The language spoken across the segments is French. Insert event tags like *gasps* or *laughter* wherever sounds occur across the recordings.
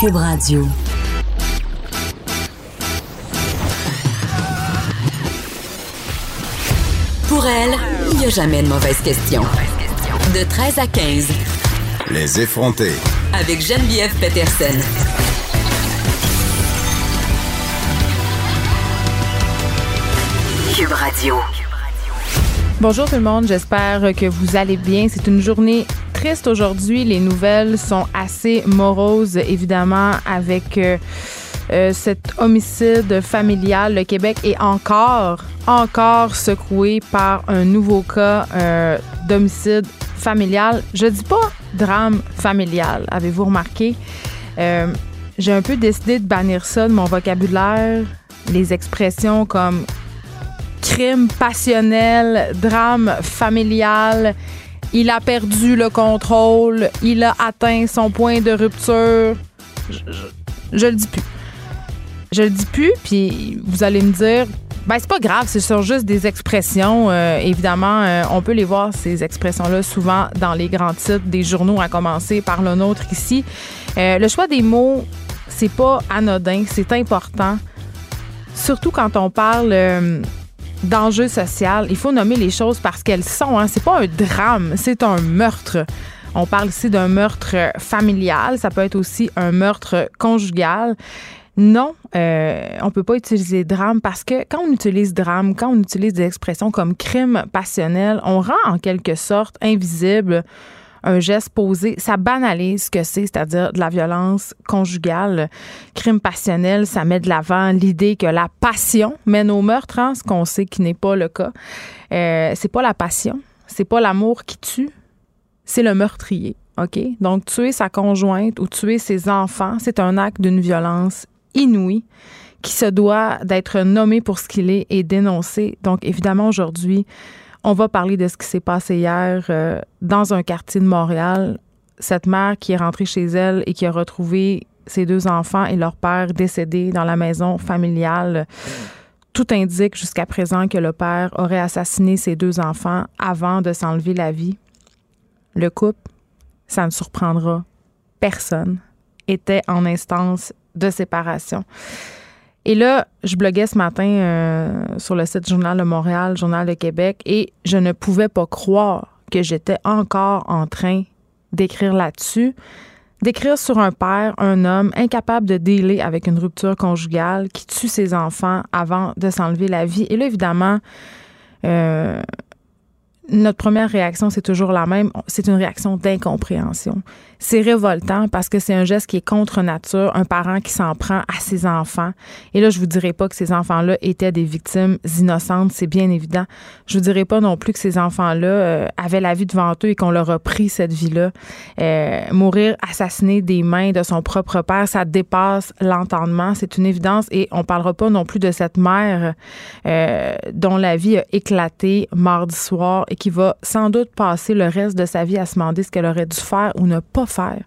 Cube Radio. Pour elle, il n'y a jamais de mauvaise question. De 13 à 15. Les effronter. Avec Geneviève Peterson. Cube Radio. Bonjour tout le monde, j'espère que vous allez bien. C'est une journée triste aujourd'hui. Les nouvelles sont assez moroses, évidemment, avec euh, euh, cet homicide familial. Le Québec est encore, encore secoué par un nouveau cas euh, d'homicide familial. Je dis pas drame familial, avez-vous remarqué? J'ai un peu décidé de bannir ça de mon vocabulaire. Les expressions comme crime passionnel, drame familial. Il a perdu le contrôle. Il a atteint son point de rupture. Je, le dis plus. Je le dis plus, puis vous allez me dire, ben c'est pas grave, ce sont juste des expressions. Euh, évidemment, euh, on peut les voir ces expressions-là souvent dans les grands titres des journaux, à commencer par le nôtre ici. Euh, le choix des mots, c'est pas anodin, c'est important. Surtout quand on parle d'enjeux social. Il faut nommer les choses parce qu'elles sont. Hein. C'est pas un drame, c'est un meurtre. On parle ici d'un meurtre familial. Ça peut être aussi un meurtre conjugal. Non, euh, on peut pas utiliser drame parce que quand on utilise drame, quand on utilise des expressions comme crime passionnel, on rend en quelque sorte invisible un geste posé, ça banalise ce que c'est, c'est-à-dire de la violence conjugale, crime passionnel, ça met de l'avant l'idée que la passion mène au meurtre, hein, ce qu'on sait qui n'est pas le cas. Euh, c'est pas la passion, c'est pas l'amour qui tue, c'est le meurtrier. OK? Donc, tuer sa conjointe ou tuer ses enfants, c'est un acte d'une violence inouïe qui se doit d'être nommé pour ce qu'il est et dénoncé. Donc, évidemment, aujourd'hui, on va parler de ce qui s'est passé hier euh, dans un quartier de Montréal. Cette mère qui est rentrée chez elle et qui a retrouvé ses deux enfants et leur père décédés dans la maison familiale. Tout indique jusqu'à présent que le père aurait assassiné ses deux enfants avant de s'enlever la vie. Le couple, ça ne surprendra personne, était en instance de séparation. Et là, je bloguais ce matin euh, sur le site Journal de Montréal, Journal de Québec, et je ne pouvais pas croire que j'étais encore en train d'écrire là-dessus, d'écrire sur un père, un homme incapable de dealer avec une rupture conjugale, qui tue ses enfants avant de s'enlever la vie. Et là, évidemment, euh, notre première réaction, c'est toujours la même. C'est une réaction d'incompréhension. C'est révoltant parce que c'est un geste qui est contre nature, un parent qui s'en prend à ses enfants. Et là, je vous dirais pas que ces enfants-là étaient des victimes innocentes, c'est bien évident. Je vous dirais pas non plus que ces enfants-là euh, avaient la vie devant eux et qu'on leur a pris cette vie-là. Euh, mourir assassiné des mains de son propre père, ça dépasse l'entendement, c'est une évidence. Et on parlera pas non plus de cette mère euh, dont la vie a éclaté mardi soir et qui va sans doute passer le reste de sa vie à se demander ce qu'elle aurait dû faire ou ne pas faire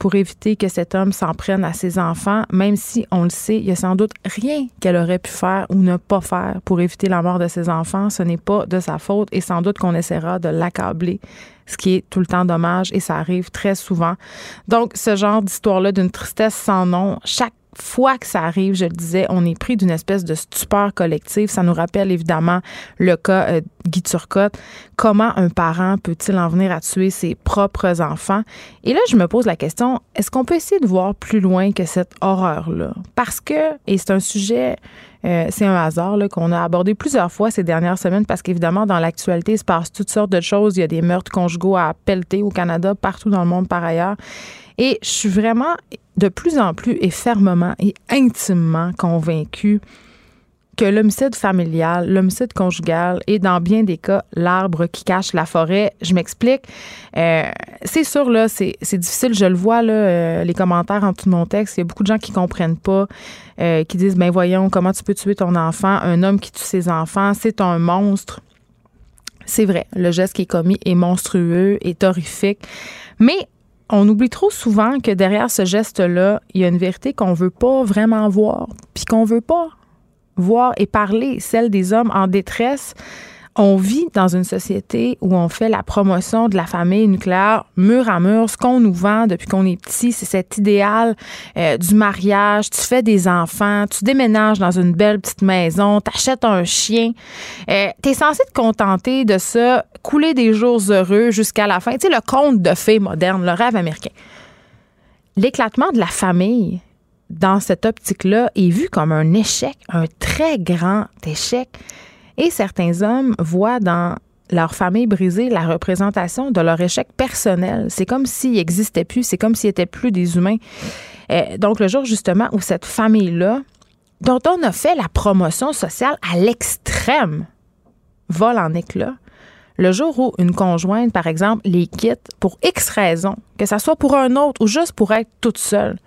pour éviter que cet homme s'en prenne à ses enfants, même si on le sait, il y a sans doute rien qu'elle aurait pu faire ou ne pas faire pour éviter la mort de ses enfants. Ce n'est pas de sa faute et sans doute qu'on essaiera de l'accabler, ce qui est tout le temps dommage et ça arrive très souvent. Donc, ce genre d'histoire-là d'une tristesse sans nom, chaque fois que ça arrive, je le disais, on est pris d'une espèce de stupeur collective. Ça nous rappelle évidemment le cas euh, Guy Turcotte. Comment un parent peut-il en venir à tuer ses propres enfants? Et là, je me pose la question, est-ce qu'on peut essayer de voir plus loin que cette horreur-là? Parce que, et c'est un sujet euh, c'est un hasard qu'on a abordé plusieurs fois ces dernières semaines parce qu'évidemment, dans l'actualité, il se passe toutes sortes de choses. Il y a des meurtres conjugaux à pelleter au Canada, partout dans le monde par ailleurs. Et je suis vraiment de plus en plus et fermement et intimement convaincue que l'homicide familial, l'homicide conjugal est dans bien des cas l'arbre qui cache la forêt. Je m'explique. Euh, c'est sûr, là, c'est, difficile. Je le vois, là, euh, les commentaires en tout mon texte. Il y a beaucoup de gens qui comprennent pas, euh, qui disent, ben voyons, comment tu peux tuer ton enfant? Un homme qui tue ses enfants, c'est un monstre. C'est vrai, le geste qui est commis est monstrueux, est horrifique. Mais on oublie trop souvent que derrière ce geste-là, il y a une vérité qu'on veut pas vraiment voir, puis qu'on veut pas voir et parler, celle des hommes en détresse, On vit dans une société où on fait la promotion de la famille nucléaire mur à mur. Ce qu'on nous vend depuis qu'on est petit, c'est cet idéal euh, du mariage. Tu fais des enfants, tu déménages dans une belle petite maison, t'achètes un chien. Euh, tu es censé te contenter de ça, couler des jours heureux jusqu'à la fin. Tu le conte de fées moderne, le rêve américain. L'éclatement de la famille dans cette optique-là est vu comme un échec, un très grand échec. Et certains hommes voient dans leur famille brisée la représentation de leur échec personnel. C'est comme s'ils n'existaient plus, c'est comme s'ils n'étaient plus des humains. Euh, donc, le jour justement où cette famille-là, dont on a fait la promotion sociale à l'extrême, vole en éclats, le jour où une conjointe, par exemple, les quitte pour X raisons, que ce soit pour un autre ou juste pour être toute seule,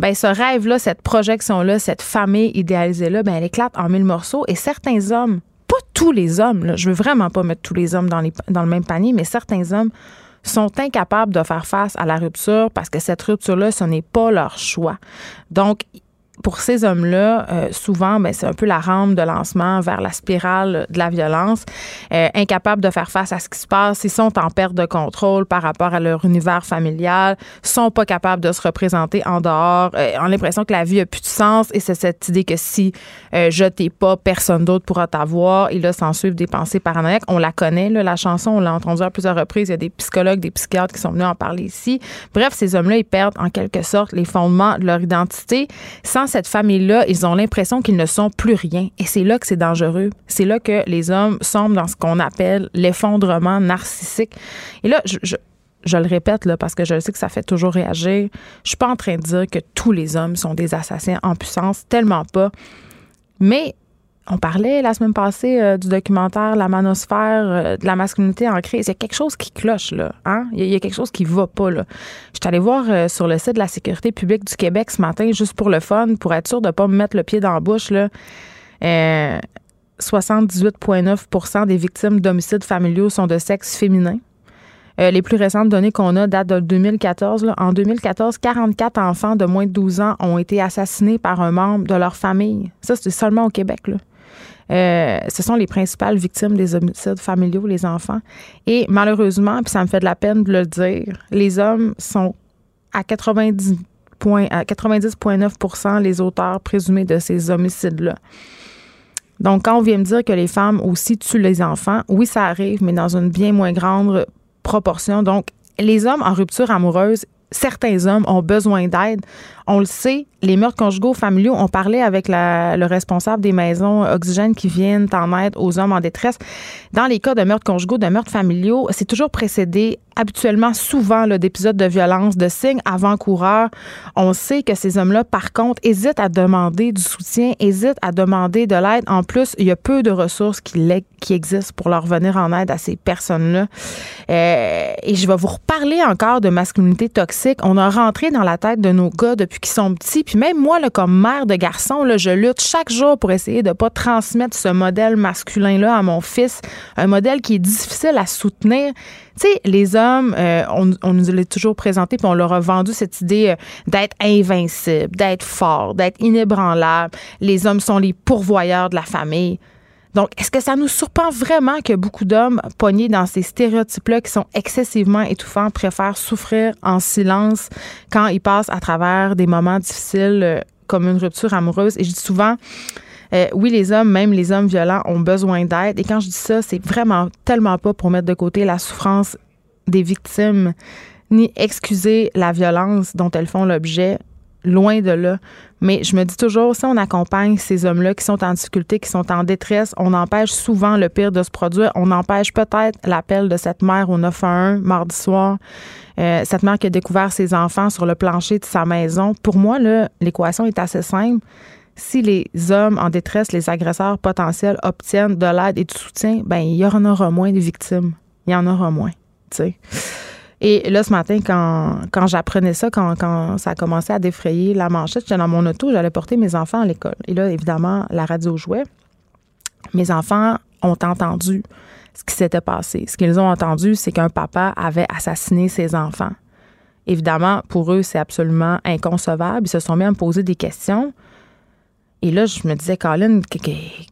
ben ce rêve-là, cette projection-là, cette famille idéalisée-là, ben elle éclate en mille morceaux et certains hommes pas tous les hommes, je veux vraiment pas mettre tous les hommes dans, dans le même panier, mais certains hommes sont incapables de faire face à la rupture parce que cette rupture-là, ce n'est pas leur choix. Donc, pour ces hommes-là, euh, souvent, ben, c'est un peu la rampe de lancement vers la spirale de la violence. Euh, incapables de faire face à ce qui se passe, ils sont en perte de contrôle par rapport à leur univers familial, sont pas capables de se représenter en dehors, euh, ont l'impression que la vie a plus de sens et c'est cette idée que si je t'ai pas, personne d'autre pourra t'avoir. Et là, s'en suivent des pensées paranoïaques. On la connaît, la chanson, on l'a entendue à plusieurs reprises. Il y a des psychologues, des psychiatres qui sont venus en parler ici. Bref, ces hommes-là, ils perdent en quelque sorte les fondements de leur identité sans cette famille-là, ils ont l'impression qu'ils ne sont plus rien. Et c'est là que c'est dangereux. C'est là que les hommes sombrent dans ce qu'on appelle l'effondrement narcissique. Et là, je, je, le répète là, parce que je sais que ça fait toujours réagir. Je suis pas en train de dire que tous les hommes sont des assassins en puissance, tellement pas. Mais on parlait la semaine passée euh, du documentaire La manosphère euh, de la masculinité en crise. Il y a quelque chose qui cloche, là. Hein? Il, y a, quelque chose qui va pas, là. Je suis allée voir euh, sur le site de la Sécurité publique du Québec ce matin, juste pour le fun, pour être sûr de ne pas me mettre le pied dans la bouche, là. 78,9% des victimes d'homicides familiaux sont de sexe féminin. les plus récentes données qu'on a datent de 2014. Là. En 2014, 44 enfants de moins de 12 ans ont été assassinés par un membre de leur famille. Ça, c'est seulement au Québec. Là. Euh, ce sont les principales victimes des homicides familiaux, les enfants. Et malheureusement, puis ça me fait de la peine de le dire, les hommes sont à 90 à 90,9% les auteurs présumés de ces homicides-là. Donc, quand on vient me dire que les femmes aussi tuent les enfants, oui, ça arrive, mais dans une bien moins grande proportion. Donc, les hommes en rupture amoureuse, certains hommes ont besoin d'aide. On le sait, les meurtres conjugaux familiaux, on parlait avec le responsable des maisons Oxygène qui viennent en aide aux hommes en détresse. Dans les cas de meurtres conjugaux, de meurtres familiaux, c'est toujours précédé habituellement souvent d'épisodes de violence, de signes avant-coureurs. On sait que ces hommes-là, par contre, hésitent à demander du soutien, hésitent à demander de l'aide. En plus, il y a peu de ressources qui, existent pour leur venir en aide à ces personnes-là. Euh, et je vais vous reparler encore de masculinité toxique. On a rentré dans la tête de nos gars depuis qu'ils sont petits. Puis même moi, là, comme mère de garçon, là, je lutte chaque jour pour essayer de ne pas transmettre ce modèle masculin-là à mon fils. Un modèle qui est difficile à soutenir. Tu sais, les hommes, euh, on, nous l'a toujours présenté, puis on leur a vendu cette idée euh, d'être invincible, d'être fort, d'être inébranlable. Les hommes sont les pourvoyeurs de la famille. Donc, est-ce que ça nous surprend vraiment que beaucoup d'hommes pognés dans ces stéréotypes-là qui sont excessivement étouffants préfèrent souffrir en silence quand ils passent à travers des moments difficiles euh, comme une rupture amoureuse? Et je dis souvent, euh, oui, les hommes, même les hommes violents, ont besoin d'aide. Et quand je dis ça, c'est vraiment tellement pas pour mettre de côté la souffrance des victimes, ni excuser la violence dont elles font l'objet loin de là. Mais je me dis toujours, si on accompagne ces hommes-là qui sont en difficulté, qui sont en détresse, on empêche souvent le pire de se produire. On empêche peut-être l'appel de cette mère au 911 mardi soir. Euh, cette mère qui a découvert ses enfants sur le plancher de sa maison. Pour moi, l'équation est assez simple. Si les hommes en détresse, les agresseurs potentiels obtiennent de l'aide et du soutien, ben il y en aura moins de victimes. Il y en aura moins. Tu sais. Et là, ce matin, quand, j'apprenais ça, quand, ça a commencé à défrayer la manchette, j'étais dans mon auto, j'allais porter mes enfants à l'école. Et là, évidemment, la radio jouait. Mes enfants ont entendu ce qui s'était passé. Ce qu'ils ont entendu, c'est qu'un papa avait assassiné ses enfants. Évidemment, pour eux, c'est absolument inconcevable. Ils se sont mis à des questions. Et là, je me disais, Colin,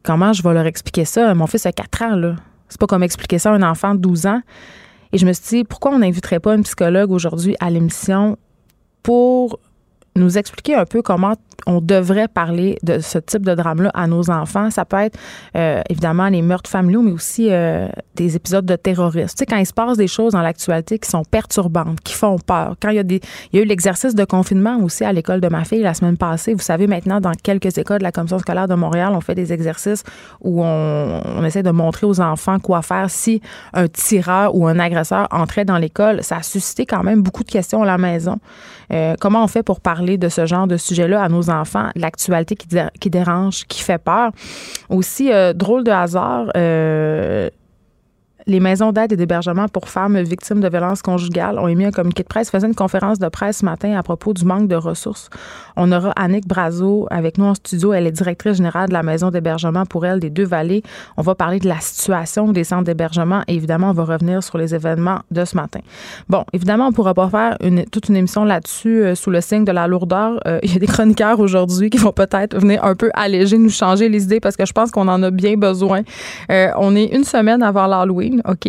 comment je vais leur expliquer ça? Mon fils a 4 ans, là. C'est pas comme expliquer ça à un enfant de 12 ans. Et je me suis dit, pourquoi on n'inviterait pas une psychologue aujourd'hui à l'émission pour nous expliquer un peu comment on devrait parler de ce type de drame-là à nos enfants. Ça peut être euh, évidemment les meurtres familiaux, mais aussi euh, des épisodes de terrorisme. Tu sais, quand il se passe des choses dans l'actualité qui sont perturbantes, qui font peur. Quand il y a des, il y a eu l'exercice de confinement aussi à l'école de ma fille la semaine passée. Vous savez maintenant, dans quelques écoles de la commission scolaire de Montréal, on fait des exercices où on, on essaie de montrer aux enfants quoi faire si un tireur ou un agresseur entrait dans l'école. Ça a suscité quand même beaucoup de questions à la maison. Euh, comment on fait pour parler de ce genre de sujet-là à nos enfants, l'actualité qui, dérange, qui fait peur. Aussi, euh, drôle de hasard, euh, les maisons d'aide et d'hébergement pour femmes victimes de violences conjugales ont émis un communiqué de presse, faisaient une conférence de presse ce matin à propos du manque de ressources. On aura Annick Brazo avec nous en studio. Elle est directrice générale de la maison d'hébergement pour elle des Deux-Vallées. On va parler de la situation des centres d'hébergement et évidemment, on va revenir sur les événements de ce matin. Bon, évidemment, on ne pourra pas faire toute une émission là-dessus euh, sous le signe de la lourdeur. Euh, il y a des chroniqueurs aujourd'hui qui vont peut-être venir un peu alléger, nous changer les idées parce que je pense qu'on en a bien besoin. Euh, on est une semaine avant l'Halloween. OK?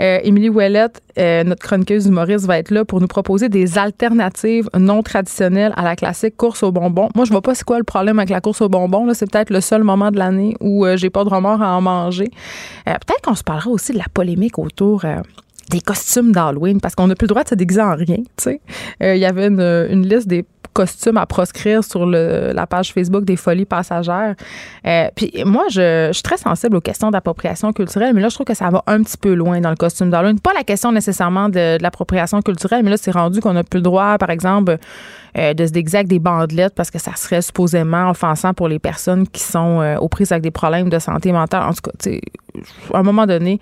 Euh, Émilie Ouellette, euh, notre chroniqueuse humoriste, va être là pour nous proposer des alternatives non traditionnelles à la classique course aux bonbons. Moi, je vois pas c'est quoi le problème avec la course aux bonbons. C'est peut-être le seul moment de l'année où euh, j'ai pas de remords à en manger. peut-être qu'on se parlera aussi de la polémique autour des costumes d'Halloween parce qu'on n'a plus le droit de se déguiser en rien. Il y avait une liste des costumes à proscrire sur la page Facebook des Folies Passagères. Euh, puis moi, je, suis très sensible aux questions d'appropriation culturelle, mais là, je trouve que ça va un petit peu loin dans le costume d'Halloween. Pas la question nécessairement de, de l'appropriation culturelle, mais là, c'est rendu qu'on n'a plus le droit, par exemple, euh, de se déguiser avec des bandelettes parce que ça serait supposément offensant pour les personnes qui sont euh, aux prises avec des problèmes de santé mentale. En tout cas, à un moment donné,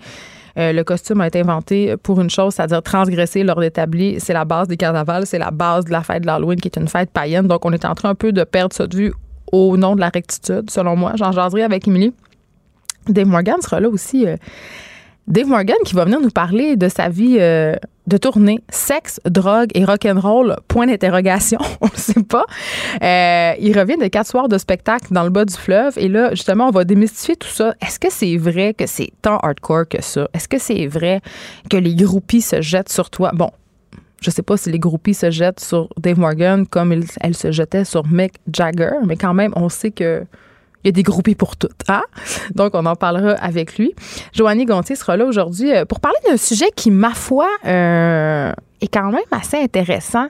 euh, le costume a été inventé pour une chose, c'est-à-dire transgresser l'ordre établi. C'est la base des carnavals, c'est la base de la fête de l'Halloween, qui est une fête païenne. Donc, on est en train un peu de perdre ça de vue au nom de la rectitude, selon moi. J'en jaserai avec Émilie. Dave Morgan sera là aussi. Euh, Dave Morgan qui va venir nous parler de sa vie euh, de tournée, sexe, drogue et rock'n'roll, point d'interrogation, *laughs* on ne sait pas. Euh, il revient de quatre soirs de spectacle dans le bas du fleuve et là, justement, on va démystifier tout ça. Est-ce que c'est vrai que c'est tant hardcore que ça? Est-ce que c'est vrai que les groupies se jettent sur toi? Bon, je sais pas si les groupies se jettent sur Dave Morgan comme elles se jetaient sur Mick Jagger, mais quand même, on sait que il y a des groupés pour toutes. Hein? Donc, on en parlera avec lui. Joanie Gontier sera là aujourd'hui euh, pour parler d'un sujet qui, ma foi, euh, est quand même assez intéressant.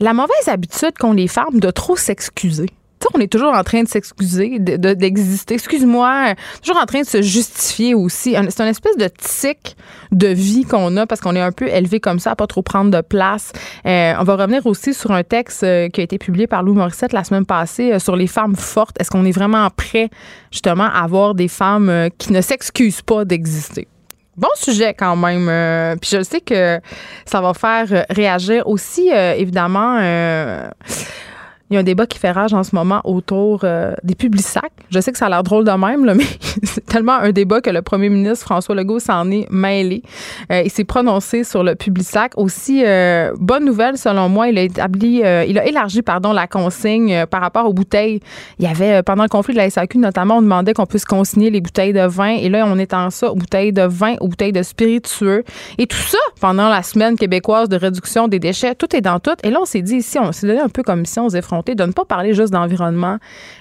La mauvaise habitude qu'ont les femmes de trop s'excuser on est toujours en train de s'excuser, d'exister. Excuse-moi, toujours en train de se justifier aussi. C'est une espèce de tic de vie qu'on a parce qu'on est un peu élevé comme ça, à pas trop prendre de place. Euh, on va revenir aussi sur un texte euh, qui a été publié par Lou Morissette la semaine passée euh, sur les femmes fortes. Est-ce qu'on est vraiment prêt, justement, à avoir des femmes qui ne s'excusent pas d'exister? Bon sujet quand même. puis je sais que ça va faire réagir aussi, évidemment il y a un débat qui fait rage en ce moment autour euh, des publics sacs. Je sais que ça a l'air drôle de même, *laughs* mais c'est tellement un débat que le premier ministre François Legault s'en est mêlé. Euh, il s'est prononcé sur le public sac. Aussi, euh, bonne nouvelle selon moi, il a élargi pardon la consigne par rapport aux bouteilles. Il y avait pendant le conflit de la SAQ notamment, on demandait qu'on puisse consigner les bouteilles de vin et là on étend ça aux bouteilles de vin, aux bouteilles de spiritueux et tout ça pendant la semaine québécoise de réduction des déchets. Tout est dans tout. Et là on s'est dit ici, on s'est donné un peu comme mission aux de ne pas parler juste d'environnement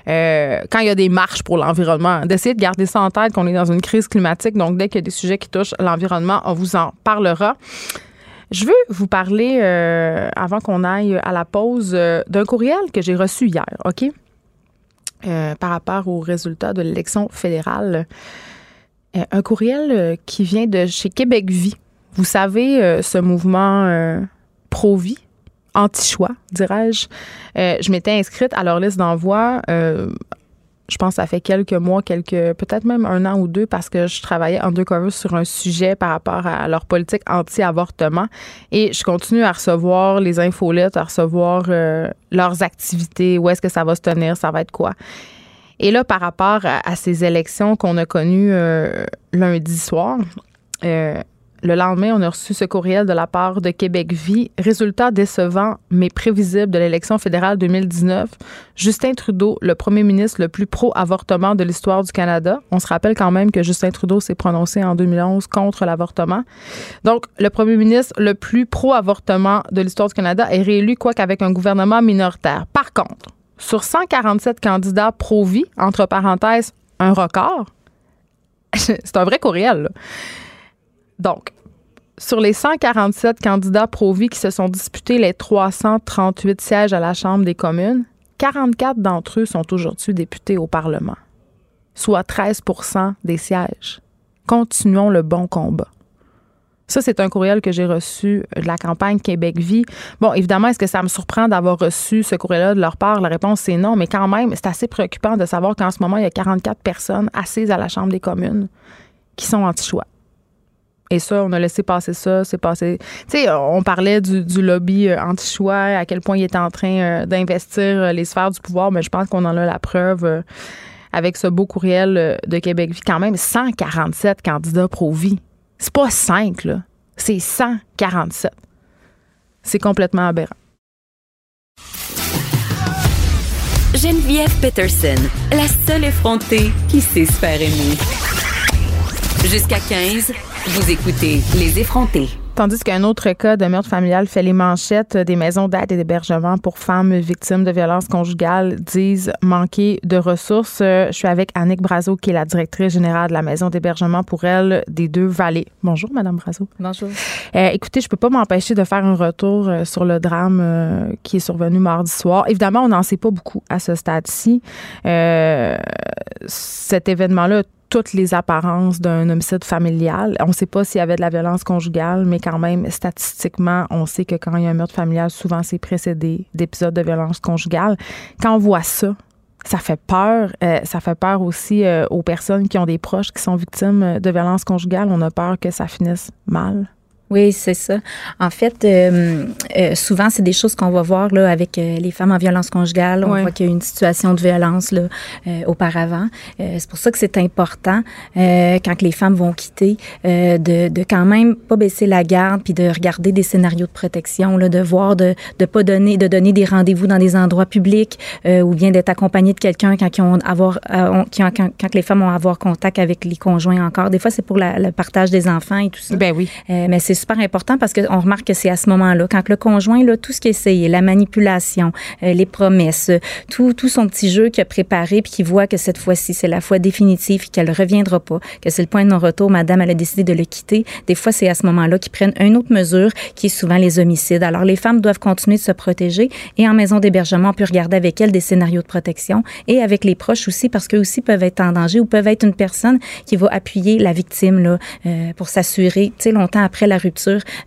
euh, quand il y a des marches pour l'environnement, d'essayer de garder ça en tête qu'on est dans une crise climatique. Donc, dès qu'il y a des sujets qui touchent l'environnement, on vous en parlera. Je veux vous parler, euh, avant qu'on aille à la pause, euh, d'un courriel que j'ai reçu hier, OK? par rapport aux résultats de l'élection fédérale. un courriel qui vient de chez Québec Vie. Vous savez, ce mouvement pro-vie? Anti-choix, dirais-je. Euh, je m'étais inscrite à leur liste d'envoi. Euh, je pense que ça fait quelques mois, quelques, peut-être même un an ou deux, parce que je travaillais undercover sur un sujet par rapport à leur politique anti-avortement. Et je continue à recevoir les infolettes, à recevoir euh, leurs activités, où est-ce que ça va se tenir, ça va être quoi. Et là, par rapport à, ces élections qu'on a connues lundi soir, Le lendemain, on a reçu ce courriel de la part de Québec Vie. Résultat décevant mais prévisible de l'élection fédérale 2019. Justin Trudeau, le premier ministre le plus pro-avortement de l'histoire du Canada. On se rappelle quand même que Justin Trudeau s'est prononcé en 2011 contre l'avortement. Donc, le premier ministre le plus pro-avortement de l'histoire du Canada est réélu, quoique avec un gouvernement minoritaire. Par contre, sur 147 candidats pro-vie, entre parenthèses, un record, *laughs* c'est un vrai courriel. Donc, sur les 147 candidats pro-vie qui se sont disputés les 338 sièges à la Chambre des communes, 44 d'entre eux sont aujourd'hui députés au Parlement, soit 13% des sièges. Continuons le bon combat. Ça, c'est un courriel que j'ai reçu de la campagne Québec Vie. Bon, évidemment, est-ce que ça me surprend d'avoir reçu ce courriel-là de leur part? La réponse, c'est non, mais quand même, c'est assez préoccupant de savoir qu'en ce moment, il y a 44 personnes assises à la Chambre des communes qui sont anti-choix. Et ça, on a laissé passer ça. C'est passé. Tu sais, on parlait du, lobby euh, anti-choix, à quel point il est en train euh, d'investir euh, les sphères du pouvoir, mais je pense qu'on en a la preuve avec ce beau courriel de Québec Vie. Quand même, 147 candidats pro-vie. C'est pas 5, là. C'est 147. C'est complètement aberrant. Geneviève Peterson, la seule effrontée qui sait se faire aimer. Jusqu'à 15, vous écoutez Les effrontés. Tandis qu'un autre cas de meurtre familial fait les manchettes des maisons d'aide et d'hébergement pour femmes victimes de violences conjugales disent manquer de ressources. Je suis avec Annick Brazo, qui est la directrice générale de la maison d'hébergement pour elle des deux vallées. Bonjour, Madame Brazo. Bonjour. Euh, écoutez, je peux pas m'empêcher de faire un retour euh, sur le drame euh, qui est survenu mardi soir. Évidemment, on n'en sait pas beaucoup à ce stade-ci. cet événement-là toutes les apparences d'un homicide familial. On ne sait pas s'il y avait de la violence conjugale, mais quand même, statistiquement, on sait que quand il y a un meurtre familial, souvent c'est précédé d'épisodes de violence conjugale. Quand on voit ça, ça fait peur. Euh, ça fait peur aussi euh, aux personnes qui ont des proches qui sont victimes de violence conjugale. On a peur que ça finisse mal. Oui, c'est ça. En fait, euh, euh, souvent, c'est des choses qu'on va voir là avec euh, les femmes en violence conjugale. On voit qu'il y a eu une situation de violence là auparavant. c'est pour ça que c'est important quand les femmes vont quitter de, de quand même pas baisser la garde puis de regarder des scénarios de protection, là, de voir de de pas donner de donner des rendez-vous dans des endroits publics ou bien d'être accompagné de quelqu'un quand ils ont avoir quand, quand, les femmes ont avoir contact avec les conjoints encore. Des fois, c'est pour la, le partage des enfants et tout ça. Ben oui. mais c'est super important parce qu'on remarque que c'est à ce moment-là, quand le conjoint, là, tout ce qui est essayé, la manipulation, euh, les promesses, tout, tout son petit jeu qu'il a préparé, puis qu'il voit que cette fois-ci, c'est la fois définitive, qu'elle ne reviendra pas, que c'est le point de non-retour, madame, elle a décidé de le quitter. Des fois, c'est à ce moment-là qu'ils prennent une autre mesure, qui est souvent les homicides. Alors, les femmes doivent continuer de se protéger et en maison d'hébergement, on peut regarder avec elles des scénarios de protection et avec les proches aussi, parce qu'eux aussi peuvent être en danger ou peuvent être une personne qui va appuyer la victime là, euh, pour s'assurer, tu sais, longtemps après la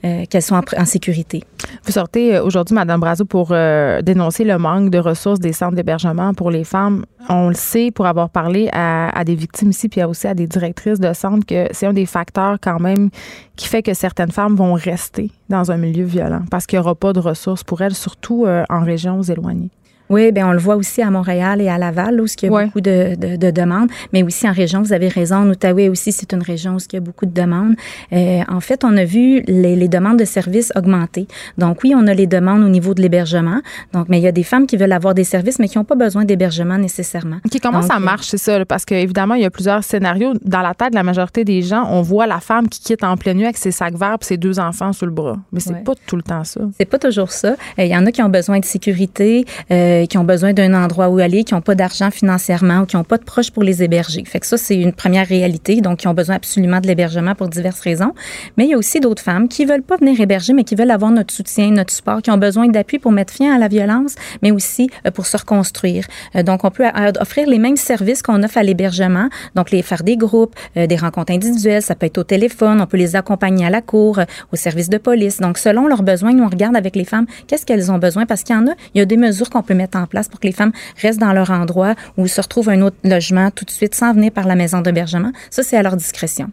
euh, qu'elles soient en, sécurité. Vous sortez euh, aujourd'hui, Madame Brazo, pour euh, dénoncer le manque de ressources des centres d'hébergement pour les femmes. On le sait pour avoir parlé à, des victimes ici, puis aussi à des directrices de centres, que c'est un des facteurs quand même qui fait que certaines femmes vont rester dans un milieu violent parce qu'il n'y aura pas de ressources pour elles, surtout en régions éloignées. Oui, ben on le voit aussi à Montréal et à Laval, où il y a beaucoup de, de, de, demandes, mais aussi en région, vous avez raison, en Outaouais aussi, c'est une région où il y a beaucoup de demandes. Euh, en fait, on a vu les, les, demandes de services augmenter. Donc oui, on a les demandes au niveau de l'hébergement, donc mais il y a des femmes qui veulent avoir des services, mais qui n'ont pas besoin d'hébergement nécessairement. OK, comment ça marche, c'est ça? Parce qu'évidemment, il y a plusieurs scénarios. Dans la tête de la majorité des gens, on voit la femme qui quitte en pleine nuit avec ses sacs verts et ses deux enfants sous le bras. Mais c'est pas tout le temps ça. C'est pas toujours ça. Euh, il y en a qui ont besoin de sécurité, euh, qui ont besoin d'un endroit où aller, qui n'ont pas d'argent financièrement ou qui n'ont pas de proches pour les héberger. Fait que ça, c'est une première réalité. Donc, qui ont besoin absolument de l'hébergement pour diverses raisons. Mais il y a aussi d'autres femmes qui veulent pas venir héberger, mais qui veulent avoir notre soutien, notre support, qui ont besoin d'appui pour mettre fin à la violence, mais aussi euh, pour se reconstruire. Euh, donc, on peut offrir les mêmes services qu'on offre à l'hébergement. Donc, les faire des groupes, euh, des rencontres individuelles, ça peut être au téléphone, on peut les accompagner à la cour, au service de police. Donc, selon leurs besoins, on regarde avec les femmes qu'est-ce qu'elles ont besoin? Parce qu'il y en a, il y a des mesures qu'on peut mettre en place pour que les femmes restent dans leur endroit ou se retrouvent un autre logement tout de suite sans venir par la maison d'hébergement. Ça, c'est à leur discrétion.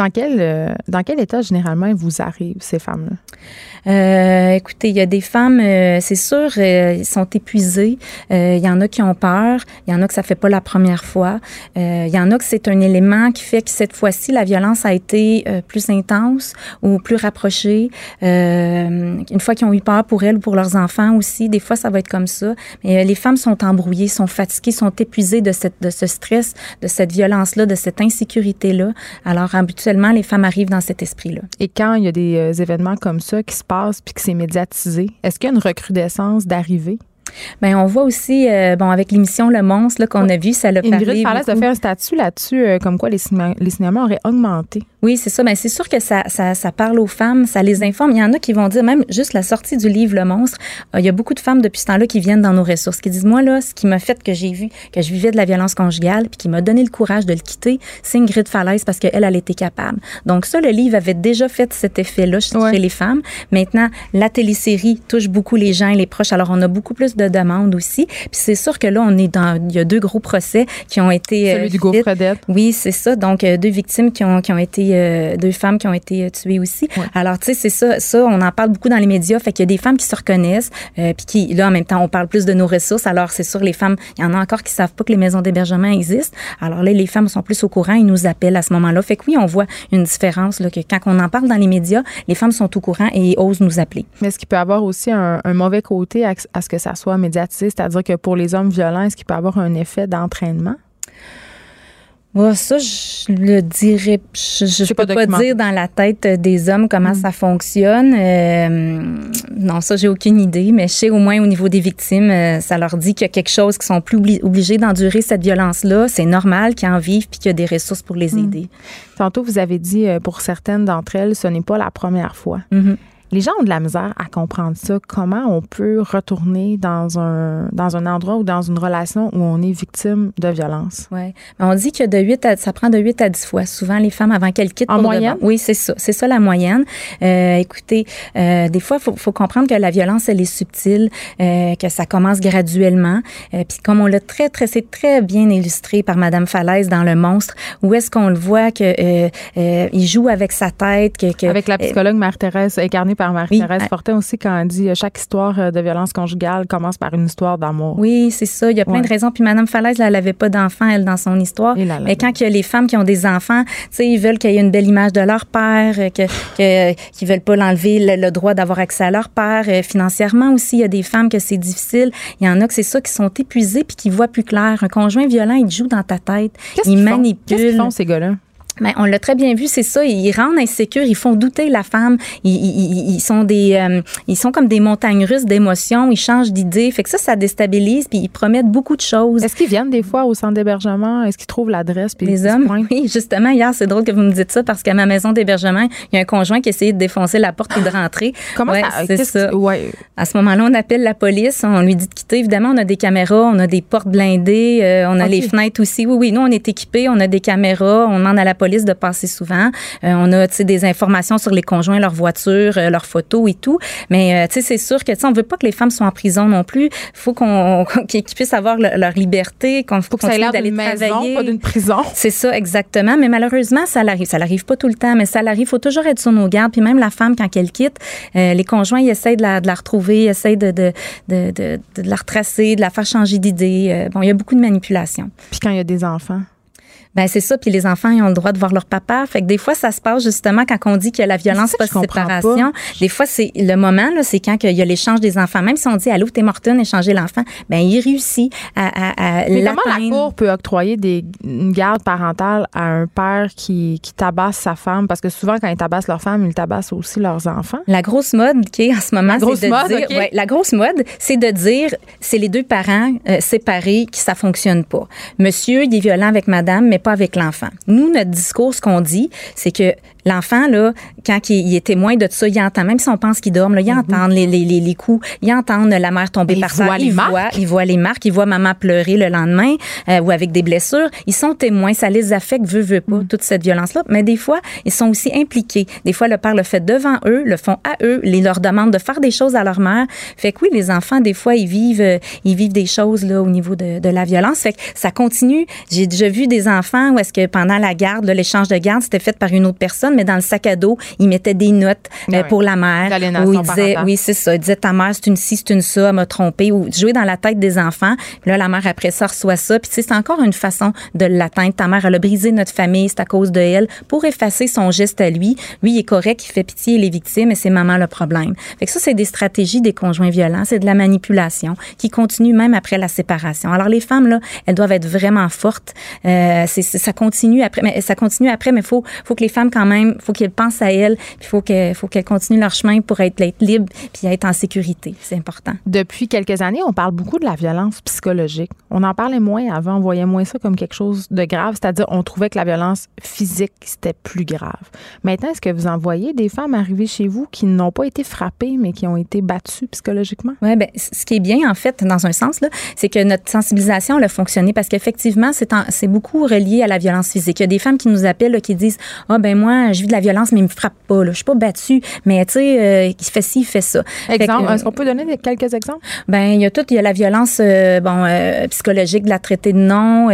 Dans quel, dans quel état généralement vous arrivent ces femmes-là? Euh, écoutez, il y a des femmes, euh, c'est sûr, euh, ils sont épuisées. Il y en a qui ont peur. Il y en a que ça fait pas la première fois. Il y en a que c'est un élément qui fait que cette fois-ci, la violence a été plus intense ou plus rapprochée. une fois qu'ils ont eu peur pour elles ou pour leurs enfants aussi, des fois, ça va être comme ça. Mais les femmes sont embrouillées, sont fatiguées, sont épuisées de, cette, de ce stress, de cette violence-là, de cette insécurité-là. Alors, habituellement, les femmes arrivent dans cet esprit-là. Et quand il y a des événements comme ça qui se passe puis que c'est médiatisé, est-ce qu'il y a une recrudescence d'arrivée? Bien, on voit aussi, euh, bon, avec l'émission Le Monstre qu'on a vu, ça l'a parlé. Ingrid Falaise a fait un statut là-dessus, euh, comme quoi les, cinémas, les cinémas auraient augmenté. Oui, c'est ça. Ben, c'est sûr que ça, ça, ça, parle aux femmes, ça les informe. Il y en a qui vont dire, même juste la sortie du livre Le Monstre, euh, il y a beaucoup de femmes depuis ce temps-là qui viennent dans nos ressources, qui disent, moi, là, ce qui m'a fait que j'ai vu que je vivais de la violence conjugale, puis qui m'a donné le courage de le quitter, c'est Ingrid Falaise parce qu'elle, elle était capable. Donc ça, le livre avait déjà fait cet effet-là chez les femmes. Maintenant, la télésérie touche beaucoup les gens et les proches. Alors, on a beaucoup plus de demandes aussi. Puis c'est sûr que là, on est dans, il y a deux gros procès qui ont été. Celui du euh, Gaufredette. Oui, c'est ça. Donc, euh, deux victimes qui ont, qui ont été, euh, deux femmes qui ont été tuées aussi. Alors, tu sais, c'est ça, ça, on en parle beaucoup dans les médias. Fait qu'il y a des femmes qui se reconnaissent, puis qui, là, en même temps, on parle plus de nos ressources. Alors, c'est sûr, les femmes, il y en a encore qui savent pas que les maisons d'hébergement existent. Alors là, les femmes sont plus au courant, ils nous appellent à ce moment-là. Fait que oui, on voit une différence, là, que quand on en parle dans les médias, les femmes sont au courant et osent nous appeler. Mais est-ce qu'il peut avoir aussi un, mauvais côté à, à, ce que ça soit médiatisé? C'est-à-dire que pour les hommes violents, est-ce qu'il peut avoir un effet d'entraînement? Moi, ça, je le dirais. Je ne peux pas, dire dans la tête des hommes comment mm. ça fonctionne. Euh, non, ça, j'ai aucune idée, mais je sais au moins au niveau des victimes, euh, ça leur dit qu'il y a quelque chose qui sont plus obligés d'endurer cette violence-là. C'est normal qu'ils en vivent puis qu'il y a des ressources pour les mm. aider. Tantôt, vous avez dit euh, pour certaines d'entre elles, ce n'est pas la première fois. Mm-hmm. Les gens ont de la misère à comprendre ça. Comment on peut retourner dans un, dans un endroit ou dans une relation où on est victime de violence? Oui. On dit que de 8 à, ça prend de 8 à 10 fois, souvent, les femmes avant qu'elles quittent. En moyenne? Oui, c'est ça. C'est ça la moyenne. Euh, écoutez, euh, des fois, il faut, faut, comprendre que la violence, elle est subtile, euh, que ça commence graduellement. Euh, puis comme on l'a très, très, c'est très bien illustré par Madame Falaise dans Le Monstre, où est-ce qu'on le voit que euh, il joue avec sa tête. Que, que avec la psychologue Marie-Thérèse incarnée par Marie-Thérèse Fortin aussi quand elle dit euh, chaque histoire euh, de violence conjugale commence par une histoire d'amour. Oui, c'est ça. Il y a plein de raisons. Puis Madame Falaise, elle n'avait pas d'enfant, elle, dans son histoire. Mais quand il y a les femmes qui ont des enfants, tu sais, ils veulent qu'il y ait une belle image de leur père, euh, que, que qu'ils veulent pas l'enlever le, droit d'avoir accès à leur père. financièrement aussi, il y a des femmes que c'est difficile. Il y en a que c'est ça qui sont épuisées puis qui voient plus clair. Un conjoint violent, il joue dans ta tête, il manipule. Qu'est-ce qu'ils font ces gars-là? Mais on l'a très bien vu, c'est ça. Ils rendent insécures, ils font douter la femme. Ils, ils, sont des, euh, ils sont comme des montagnes russes d'émotions. Ils changent d'idées. Fait que ça, ça déstabilise. Puis ils promettent beaucoup de choses. Est-ce qu'ils viennent des fois au centre d'hébergement? Est-ce qu'ils trouvent l'adresse Les hommes, *laughs* oui. Justement, hier, c'est drôle que vous me dites ça parce qu'à ma maison d'hébergement, il y a un conjoint qui essayait de défoncer la porte et de rentrer. *laughs* Comment ça C'est ça. ouais. À ce moment-là, on appelle la police. On lui dit de quitter. Évidemment, on a des caméras, on a des portes blindées, euh, on a les fenêtres aussi. Oui, oui. Nous, on est équipés. On a des caméras. On demande à la police de passer souvent. Euh, on a des informations sur les conjoints, leurs voitures, euh, leurs photos et tout. Mais euh, c'est sûr que on veut pas que les femmes soient en prison non plus. Il faut qu'on *laughs* qu'ils puissent avoir leur liberté, qu'on faut que ça ait d'aller travailler. pas d'une prison. C'est ça exactement. Mais malheureusement, ça l'arrive. Ça l'arrive pas tout le temps, mais ça l'arrive. Il faut toujours être sur nos gardes. Puis même la femme quand elle quitte, les conjoints ils essayent de la, de la retrouver, ils essayent de de, de, de, de, la retracer, de la faire changer d'idée. bon, il y a beaucoup de manipulation. Puis quand il y a des enfants. Ben c'est ça. Puis les enfants, ils ont le droit de voir leur papa. Fait que des fois, ça se passe justement quand on dit qu'il y a la violence post-séparation. Des fois, c'est le moment, là, c'est quand il y a l'échange des enfants. Même si on dit, allô, t'es Morton, échanger l'enfant, ben il réussit à, à, Mais comment la Cour peut octroyer des, une garde parentale à un père qui, qui tabasse sa femme? Parce que souvent, quand ils tabassent leur femme, ils tabassent aussi leurs enfants. La grosse mode qui est en ce moment, c'est de mode, dire... Ouais, la grosse mode, c'est de dire, c'est les deux parents euh, séparés qui ça fonctionne pas. Monsieur, il est violent avec madame, mais pas avec l'enfant. Nous, notre discours, ce qu'on dit, c'est que L'enfant, là, quand il, est témoin de ça, il entend, même si on pense qu'il dort, là, il mhm. entend les, les, les, coups, il entend la mère tomber par terre, il voit, il voit les marques, il voit maman pleurer le lendemain euh, ou avec des blessures. Ils sont témoins, ça les affecte, veut, veut pas, mhm. toute cette violence-là. Mais des fois, ils sont aussi impliqués. Des fois, le père le fait devant eux, le font à eux, ils leur demandent de faire des choses à leur mère. Fait que oui, les enfants, des fois, ils vivent, euh, ils vivent des choses là au niveau de, de la violence. Fait que ça continue. J'ai déjà vu des enfants enfants où est-ce que pendant la garde, l'échange de garde, c'était fait par une autre personne, mais dans le sac à dos, il mettait des notes euh, pour la mère. Où il disait, oui, c'est ça. Il disait, ta mère, c'est une ci, c'est une ça, elle m'a trompé. Ou jouer dans la tête des enfants. Puis là, la mère, après ça, reçoit ça. Puis, tu sais, c'est encore une façon de l'atteindre. Ta mère, elle a brisé notre famille, c'est à cause de elle. Pour effacer son geste à lui, lui, il est correct, il fait pitié les victimes et c'est maman le problème. Fait que ça, c'est des stratégies des conjoints violents. C'est de la manipulation qui continue même après la séparation. Alors, les femmes, là, elles doivent être vraiment fortes. Euh, c'est, ça continue après, mais ça continue après, mais faut, faut que les femmes, quand même, faut qu'elles pensent à elles, puis faut faut qu'elles continuent leur chemin pour être, être libres puis être en sécurité. C'est important. Depuis quelques années, on parle beaucoup de la violence psychologique. On en parlait moins avant, on voyait moins ça comme quelque chose de grave, c'est-à-dire on trouvait que la violence physique, c'était plus grave. Maintenant, est-ce que vous en voyez des femmes arriver chez vous qui n'ont pas été frappées, mais qui ont été battues psychologiquement? Oui, bien, ce qui est bien, en fait, dans un sens, là, c'est que notre sensibilisation a fonctionné parce qu'effectivement, c'est, c'est beaucoup relié à la violence physique. Il y a des femmes qui nous appellent, qui disent, ah, ben moi, je vis de la violence, mais il me frappe pas, là. Je suis pas battue, mais tu sais, euh, il fait ci, il fait ça. Exemple, est-ce qu'on peut donner quelques exemples? Ben, il y a tout, il y a la violence, euh, bon, euh, psychologique, de la traiter de non,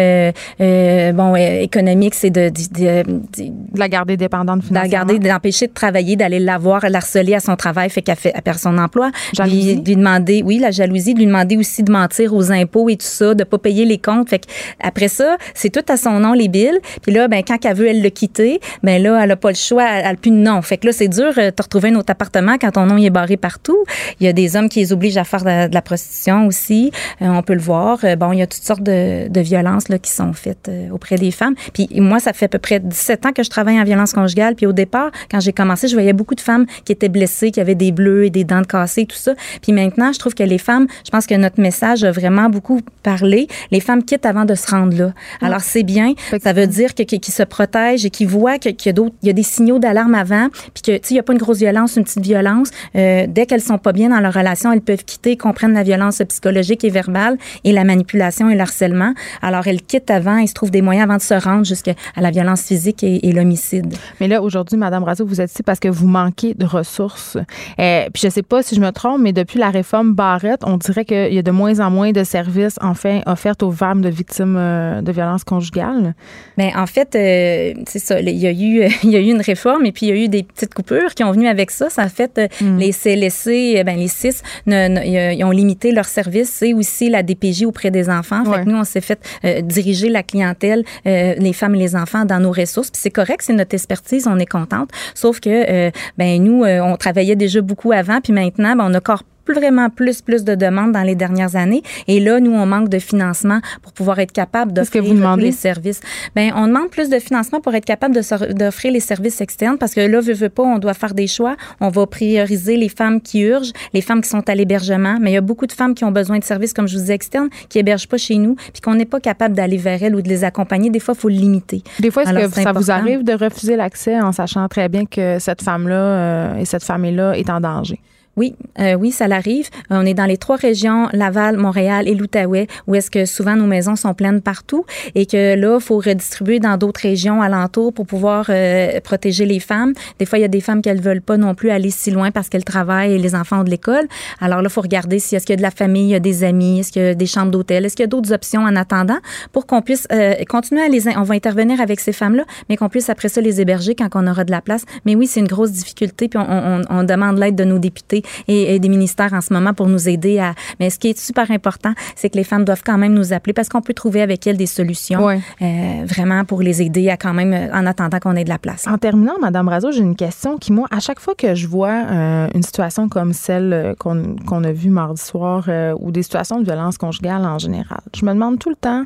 bon, économique, c'est de, de, de, la garder dépendante financièrement. De la garder, d'empêcher de travailler, d'aller la voir, l'harceler à son travail, fait qu'elle fait, elle perd son emploi. Jalousie. Lui, lui demander, oui, la jalousie, de lui demander aussi de mentir aux impôts et tout ça, de pas payer les comptes. Fait après ça, c'est tout à son nom les billes. Puis là, ben quand elle veut elle le quitter, ben là elle a pas le choix, elle, a plus de nom. Fait que là c'est dur de retrouver un autre appartement quand ton nom est barré partout. Il y a des hommes qui les obligent à faire de, la prostitution aussi. Euh, on peut le voir. Euh, bon, il y a toutes sortes de, de violences là qui sont faites euh, auprès des femmes. Puis moi, ça fait à peu près 17 ans que je travaille en violence conjugale. Puis au départ, quand j'ai commencé, je voyais beaucoup de femmes qui étaient blessées, qui avaient des bleus et des dents cassées, tout ça. Puis maintenant, je trouve que les femmes, je pense que notre message a vraiment beaucoup parlé. Les femmes quittent avant de se rendre là. Alors c'est bien. Ça veut dire qu'ils se protègent et qu'ils voient qu'il y a d'autres, il y a des signaux d'alarme avant, puis que tu il y a pas une grosse violence, une petite violence. Euh, dès qu'elles sont pas bien dans leur relation, elles peuvent quitter, comprennent la violence psychologique et verbale et la manipulation et le harcèlement. Alors elles quittent avant, ils se trouvent des moyens avant de se rendre jusqu'à la violence physique et, l'homicide. Mais là aujourd'hui, Madame Razo, vous êtes ici parce que vous manquez de ressources. Euh, puis je sais pas si je me trompe, mais depuis la réforme Barrette, on dirait qu'il y a de moins en moins de services enfin offerts aux femmes de victimes euh, de violences conjugales. Mais en fait, euh, c'est ça. Il y a eu, *laughs* il y a eu une réforme et puis il y a eu des petites coupures qui ont venu avec ça. Ça a fait euh, mm. les CLSC, ben les CIS, ils ont limité leurs services et aussi la DPJ auprès des enfants. Fait que nous, on s'est fait diriger la clientèle, les femmes et les enfants dans nos ressources. Puis c'est correct, c'est notre expertise, on est contente. Sauf que, ben nous, on travaillait déjà beaucoup avant, puis maintenant, ben, on a encore plus vraiment plus, plus de demandes dans les dernières années. Et là, nous, on manque de financement pour pouvoir être capable d'offrir les services. Ben, on demande plus de financement pour être capable d'offrir les services externes parce que là, veut, veut pas, on doit faire des choix. On va prioriser les femmes qui urgent, les femmes qui sont à l'hébergement. Mais il y a beaucoup de femmes qui ont besoin de services, comme je vous disais, externes, qui hébergent pas chez nous, puis qu'on n'est pas capable d'aller vers elles ou de les accompagner. Des fois, il faut le limiter. Des fois, est-ce que ça vous arrive de refuser l'accès en sachant très bien que cette femme-là euh, et cette famille-là est en danger? Oui, euh, oui, ça l'arrive. On est dans les trois régions, Laval, Montréal et l'Outaouais, où est-ce que souvent nos maisons sont pleines partout et que là, il faut redistribuer dans d'autres régions alentours pour pouvoir euh, protéger les femmes. Des fois, il y a des femmes ne veulent pas non plus aller si loin parce qu'elles travaillent et les enfants ont de l'école. Alors là, il faut regarder si est-ce qu'il y a de la famille, il y a des amis, est-ce qu'il y a des chambres d'hôtel, est-ce qu'il y a d'autres options en attendant pour qu'on puisse euh, continuer à les... On va intervenir avec ces femmes-là, mais qu'on puisse après ça les héberger quand on aura de la place. Mais oui, c'est une grosse difficulté, puis on, on, on demande l'aide de nos députés et, des ministères en ce moment pour nous aider à. Mais ce qui est super important, c'est que les femmes doivent quand même nous appeler parce qu'on peut trouver avec elles des solutions euh, vraiment pour les aider à quand même euh, en attendant qu'on ait de la place. En terminant, Madame Razo, j'ai une question qui moi, à chaque fois que je vois euh, une situation comme celle qu'on a vue mardi soir ou des situations de violence conjugale en général, je me demande tout le temps,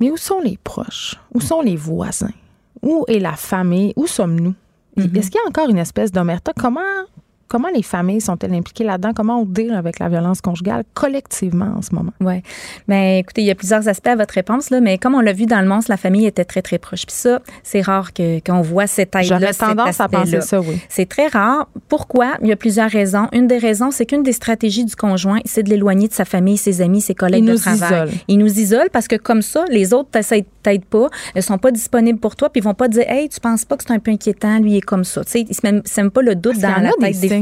mais où sont les proches? Où sont les voisins? Où est la famille? Où sommes-nous? Mm-hmm. Est-ce qu'il y a encore une espèce d'omerta? Comment Comment les familles sont-elles impliquées là-dedans? Comment on deal avec la violence conjugale collectivement en ce moment? Oui. Bien, écoutez, il y a plusieurs aspects à votre réponse, là, mais comme on l'a vu dans le monstre, la famille était très, très proche. Puis ça, c'est rare que, qu'on voit cette aide-là. J'aurais tendance à penser ça, oui. C'est très rare. Pourquoi? Il y a plusieurs raisons. Une des raisons, c'est qu'une des stratégies du conjoint, c'est de l'éloigner de sa famille, ses amis, ses collègues de travail. Il nous isole parce que comme ça, les autres t'aident pas, elles sont pas disponibles pour toi, puis ils vont pas dire, hey, tu penses pas que c'est un peu inquiétant, lui est comme ça. Tu sais, c'est même pas le doute dans la tête des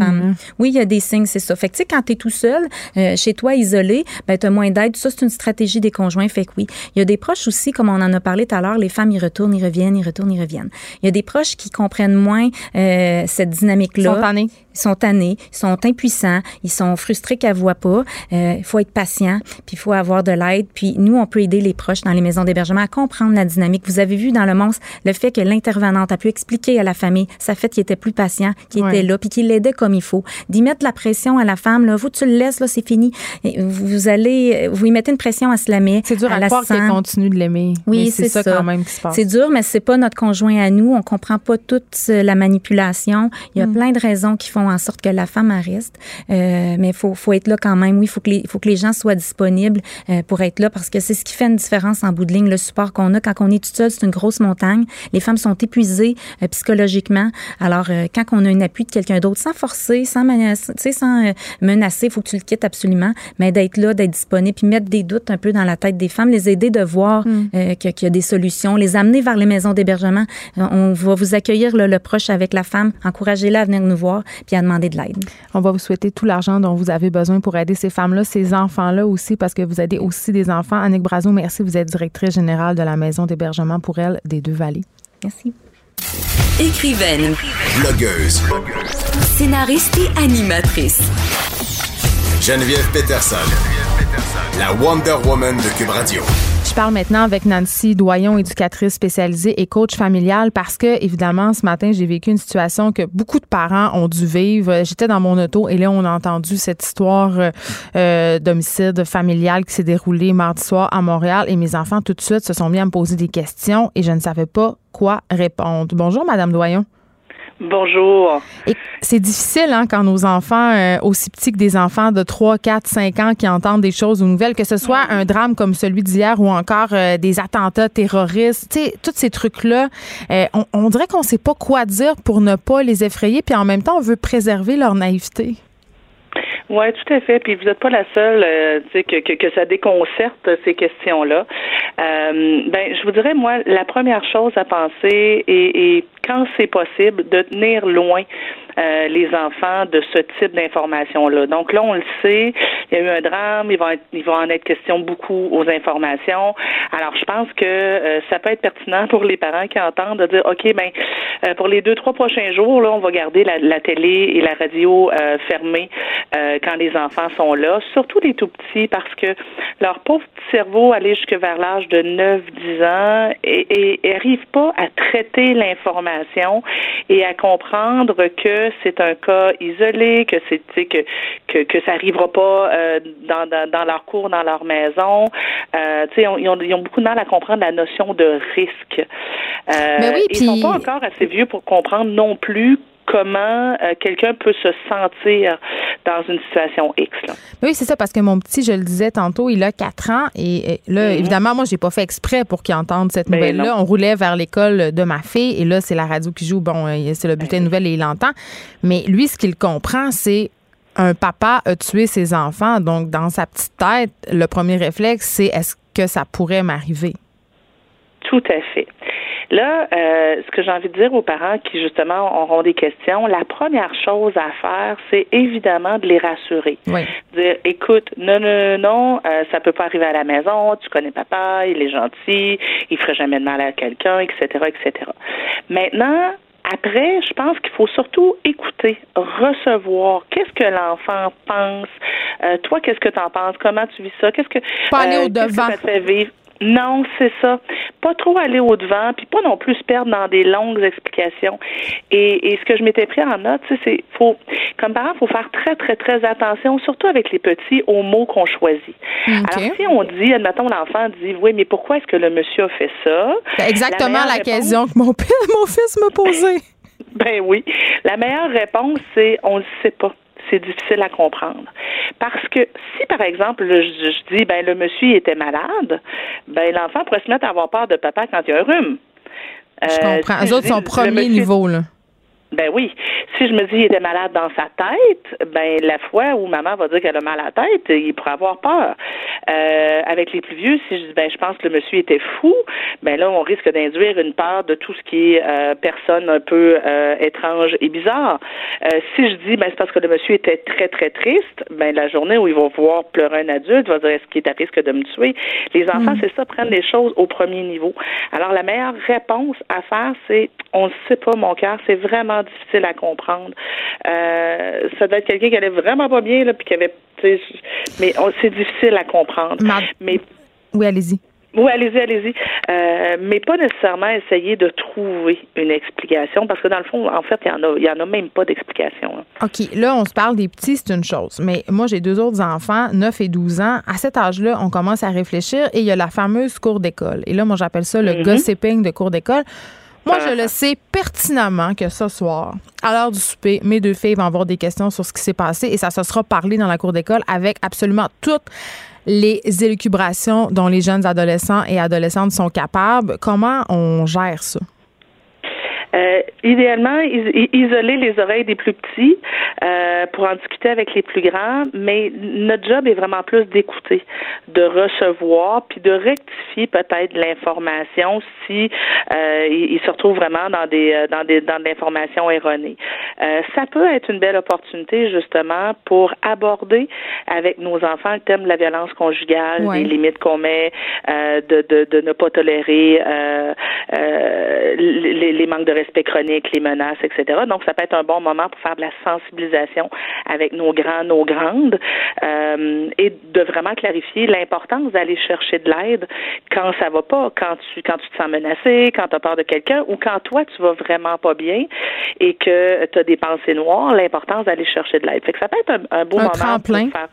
Oui, il y a des signes, c'est ça. Fait que, tu sais, quand tu es tout seul, euh, chez toi, isolé, ben, tu as moins d'aide. Ça, c'est une stratégie des conjoints. Fait que oui. Il y a des proches aussi, comme on en a parlé tout à l'heure, les femmes, ils retournent, ils reviennent, ils retournent, ils reviennent. Il y a des proches qui comprennent moins euh, cette dynamique-là. Ils sont tannés. Ils sont tannés, ils sont impuissants, ils sont frustrés qu'elle ne voient pas. Euh, il faut être patient, puis il faut avoir de l'aide. Puis nous, on peut aider les proches dans les maisons d'hébergement à comprendre la dynamique. Vous avez vu dans le monstre le fait que l'intervenante a pu expliquer à la famille sa fait qu'il était plus patient, qu'il était là, puis qu'il l'aidait comme il faut. D'y mettre la pression à la femme, là, vous, tu le laisses, là, c'est fini. vous allez, vous y mettez une pression à se la mettre. C'est dur à, croire qu'elle continue de l'aimer. Oui, c'est ça, quand même qui se passe. C'est dur, mais c'est pas notre conjoint à nous. On comprend pas toute la manipulation. Il y a mm. plein de raisons qui font en sorte que la femme reste. Euh, mais il faut, faut être là quand même. Oui, il faut que les, faut que les gens soient disponibles euh, pour être là parce que c'est ce qui fait une différence en bout de ligne. Le support qu'on a quand on est tout seul, c'est une grosse montagne. Les femmes sont épuisées euh, psychologiquement. Alors, quand on a un appui de quelqu'un d'autre, sans forcer, sans menacer, sans menacer, il faut que tu le quittes absolument, mais d'être là, d'être disponible, puis mettre des doutes un peu dans la tête des femmes, les aider de voir mm. qu'il y a des solutions, les amener vers les maisons d'hébergement. on va vous accueillir le proche avec la femme, encouragez-la à venir nous voir, puis à demander de l'aide. On va vous souhaiter tout l'argent dont vous avez besoin pour aider ces femmes-là, ces enfants-là aussi, parce que vous aidez aussi des enfants. Annick Brazo, merci. Vous êtes directrice générale de la maison d'hébergement pour elles des Deux-Vallées. Merci. Écrivaine. Blogueuse. Scénariste et animatrice. Geneviève Peterson. La Wonder Woman de Cube Radio parle maintenant avec Nancy Doyon, éducatrice spécialisée et coach familial, parce que, évidemment, ce matin, j'ai vécu une situation que beaucoup de parents ont dû vivre. J'étais dans mon auto et là, on a entendu cette histoire euh, euh, d'homicide familial qui s'est déroulée mardi soir à Montréal et mes enfants, tout de suite, se sont mis à me poser des questions et je ne savais pas quoi répondre. Bonjour, Madame Doyon. Bonjour. c'est difficile hein, quand nos enfants, euh, aussi petits que des enfants de 3, 4, 5 ans qui entendent des choses ou nouvelles, que ce soit un drame comme celui d'hier ou encore euh, des attentats terroristes, tu sais, tous ces trucs-là, euh, on, on, dirait qu'on ne sait pas quoi dire pour ne pas les effrayer, puis en même temps, on veut préserver leur naïveté. Oui, tout à fait. Puis vous n'êtes pas la seule, euh, que, que, que, ça déconcerte ces questions-là. Euh, ben, je vous dirais, moi, la première chose à penser, et, et quand c'est possible, de tenir loin euh, les enfants de ce type d'informations-là. Donc là, on le sait, il y a eu un drame, il va, être, il va en être question beaucoup aux informations. Alors, je pense que euh, ça peut être pertinent pour les parents qui entendent de dire, OK, ben, euh, pour les deux, trois prochains jours, là, on va garder la, télé et la radio fermées quand les enfants sont là, surtout les tout petits, parce que leur pauvre petit cerveau, aller jusque vers l'âge de 9-10 ans, et, et, arrive pas à traiter l'information et à comprendre que c'est un cas isolé, que c'est que, que que ça arrivera pas euh, dans, dans, dans leur cours, dans leur maison. Euh, ils, ont, ils, ont, ils ont beaucoup de mal à comprendre la notion de risque. Euh, ben oui, Ils sont pas encore assez vieux pour comprendre non plus comment euh, quelqu'un peut se sentir dans une situation X. Là. Oui, c'est ça, parce que mon petit, je le disais tantôt, il a 4 ans et, là, mhm. évidemment, moi, j'ai pas fait exprès pour qu'il entende cette ben nouvelle-là. On roulait vers l'école de ma fille et là, c'est la radio qui joue. Bon, euh, c'est le bulletin de nouvelles et il l'entend. Mais lui, ce qu'il comprend, c'est un papa a tué ses enfants. Donc, dans sa petite tête, le premier réflexe, c'est est-ce que ça pourrait m'arriver? Tout à fait. Là, euh, ce que j'ai envie de dire aux parents qui justement auront des questions, la première chose à faire, c'est évidemment de les rassurer. Oui. Dire, écoute, non, non, non, euh, ça peut pas arriver à la maison. Tu connais papa, il est gentil, il ferait jamais de mal à quelqu'un, etc., etc. Maintenant, après, je pense qu'il faut surtout écouter, recevoir. Qu'est-ce que l'enfant pense? Euh, toi, qu'est-ce que tu en penses? Comment tu vis ça? Qu'est-ce que, aller au devant. ça te fait vivre? Non, c'est ça. Pas trop aller au devant, puis pas non plus se perdre dans des longues explications. Et, et ce que je m'étais pris en note, c'est faut, comme parent, faut faire très très très attention, surtout avec les petits, aux mots qu'on choisit. Alors si on dit, admettons l'enfant dit, oui, mais pourquoi est-ce que le monsieur a fait ça C'est exactement la, question que mon, *laughs* mon fils me posait. ben oui, la meilleure réponse c'est on ne sait pas c'est difficile à comprendre. Parce que si, par exemple, je, dis, ben, le monsieur était malade, ben, l'enfant pourrait se mettre à avoir peur de papa quand il y a un rhume. je comprends. Les autres sont premier niveau, là. Ben oui. Si je me dis qu'il était malade dans sa tête, ben la fois où maman va dire qu'elle a mal à la tête, il pourrait avoir peur. Euh, avec les plus vieux, si je dis ben je pense que le monsieur était fou, ben là on risque d'induire une peur de tout ce qui est euh, personne un peu euh, étrange et bizarre. Si je dis ben c'est parce que le monsieur était très très triste, ben la journée où ils vont voir pleurer un adulte, va dire est-ce qu'il est à risque de me tuer? Les enfants, mm. c'est ça, prennent les choses au premier niveau. Alors la meilleure réponse à faire, c'est on ne sait pas mon cœur, c'est vraiment difficile à comprendre. Euh, ça doit être quelqu'un qui allait vraiment pas bien, là, puis qui avait, mais c'est difficile à comprendre. Mais oui, allez-y. Oui, allez-y, allez-y. Euh, mais pas nécessairement essayer de trouver une explication, parce que dans le fond, en fait, il y en a, y en a même pas d'explication. Hein. OK. Là, on se parle des petits, c'est une chose. Mais moi, j'ai deux autres enfants, 9 et 12 ans. À cet âge-là, on commence à réfléchir et il y a la fameuse cour d'école. Et là, moi, j'appelle ça le mm-hmm. gossiping de cour d'école. Moi, je le sais pertinemment que ce soir, à l'heure du souper, mes deux filles vont avoir des questions sur ce qui s'est passé et ça se sera parlé dans la cour d'école avec absolument toutes les élucubrations dont les jeunes adolescents et adolescentes sont capables. Comment on gère ça? Euh, idéalement, isoler les oreilles des plus petits euh, pour en discuter avec les plus grands, mais notre job est vraiment plus d'écouter, de recevoir, puis de rectifier peut-être l'information si euh, il, se retrouve vraiment dans des euh, dans des dans de l'information erronée. Euh, ça peut être une belle opportunité justement pour aborder avec nos enfants le thème de la violence conjugale, les limites qu'on met, euh, de, de, de ne pas tolérer les, les manques de respect chronique, les menaces, etc. Donc, ça peut être un bon moment pour faire de la sensibilisation avec nos grands, nos grandes, euh, et de vraiment clarifier l'importance d'aller chercher de l'aide quand ça va pas, quand tu quand tu te sens menacé, quand tu as peur de quelqu'un, ou quand toi tu vas vraiment pas bien et que tu as des pensées noires, l'importance d'aller chercher de l'aide. Fait que ça peut être un, beau moment pour faire.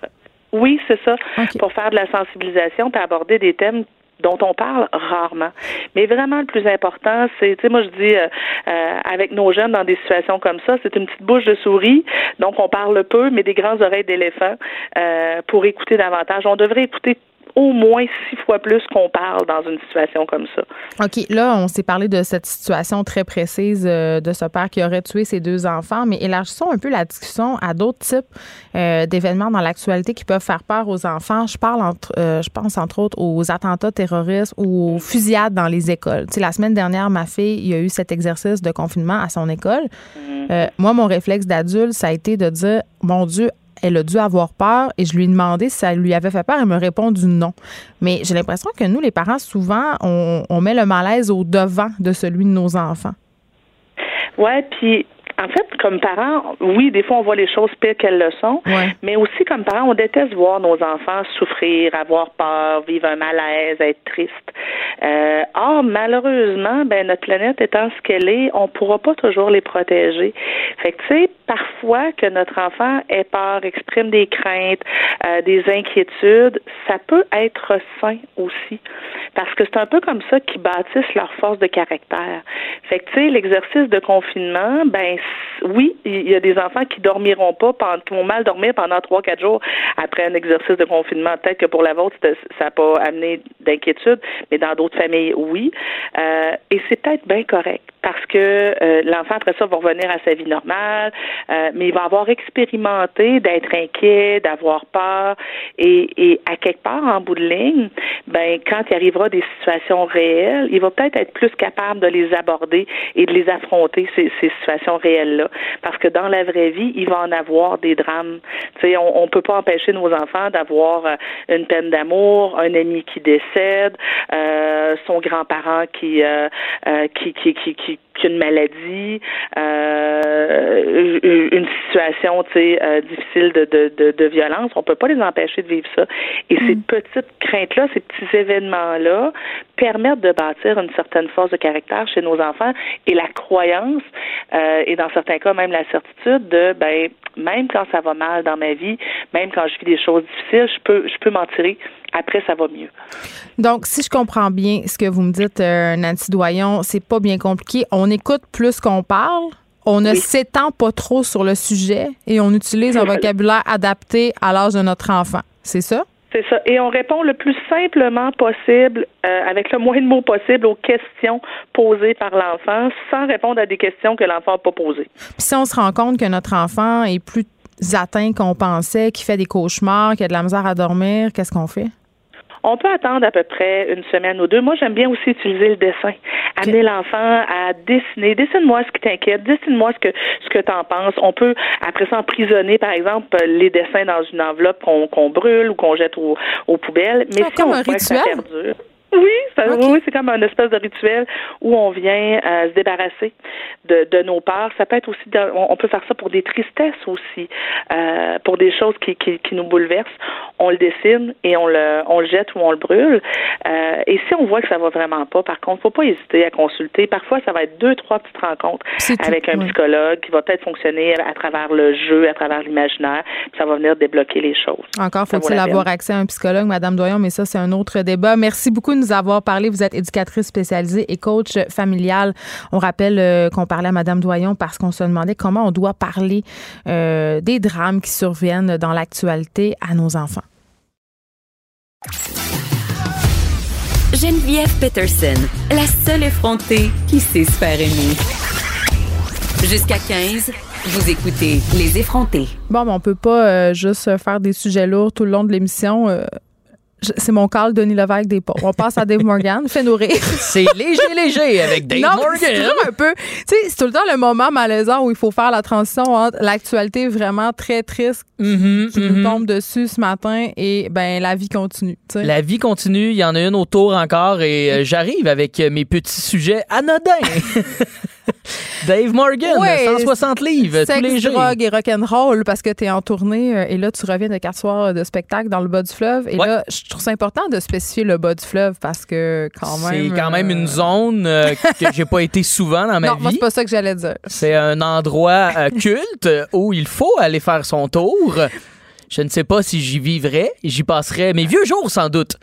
Oui, c'est ça. Pour faire de la sensibilisation, puis aborder des thèmes dont on parle rarement. Mais vraiment, le plus important, c'est, tu moi je dis, euh, euh, avec nos jeunes dans des situations comme ça, c'est une petite bouche de souris, donc on parle peu, mais des grandes oreilles d'éléphant euh, pour écouter davantage. On devrait écouter au moins six fois plus qu'on parle dans une situation comme ça. OK. Là, on s'est parlé de cette situation très précise euh, de ce père qui aurait tué ses deux enfants, mais élargissons un peu la discussion à d'autres types euh, d'événements dans l'actualité qui peuvent faire peur aux enfants. Je parle entre, euh, je pense entre autres aux attentats terroristes ou aux fusillades dans les écoles. Tu sais, la semaine dernière, ma fille, il y a eu cet exercice de confinement à son école. Mm-hmm. moi, mon réflexe d'adulte, ça a été de dire, mon Dieu, elle a dû avoir peur et je lui ai demandé si ça lui avait fait peur. Elle me répondu non. Mais j'ai l'impression que nous, les parents, souvent, on, on met le malaise au devant de celui de nos enfants. Ouais, puis en fait, comme parents, oui, des fois, on voit les choses pires qu'elles le sont, mais aussi comme parents, on déteste voir nos enfants souffrir, avoir peur, vivre un malaise, être triste. Euh, or, malheureusement, ben notre planète étant ce qu'elle est, on pourra pas toujours les protéger. Fait que, tu sais, parfois que notre enfant ait peur, exprime des craintes, euh, des inquiétudes, ça peut être sain aussi. Parce que c'est un peu comme ça qu'ils bâtissent leur force de caractère. Fait que, tu sais, l'exercice de confinement, ben, oui, il y a des enfants qui dormiront pas, qui vont mal dormir pendant trois, quatre jours après un exercice de confinement. Peut-être que pour la vôtre, ça n'a pas amené d'inquiétude, mais dans d'autres familles, oui. Euh, et c'est peut-être bien correct parce que euh, l'enfant après ça va revenir à sa vie normale, euh, mais il va avoir expérimenté d'être inquiet, d'avoir peur, et, et à quelque part en bout de ligne, ben quand il arrivera des situations réelles, il va peut-être être plus capable de les aborder et de les affronter ces, ces situations réelles-là, parce que dans la vraie vie, il va en avoir des drames. Tu sais, on, on peut pas empêcher nos enfants d'avoir euh, une peine d'amour, un ami qui décède, euh, son grand-parent qui, euh, qui, qui, qui, qui qu'une maladie, euh, une situation, tu sais, euh, difficile de, de, de, violence, on peut pas les empêcher de vivre ça. Et ces mm. petites craintes-là, ces petits événements-là, permettent de bâtir une certaine force de caractère chez nos enfants et la croyance, euh, et dans certains cas même la certitude de, ben, même quand ça va mal dans ma vie, même quand je vis des choses difficiles, je peux, je peux m'en tirer après, ça va mieux. Donc, si je comprends bien ce que vous me dites, euh, Nancy Doyon, c'est pas bien compliqué. On écoute plus qu'on parle. On ne s'étend pas trop sur le sujet et on utilise un vocabulaire adapté à l'âge de notre enfant. C'est ça? C'est ça. Et on répond le plus simplement possible, euh, avec le moins de mots possible, aux questions posées par l'enfant, sans répondre à des questions que l'enfant n'a pas posées. Puis si on se rend compte que notre enfant est plus atteint qu'on pensait, qu'il fait des cauchemars, qu'il a de la misère à dormir, qu'est-ce qu'on fait? On peut attendre à peu près une semaine ou deux. Moi, j'aime bien aussi utiliser le dessin. Amener l'enfant à dessiner. Dessine-moi ce qui t'inquiète. Dessine-moi ce que ce que t'en penses. On peut après ça emprisonner, par exemple, les dessins dans une enveloppe qu'on brûle ou qu'on jette aux poubelles. Mais si on un rituel. ça perdure, oui, oui, c'est comme un espèce de rituel où on vient euh, se débarrasser de, de, nos peurs. Ça peut être aussi, on, peut faire ça pour des tristesses aussi, euh, pour des choses qui, qui, qui, nous bouleversent. On le dessine et on le, on le jette ou on le brûle. Euh, et si on voit que ça va vraiment pas, par contre, faut pas hésiter à consulter. Parfois, ça va être deux, trois petites rencontres avec un psychologue qui va peut-être fonctionner à travers le jeu, à travers l'imaginaire. Ça va venir débloquer les choses. Encore faut-il avoir accès à un psychologue, Madame Doyon, mais ça, c'est un autre débat. Merci beaucoup nous avoir parlé. Vous êtes éducatrice spécialisée et coach familial. On rappelle euh, qu'on parlait à Madame Doyon parce qu'on se demandait comment on doit parler euh, des drames qui surviennent dans l'actualité à nos enfants. Geneviève Peterson, la seule effrontée qui sait se faire aimer. Jusqu'à 15, vous écoutez Les effrontés. Bon, mais on peut pas euh, juste faire des sujets lourds tout le long de l'émission c'est mon call Denis Levesque des pauvres. On passe à Dave Morgan. Fais nourrir. *laughs* c'est léger, léger avec Dave Morgan. C'est un peu. Tu sais, c'est tout le temps le moment malaisant où il faut faire la transition entre l'actualité vraiment très triste mm-hmm, qui nous mm-hmm. tombe dessus ce matin et ben la vie continue. La vie continue. Il y en a une autour encore et euh, j'arrive avec mes petits sujets anodins. *laughs* *laughs* Dave Morgan, 160 livres tous les jours. drogue et rock'n'roll parce que tu es en tournée euh, et là, tu reviens de quatre soirs de spectacle dans le bas du fleuve. Et là, je trouve ça important de spécifier le bas du fleuve parce que quand même. C'est quand même une euh, zone euh, *laughs* que j'ai pas été souvent dans ma non, vie. Non, c'est pas ça que j'allais dire. C'est un endroit *laughs* culte où il faut aller faire son tour. Je ne sais pas si j'y vivrais. J'y passerais mes vieux jours, sans doute.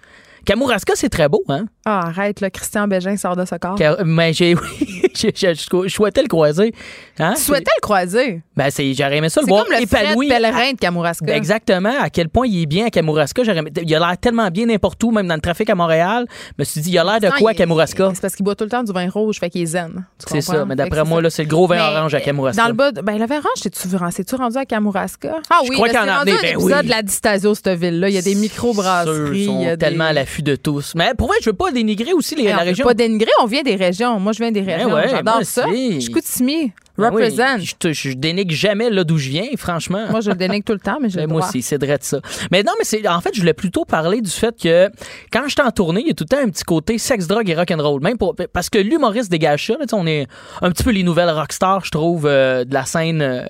Kamouraska, c'est très beau, hein? Ah, arrête, là, Christian Bégin sort de ce corps. mais j'ai, *laughs* oui, je souhaitais le croiser. Hein? Tu souhaitais le croiser? Ben, c'est, j'aurais aimé ça le voir comme le épanoui. pèlerin de Kamouraska. Exactement. À quel point il est bien à Kamouraska. J'aurais, il a l'air tellement bien n'importe où, même dans le trafic à Montréal. Je me suis dit, il a l'air de quoi à Kamouraska? C'est parce qu'il boit tout le temps du vin rouge, fait qu'il est zen. C'est ça. Mais d'après moi, là, c'est le gros vin orange à Kamouraska. Dans le bas, ben, le vin orange, c'est-tu, rendu à Kamouraska? Ah oui, crois qu'il en a rendu ben oui. de la dystasio, cette ville-là. Il y a des micro-brasseries. Ils sont tellement à l'affût de tous. Mais pour vrai, je veux pas dénigrer aussi les, la région. Pas dénigrer, on vient des régions. Moi, je viens des régions. J'adore ça. Je suis Koutimi. Ben Represent. je, je, dénigre jamais là d'où je viens, franchement. Moi, je le dénigre tout le temps, mais je ben, Moi aussi, c'est vrai de ça. Mais non, mais c'est en fait, je voulais plutôt parler du fait que quand j'étais en tournée, il y a tout le temps un petit côté sexe, drogue et rock'n'roll. Même pour, parce que l'humoriste dégage ça. Là, on est un petit peu les nouvelles rockstars, je trouve, euh, de la scène euh,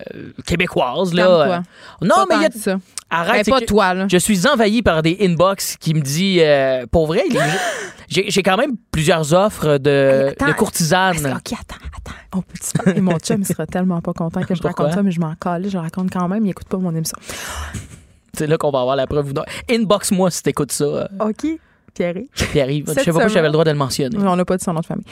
québécoise. Là. non, mais il y a ça. Arrête, pas toi, Je suis envahi par des inbox qui me disent, euh, pour vrai, j'ai quand même plusieurs offres de, de courtisanes. OK, attends, attends. On peut parler? Mon *laughs* chum, il sera tellement pas content que je raconte ça, mais je m'en colle. Je raconte quand même. Il écoute pas mon émission. C'est là qu'on va avoir la preuve. Inbox-moi si t'écoutes ça. Euh. OK. Pierre-Yves. Pierre-Yves. Je sais pas pourquoi j'avais le droit de le mentionner. On n'a pas dit son nom de famille.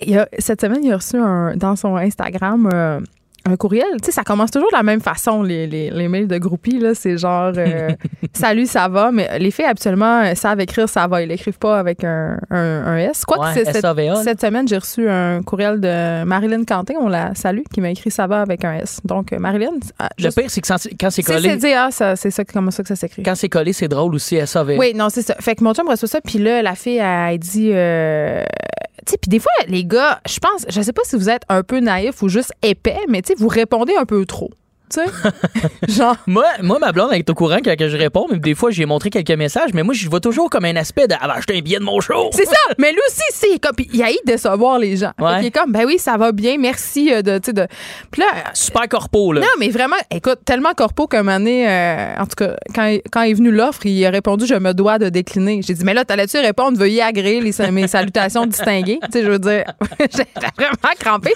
Il a, cette semaine, il a reçu un, dans son Instagram euh, un courriel, tu sais, ça commence toujours de la même façon, les, les, les mails de groupies, là. C'est genre, euh, *laughs* salut, ça va? Mais les filles, absolument, euh, savent écrire ça va. Ils l'écrivent pas avec un, un, S. Quoi que cette, cette, semaine, j'ai reçu un courriel de Marilyn Canté, on la salue, qui m'a écrit ça va avec un S. Donc, euh, Marilyn. Ah, le pire, c'est que quand c'est collé. C'est ah, c'est ça, comme ça que ça s'écrit? Quand c'est collé, c'est drôle aussi, SAVA. Oui, non, c'est ça. Fait que mon chum reçoit ça, puis là, la fille, elle, dit, puis des fois, les gars, je pense, je sais pas si vous êtes un peu naïf ou juste épais, mais vous répondez un peu trop. Tu sais? *laughs* Genre. moi, moi, ma blonde, elle est au courant quand je réponds, mais des fois, j'ai montré quelques messages, mais moi, je vois toujours comme un aspect de ah, ben, acheter un billet de mon show. C'est ça. *laughs* Mais lui aussi, c'est comme. Il a de décevoir les gens. Il est comme, ben oui, ça va bien, merci euh, de. de... Puis là. Super corpo, là. Non, mais vraiment, écoute, tellement corpo qu'un moment donné, euh, en tout cas, quand, quand est venu l'offre, il a répondu, je me dois de décliner. J'ai dit, mais là, t'allais-tu répondre, veuillez agréer les, mes salutations distinguées? Tu sais, je veux dire, *laughs* j'ai vraiment crampé.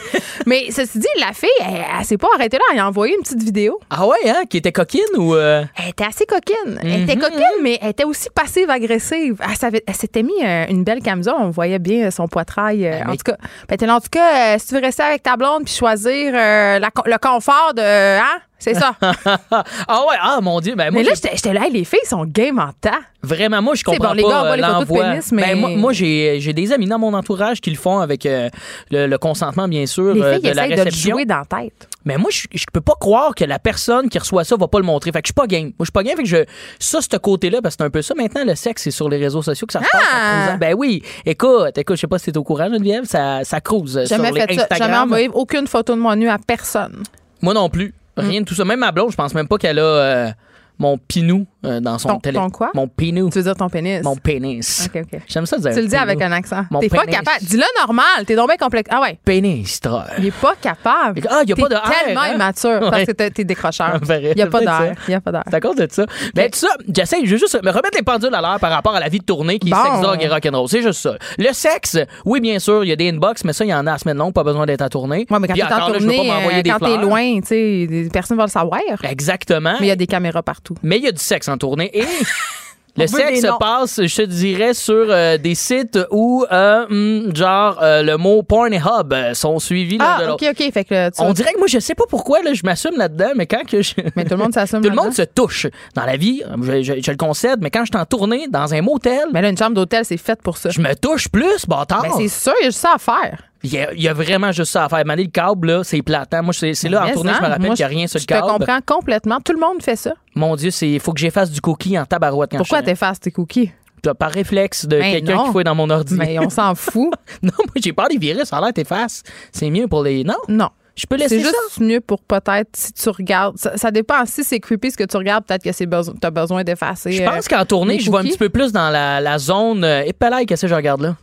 Mais ceci dit, la fille, elle, elle s'est pas arrêtée là. Elle a envoyé une petite vidéo. Ah ouais, hein? Qui était coquine ou. Euh? Elle était assez coquine. Elle était mhm. coquine, mais elle était aussi passive-agressive. Elle, s'était mis euh, une belle camisole. On voyait bien son poitrail. Euh, en, tout cas, ben, en tout cas, si tu veux rester avec ta blonde puis choisir le confort de. Hein? C'est ça. *laughs* ah ouais, ah mon Dieu. Ben, moi, mais là, j'étais là, les filles sont game en temps. Vraiment, moi, je C'est comprends bon, les pas gars, euh, les de l'envoi. mais- Ben, moi, moi, j'ai j'ai des amis dans mon entourage qui le font avec euh, le, le consentement, bien sûr, Les euh, filles de la essayent de réception. jouer dans la tête. Mais moi, je, je peux pas croire que la personne qui reçoit ça va pas le montrer. Fait que je suis pas game. Moi, je suis pas game. Fait que je, ça, ce côté-là, parce que c'est un peu ça. Maintenant, le sexe, c'est sur les réseaux sociaux que ça se passe. Ah! à 13 ans. Ben oui. Écoute, écoute, je sais pas si t'es au courant, Geneviève, ça, ça cruise euh, sur Jamais les fait ça. Instagram. Jamais envoyé aucune photo de moi nue à personne. Moi non plus. Rien de tout ça. Même ma blonde, je pense même pas qu'elle a euh, mon pinou euh, dans son Ton- télé. ton quoi? Mon pinou. Tu veux dire ton pénis? Mon pénis. OK, OK. J'aime ça dire. Tu le dis avec un accent. Mon T'es pas pénis. capable. Dis-le normal. T'es donc bien complexe. Ah ouais. Pénis, toi. Il est pas capable. Ah, il y a T'es pas de tellement hein? immature parce que t'es t'es décrocheur. *laughs* Il y a pas d'air. Il y a pas d'air. C'est à cause de ça. Ben, tout ça, j'essaie, je veux juste me remettre les pendules à l'heure par rapport à la vie de tournée qui est Bon. sex, drogue et rock'n'roll. C'est juste ça. Le sexe, oui, bien sûr, il y a des inbox, mais ça, il y en a à semaine longue, pas besoin d'être à tournée. Ouais, mais quand Puis t'es en encore là, je veux tournée, pas euh, des quand t'es fleurs. loin, tu sais, des- personne va le savoir. Exactement. Mais il y a des caméras partout. Mais il y a du sexe en tournée et *laughs* le sexe se passe, je te dirais, sur euh, des sites où, euh, hum, genre, euh, le mot porn et hub sont suivis de Ah. OK, OK. Fait que tu On dirait que moi, je sais pas pourquoi, là, je m'assume là-dedans, mais quand que je... *laughs* Mais tout le monde s'assume. *laughs* Tout le monde se touche. Dans la vie, je, je- je le concède, mais quand je suis en tournée dans un motel, Mais là, une chambre d'hôtel, c'est faite pour ça. je me touche plus, bâtard. Ben, c'est sûr, il y a juste ça à faire. Il y, a, il y a vraiment juste ça à faire. Maner le câble, là, c'est platant. Moi, c'est c'est là, en tournée, je hein, me rappelle qu'il n'y a rien sur le Je te câble. comprends complètement. Tout le monde fait ça. Mon Dieu, il faut que j'efface du cookie en tabarouette quand Pourquoi je t'effaces tes cookies? Par réflexe de Ben quelqu'un qui fouille dans mon ordi. Mais on s'en *laughs* fout. non, moi, j'ai peur des virus. Ça a l'air t'effaces. C'est mieux pour les... Non, Non. je peux laisser C'est ça. juste mieux pour peut-être si tu regardes. Ça, ça dépend. Si c'est creepy ce que tu regardes, peut-être que c'est besoin, t'as besoin d'effacer. Je euh, pense qu'en tournée, je vais un petit peu plus dans la, la zone... Euh, épelaille, qu'est-ce que je regarde là?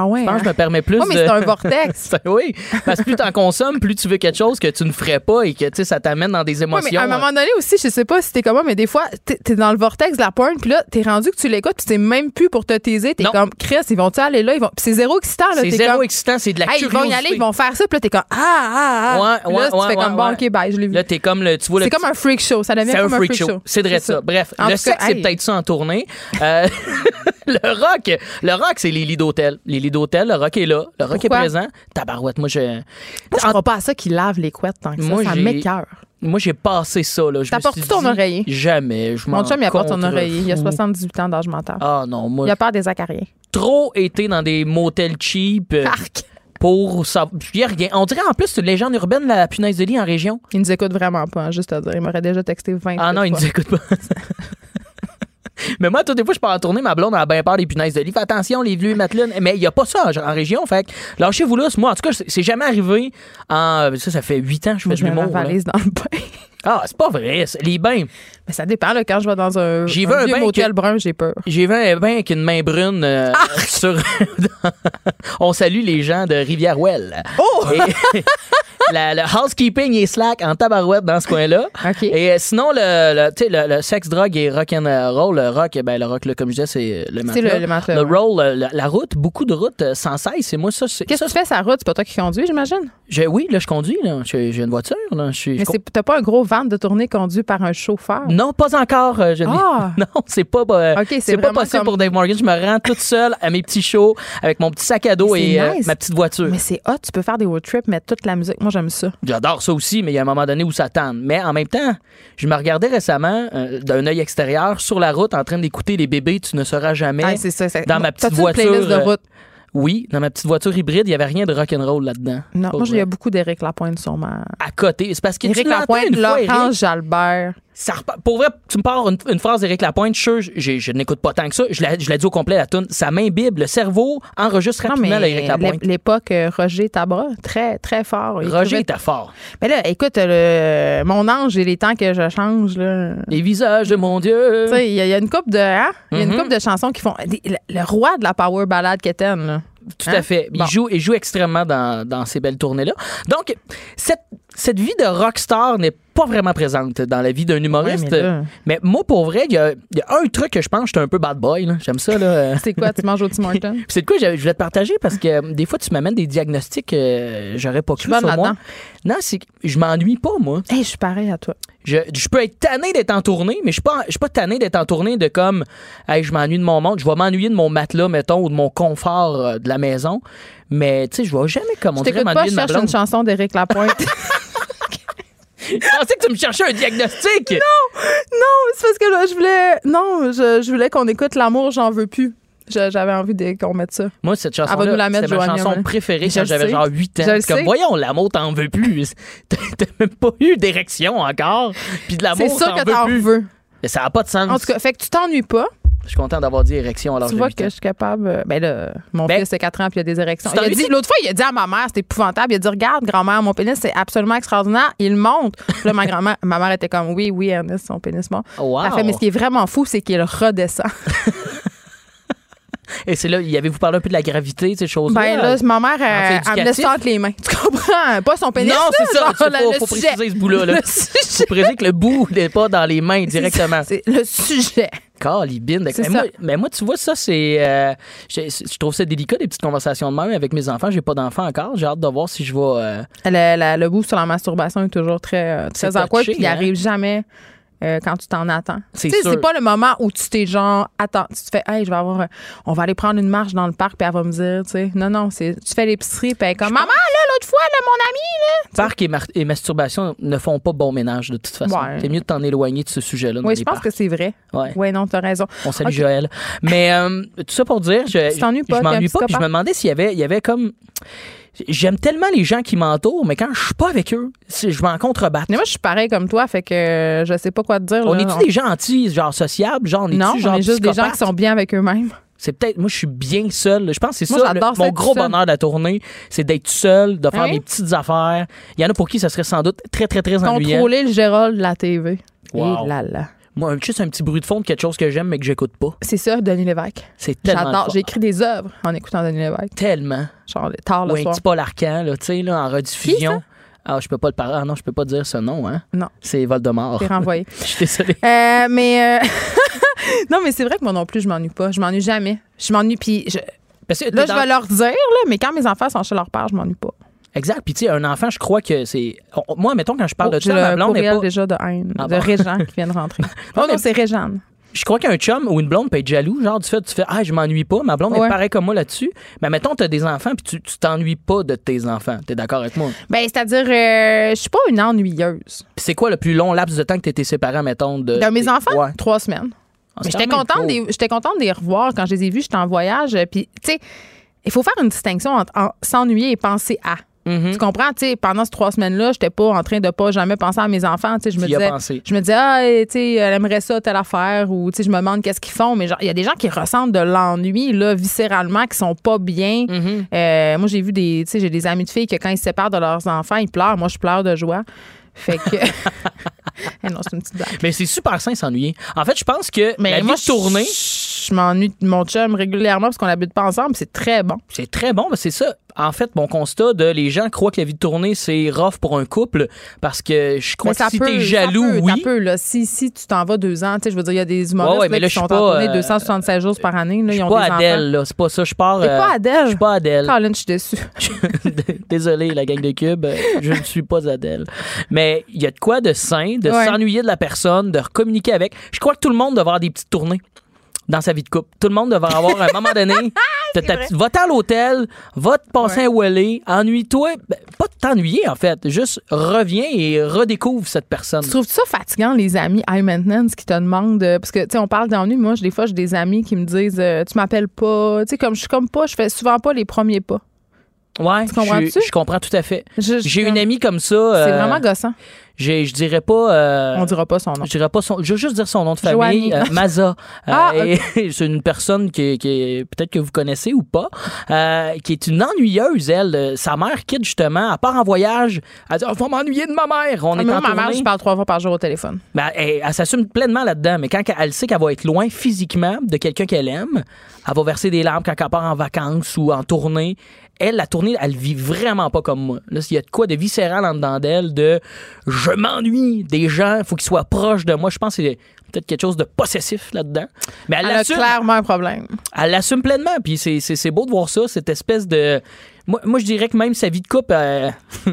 Ah ouais. Je pense hein? je me permets plus Ouais, mais de... c'est un *laughs* vortex. Oui, parce que plus t'en consommes, plus tu veux quelque chose que tu ne ferais pas et que tu sais, ça t'amène dans des émotions. mais à un moment donné aussi, je sais pas si t'es comme moi, mais des fois, t'es dans le vortex de la porn, puis là, t'es rendu que tu l'écoutes, puis c'est même plus pour te taiser. T'es comme, Chris, ils vont-tu aller là? Ils vont... C'est zéro excitant, là. c'est zéro comme, excitant, c'est de la Hey, ils curiosité. vont y aller, ils vont faire ça, puis là, t'es comme, ah, ah, ah. Ouais, Puis ouais, là, tu ouais, fais comme, ouais, bon. OK, bye, je l'ai vu. Là, t'es comme le. Tu vois C'est comme un freak show. Ça devient C'est un comme freak show. C'est vrai ça. Bref, le sexe, c'est peut-être ça en tournée. *laughs* Le rock, le rock, c'est les lits d'hôtel. Les d'hôtel, le rock est là. Le rock Pourquoi? est présent. Tabarouette, moi, je, Moi, je En- crois pas à ça qu'ils lavent les couettes tant que Moi, ça. M'écœure. moi, j'ai passé ça, là. Je me T'apportes-tu ton oreiller? Jamais. Je Mon chum, il apporte son contrefous. oreiller. Il a 78 ans d'âge mental. Ah non, moi, Il a peur des acariens. trop été dans des motels cheap euh, Arc! pour ça. Il a rien. On dirait en plus, une légende urbaine, la punaise de lit en région. Il nous écoute vraiment pas, hein, juste à dire. Il m'aurait déjà texté 20 Ah non, il fois. nous écoute pas. *laughs* *laughs* Mais moi, toutes les fois, je pars en tournée, ma blonde a bien peur des punaises de lit. Fais attention, les vieux matelas. Mais il n'y a pas ça en, en région. Fait que lâchez-vous là. Moi, en tout cas, c'est jamais arrivé. En, ça, ça fait huit ans que je fais ma l'humour. valise dans le bain. Ah, c'est pas vrai. Les bains. Mais ça dépend, là, quand je vais dans un, J'ai un vu un vieux bain motel que- brun, j'ai peur. J'ai vu un bain avec une main brune euh, sur. *laughs* On salue les gens de Rivière-Ouelle. Oh! Et- *laughs* la- le housekeeping est slack en tabarouette dans ce coin-là. Et euh, sinon, le, le, le, le sexe, drogue et rock and roll, le rock, ben, le rock, là, comme je disais, c'est le matelas. le- le matelas, ouais. roll, euh, la, la route, beaucoup de routes euh, sans cesse. Et moi, ça, c'est. Qu'est-ce que tu fais sa route? C'est pas toi qui conduis, j'imagine? je- oui, là, je conduis. là. J'ai une voiture. Là. Je Mais je c'est- t'as pas un gros van de tournée conduit par un chauffeur? Non, pas encore. euh, je Ah! *laughs* Non, c'est pas, euh, Ok, c'est pas possible comme- pour Dave Morgan. Je me rends toute seule à mes petits shows avec mon petit sac à dos et euh, nice. ma petite voiture. Mais c'est hot, tu peux faire des road trips, mettre toute la musique. Moi, j'aime ça. J'adore ça aussi, mais il y a un moment donné où ça tente. Mais en même temps, je me regardais récemment euh, d'un œil extérieur sur la route en train d'écouter les bébés Tu ne sauras jamais. Ah, c'est ça, c'est- Dans ma petite une playlist voiture, de euh, route? Oui, dans ma petite voiture hybride, il n'y avait rien de rock'n'roll là-dedans. Non, moi, il y a beaucoup d'Éric Lapointe sur ma. À côté. C'est parce que Éric Lapointe, une fois, Laurent Éric, Jalbert. Ça repart- Pour vrai, tu me parles une, une phrase d'Éric Lapointe, je, n'écoute pas tant que ça. Je la, je dis au complet, la tune. Ça m'imbibe, le cerveau enregistre rapidement l'Éric Lapointe. l'ép- l'époque euh, Roger Tabra, très, très fort. Il Roger était fort. Mais là, écoute, le... mon ange, j'ai les temps que je change, là. Les visages de mon Dieu. Tu sais, il y, a- il y a une couple de, hein? Il y a une Mhm. couple de chansons qui font le, le roi de la power ballade qu'Étienne, là. Tout Hein? à fait. Il, Bon. joue, il joue extrêmement dans, dans ces belles tournées-là. Donc, cette, cette vie de rockstar n'est pas vraiment présente dans la vie d'un humoriste. Ouais, mais moi, pour vrai, il y y a un truc que je pense, je suis un peu bad boy. J'aime ça. Là. *laughs* C'est quoi, tu manges au Tim Hortons? C'est de quoi je, je voulais te partager parce que euh, des fois, tu m'amènes des diagnostics que j'aurais pas cru sur moi. Non, c'est que je m'ennuie pas, moi. Hey, je suis pareil à toi. Je, je peux être tanné d'être en tournée, mais je suis pas, je suis pas tanné d'être en tournée de comme, hey, je m'ennuie de mon monde. Je vais m'ennuyer de mon matelas, mettons, ou de mon confort euh, de la maison. Mais, tu sais, je vais jamais, comme on Je dirait, pas, m'ennuyer je de ma cherche blonde. une chanson d'Éric Lapointe. *laughs* Je pensais que tu me cherchais un diagnostic. Non, c'est parce que là, je voulais. Non, je, je voulais qu'on écoute L'amour, j'en veux plus. Je- J'avais envie de- qu'on mette ça. Moi, cette va nous chanson-là, la mettre, c'est ma chanson ouais. préférée Je quand le j'avais sais. genre 8 ans. Je le C'est comme, sais. voyons, l'amour, t'en veux plus. *laughs* T'as t'as même pas eu d'érection encore. Puis de l'amour, C'est sûr que t'en t'en veux plus. veux. Mais ça n'a pas de sens. En tout cas, fait que tu t'ennuies pas. Je suis content d'avoir dit érection alors tu vois que je suis capable. euh, Ben là, mon Ben, fils a 4 ans puis il a des érections. Il a dit, l'autre fois, il a dit à ma mère, c'était épouvantable. Il a dit, regarde, grand-mère, mon pénis, c'est absolument extraordinaire. Il monte. Puis là, ma grand-mère, ma mère était comme, oui, oui, Ernest, son pénis monte. Wow. Elle fait, mais ce qui est vraiment fou, c'est qu'il redescend. *laughs* Et c'est là, y avez-vous parlé un peu de la gravité, ces choses-là? Ben là, ma mère, En fait elle, elle me laisse entre les mains. Tu comprends? Pas son pénis. non, c'est ça. Il faut, préciser ce bout-là. Là. Faut préciser que le bout n'est pas dans les mains directement. C'est le sujet. Calibine. Mais moi, mais moi, tu vois, ça, c'est. euh, je, je trouve ça délicat, des petites conversations de même avec mes enfants. J'ai pas d'enfants encore. J'ai hâte de voir si je vais. euh, Le, la- le bout sur la masturbation est toujours très, euh, très awkward, touché, puis il hein? arrive jamais euh, quand tu t'en attends. C'est Tu sais, sûr. c'est pas le moment où tu t'es genre, attends, tu te fais, hey, je vais avoir, on va aller prendre une marche dans le parc, puis elle va me dire, tu sais, non, non, c'est, tu fais l'épicerie, puis elle est comme, maman, là, l'autre fois, là, mon ami, Parc et, masturbation ne font pas bon ménage de toute façon. Ouais. C'est mieux de t'en éloigner de ce sujet-là. Oui, je pense parcs. que c'est vrai. Ouais. Oui, non, t'as raison. On salue. Joël. Mais euh, tout ça pour dire, je, Tu t'ennuies pas, je m'ennuie pas. Puis je me demandais s'il y avait, il y avait comme. J'aime tellement les gens qui m'entourent, mais quand je suis pas avec eux, je m'en contrebatte. Mais moi, je suis pareil comme toi, fait que je sais pas quoi te dire. On est-tu des gens anti, genre sociables, genre on est-tu Non, genre on est juste des gens qui sont bien avec eux-mêmes. C'est peut-être, moi, je suis bien seul. Je pense que c'est ça. le- mon gros bonheur de la tournée, c'est d'être seul, de faire Hein? mes petites affaires. Il y en a pour qui ça serait sans doute très, très, très ennuyant. Contrôler le Gérald de la TV. Wow. Et là là. Moi, juste un petit bruit de fond de quelque chose que j'aime, mais que j'écoute pas. C'est ça, Denis Lévesque. C'est tellement. J'adore. J'ai écrit des œuvres en écoutant Denis Lévesque. Tellement. Genre tard Ou le un soir. petit Paul Arcan, là, tu sais, là, en rediffusion. Ah, je peux pas le parler. Ah non, je peux pas dire ce nom, hein. Non. C'est Voldemort. T'es renvoyé. *laughs* Je suis désolé. Euh, mais euh, *laughs* non, mais c'est vrai que moi non plus, je m'ennuie pas. Je m'ennuie jamais. Je m'ennuie. Puis je- Parce que là, je vais leur dire, là, mais quand mes enfants sont chez leur père, je m'ennuie pas. Exact. Puis, tu sais, un enfant, je crois que c'est. Moi, mettons, quand je parle Oh, de ça, ma blonde n'est pas. déjà de haine, Ah de bon? Régent qui vient de rentrer. *laughs* non, c'est Réjeanne. Je crois qu'un chum ou une blonde peut être jaloux, genre du fait tu fais ah je m'ennuie pas, ma blonde Ouais. est pareil comme moi là-dessus. Mais mettons t'as des enfants puis tu tu t'ennuies pas de tes enfants, t'es d'accord avec moi? Ben, c'est-à-dire, euh, je suis pas une ennuyeuse. C'est quoi le plus long laps de temps que t'étais séparé mettons de De mes des- enfants, Ouais. trois semaines. Ah, j'étais contente, des, j'étais contente de les revoir quand je les ai vus. J'étais en voyage. Puis, tu sais, il faut faire une distinction entre en- s'ennuyer et penser à. Mhm. Tu comprends? Tu sais, pendant ces trois semaines-là, j'étais pas en train de pas jamais penser à mes enfants. Je me disais, je me disais, ah, eh, tu sais, elle aimerait ça, telle affaire, ou je me demande qu'est-ce qu'ils font. Mais genre, il y a des gens qui ressentent de l'ennui, là, viscéralement, qui sont pas bien. Mhm. Euh, moi, j'ai vu des, j'ai des amis de filles que quand ils se séparent de leurs enfants, ils pleurent. Moi, je pleure de joie. Fait que. *laughs* Eh non, c'est une petite blague. Mais c'est super sain s'ennuyer. En fait, je pense que Mais la moi, vie tournée, je m'ennuie de mon chum régulièrement parce qu'on n'habite pas ensemble. C'est très bon. c'est très bon, mais c'est ça. En fait, mon constat de les gens croient que la vie de tournée c'est rough pour un couple parce que je crois que si t'es ça jaloux, peut, oui. ça peut, là. Si, si tu t'en vas deux ans, tu sais, je veux dire, il y a des humoristes Ouais, ouais, là, mais là, qui sont pas, en tournée euh, 276 jours par année. Là, Je suis pas Adèle, là. C'est pas ça. Je pars. T'es euh, pas Adèle? Je suis pas Adèle. Colin, je suis déçue. *laughs* Désolé, la gang de Cube, euh, je ne suis pas Adèle. Mais il y a de quoi de sain, de Ouais. s'ennuyer de la personne, de communiquer avec. Je crois que tout le monde devrait avoir des petites tournées dans sa vie de couple. Tout le monde devrait avoir à un moment donné. *laughs* t'as ta vrai. petite- Va-t'en à l'hôtel, va te passer un Wally, ennuie-toi. Ben, pas de t'ennuyer, en fait. Juste reviens et redécouvre cette personne. Tu trouves ça fatigant, les amis high maintenance qui te demandent. euh, parce que, tu sais, on parle d'ennui. Moi, j'ai- des fois, j'ai des amis qui me disent euh, Tu m'appelles pas. Tu sais, comme je suis comme pas, je fais souvent pas les premiers pas. Ouais, Tu comprends-tu? je, je comprends tout à fait. Je- je- J'ai une amie comme ça. C'est euh, vraiment gossant. Je dirais pas. euh, On dira pas son nom. Je dirais pas son. Je veux juste dire son nom de famille. Euh, Maza. *laughs* Euh, Ah, *laughs* c'est une personne qui, qui est peut-être que vous connaissez ou pas, euh, qui est une ennuyeuse, elle. Sa mère quitte justement, elle part en voyage. Elle dit oh, Faut m'ennuyer de ma mère. On Ah, est moi, ma mère, je parle trois fois par jour au téléphone. Ben, elle, elle s'assume pleinement là-dedans, mais quand elle sait qu'elle va être loin physiquement de quelqu'un qu'elle aime, elle va verser des larmes quand elle part en vacances ou en tournée. Elle, la tournée, elle vit vraiment pas comme moi. Là, il y a de quoi de viscéral en dedans d'elle, de je m'ennuie des gens, faut qu'ils soient proches de moi. Je pense que c'est peut-être quelque chose de possessif là-dedans. Mais elle Elle a l'assume. clairement un problème. Elle l'assume pleinement, puis c'est beau de voir ça, cette espèce de... Moi, moi, je dirais que même sa vie de couple, euh, *laughs*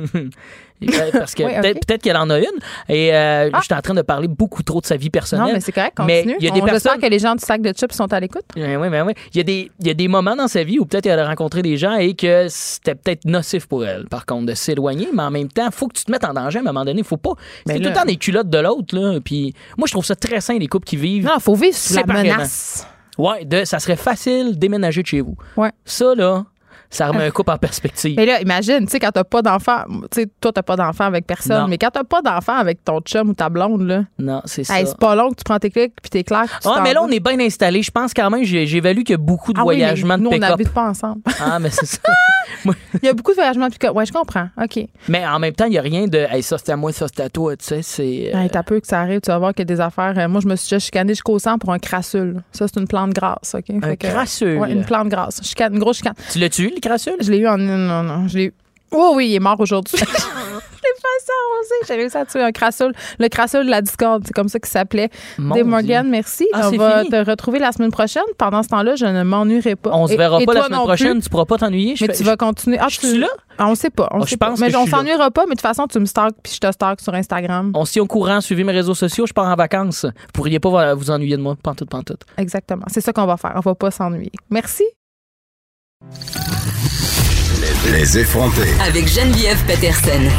Euh, Parce que Oui, peut-être peut-être qu'elle en a une. Et euh, Ah. je suis en train de parler beaucoup trop de sa vie personnelle. Non, mais c'est correct, Mais il y a des On- personnes- que les gens du sac de chips sont à l'écoute. Oui, oui, oui. Il y, a des, il y a des moments dans sa vie où peut-être elle a rencontré des gens et que c'était peut-être nocif pour elle, par contre, de s'éloigner, mais en même temps, il faut que tu te mettes en danger à un moment donné. faut pas. C'est tout le temps des culottes de l'autre, là. Puis moi, je trouve ça très sain, les couples qui vivent. Non, il faut vivre sous la menace. Ouais, de, ça serait facile déménager de chez vous. Ouais. Ça, là, ça remet un couple en perspective. *laughs* Mais là, imagine, tu sais, quand t'as pas d'enfant, tu sais, toi, t'as pas d'enfant avec personne, Non. mais quand t'as pas d'enfant avec ton chum ou ta blonde, là, Non, c'est ça. hey, c'est pas long que tu prends tes clics puis t'es clair. que tu Ah, mais là, on est bien installé. Je pense quand même, évalué qu'il y a beaucoup de Ah oui, mais voyagements nous, de on pick-up. n'habite pas ensemble. *laughs* Ah, mais c'est ça. *laughs* Il y a beaucoup de voyagements de pick-up. Ouais, je comprends. OK. mais en même temps, il n'y a rien de hey, ça, c'était à moi, ça, c'était à toi. Tu sais, c'est. euh, Hey, t'as peu que ça arrive, tu vas voir qu'il y a des affaires. Euh, moi, je me suis déjà chicanée jusqu'au sang pour un crassule. Ça, c'est une plante grasse, OK? un que- crasseux. Ouais, une plante grasse. Chicane, une grosse chicane. Tu l'as tué, le crasseux? Je l'ai eu en. Non, non, je l'ai eu. Oh oui, il est mort aujourd'hui. *laughs* je l'ai. J'ai réussi à tuer un crassule. Le crassule de la discorde, c'est comme ça qu'il s'appelait. Dave. Morgan, merci. Ah, On c'est va fini? te retrouver la semaine prochaine. Pendant ce temps-là, je ne m'ennuierai pas. On se verra et pas la semaine prochaine. plus. Tu pourras pas t'ennuyer. Mais fais- tu vas continuer. Ah, Je tu suis là? Ah, on sait pas. On Ah, sait je pas. pense Mais que on s'ennuiera pas, mais de toute façon, tu me stalks puis je te stalk sur Instagram. On s'y est au courant, suivez mes réseaux sociaux, je pars en vacances. Vous pourriez pas vous ennuyer de moi, pantoute, pantoute. Exactement. C'est ça qu'on va faire. On va pas s'ennuyer. Merci. Les effrontés. Avec Geneviève Peterson.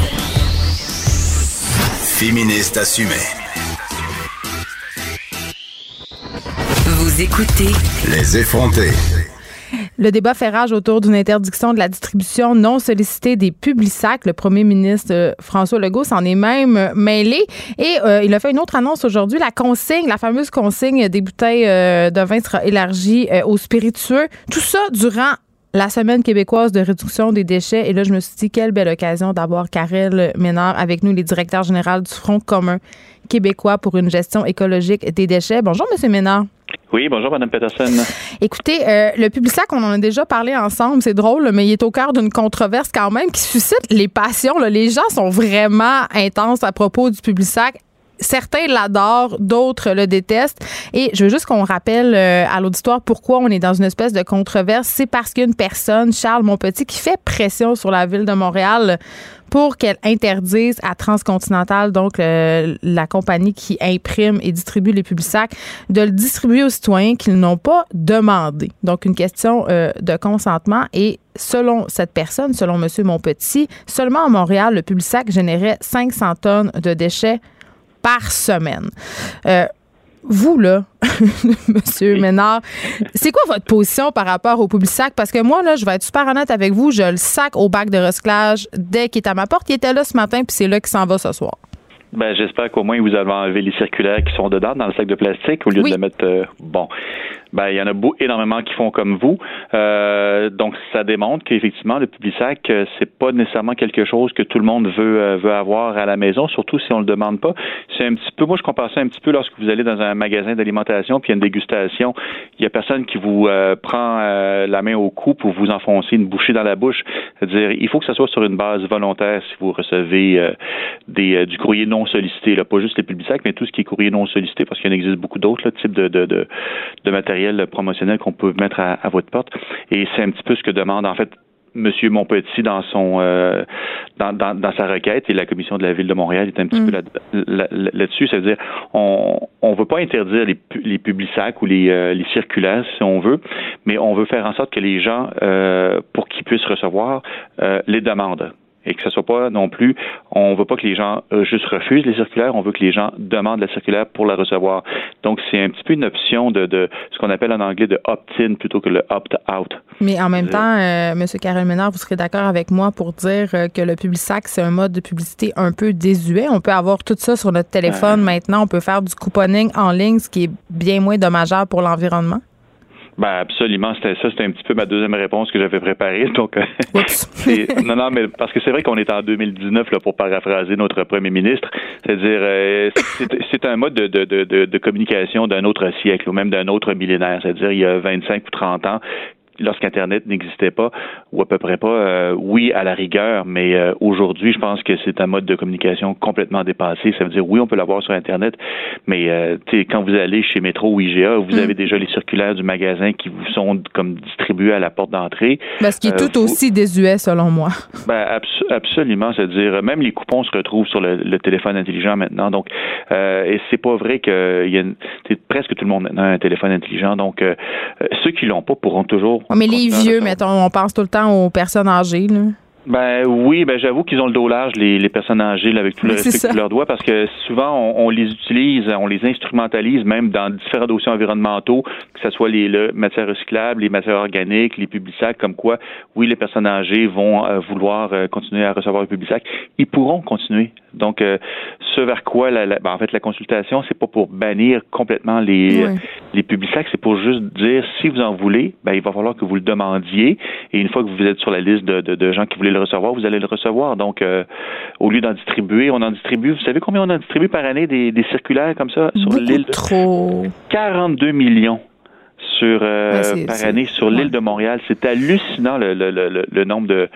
Féministe assumée. Vous écoutez Les effrontés. Le débat fait rage autour d'une interdiction de la distribution non sollicitée des publics-sacs. Le premier ministre euh, François Legault s'en est même euh, mêlé et euh, il a fait une autre annonce aujourd'hui. La consigne, la fameuse consigne des bouteilles euh, de vin sera élargie euh, aux spiritueux. Tout ça durant la semaine québécoise de réduction des déchets. Et là, je me suis dit, quelle belle occasion d'avoir Karel Ménard avec nous, les directeurs généraux du Front commun québécois pour une gestion écologique des déchets. Bonjour, Monsieur Ménard. Oui, bonjour, Madame Peterson. Écoutez, euh, le Publisac, on en a déjà parlé ensemble, c'est drôle, mais il est au cœur d'une controverse quand même qui suscite les passions. là. Les gens sont vraiment intenses à propos du Publisac. Certains l'adorent, d'autres le détestent. Et je veux juste qu'on rappelle euh, à l'auditoire pourquoi on est dans une espèce de controverse. C'est parce qu'il y a une personne, Charles Monpetit, qui fait pression sur la ville de Montréal pour qu'elle interdise à Transcontinental, donc la compagnie qui imprime et distribue les Publisacs, de le distribuer aux citoyens qu'ils n'ont pas demandé. Donc une question euh, de consentement et selon cette personne, selon M. Monpetit, seulement à Montréal, le Publisac générait 500 tonnes de déchets par semaine. Euh, vous, là, *laughs* Monsieur Ménard, c'est quoi votre position par rapport au Publisac? Parce que moi, là, je vais être super honnête avec vous, je le sac au bac de recyclage dès qu'il est à ma porte. Il était là ce matin, puis c'est là qu'il s'en va ce soir. Ben, j'espère qu'au moins vous avez enlevé les circulaires qui sont dedans dans le sac de plastique au lieu Oui. de le mettre. euh, bon, ben il y en a énormément qui font comme vous. Euh, donc ça démontre qu'effectivement le Publisac euh, c'est pas nécessairement quelque chose que tout le monde veut euh, veut avoir à la maison, surtout si on le demande pas. C'est un petit peu, moi je compare ça un petit peu lorsque vous allez dans un magasin d'alimentation puis il y a une dégustation, il y a personne qui vous euh, prend euh, la main au cou pour vous enfoncer une bouchée dans la bouche. C'est-à-dire il faut que ça soit sur une base volontaire si vous recevez euh, des, euh, du courrier non sollicité, là, pas juste les publics, mais tout ce qui est courrier non sollicité, parce qu'il en existe beaucoup d'autres types de, de, de, de matériel promotionnel qu'on peut mettre à, à votre porte. Et c'est un petit peu ce que demande en fait Monsieur Monpetit dans son euh, dans, dans, dans sa requête et la commission de la ville de Montréal est un petit Mm. peu là- là- là- là-dessus, c'est-à-dire on on veut pas interdire les les publics-sacs ou les euh, les circulaires si on veut, mais on veut faire en sorte que les gens euh, pour qu'ils puissent recevoir euh, les demandent et que ce soit pas non plus, on veut pas que les gens euh, juste refusent les circulaires, on veut que les gens demandent la circulaire pour la recevoir. Donc c'est un petit peu une option de, de ce qu'on appelle en anglais de opt-in plutôt que le opt-out. Mais en même Euh, temps, euh, M. Karel Ménard, vous serez d'accord avec moi pour dire euh, que le Publisac, c'est un mode de publicité un peu désuet. On peut avoir tout ça sur notre téléphone maintenant. On peut faire du couponing en ligne, ce qui est bien moins dommageable pour l'environnement. Ben absolument, c'était ça, c'était un petit peu ma deuxième réponse que j'avais préparée. *laughs* Donc euh, *laughs* non, non, mais parce que c'est vrai qu'on est en 2019 là, pour paraphraser notre premier ministre. C'est-à-dire, euh, c'est un mode de, de, de, de- de communication d'un autre siècle ou même d'un autre millénaire. C'est-à-dire, il y a 25 ou 30 ans, lorsqu'Internet n'existait pas, ou à peu près pas, euh, oui, à la rigueur, mais euh, aujourd'hui, je pense que c'est un mode de communication complètement dépassé. Ça veut dire, oui, on peut l'avoir sur Internet, mais euh, quand vous allez chez Métro ou IGA, vous mm. avez déjà les circulaires du magasin qui vous sont comme distribués à la porte d'entrée. Ben, ce qui est tout aussi désuet, selon moi. *laughs* Ben, absolument. C'est-à-dire, même les coupons se retrouvent sur le, téléphone intelligent maintenant. Donc, et c'est pas vrai que y a presque tout le monde maintenant a un téléphone intelligent. Donc, ceux qui l'ont pas pourront toujours mais les vieux, mettons, on pense tout le temps aux personnes âgées. Là. Ben oui, ben j'avoue qu'ils ont le dos large, les, les personnes âgées, avec tout le respect que leur doit, parce que souvent on, les utilise, on les instrumentalise même dans différents dossiers environnementaux, que ce soit les, matières recyclables, les matières organiques, les publics comme quoi, oui, les personnes âgées vont euh, vouloir euh, continuer à recevoir les publics Ils pourront continuer. Donc, euh, ce vers quoi, la, ben, en fait, la consultation, c'est pas pour bannir complètement les, les publics c'est pour juste dire, si vous en voulez, ben, il va falloir que vous le demandiez, et une fois que vous êtes sur la liste de, de, de gens qui voulaient le recevoir, vous allez le recevoir. Donc, euh, au lieu d'en distribuer, on en distribue. Vous savez combien on en distribue par année des, circulaires comme ça sur l'île de... Trop. 42 millions sur euh, par année sur l'île de Montréal. C'est hallucinant le, le, le, le nombre de,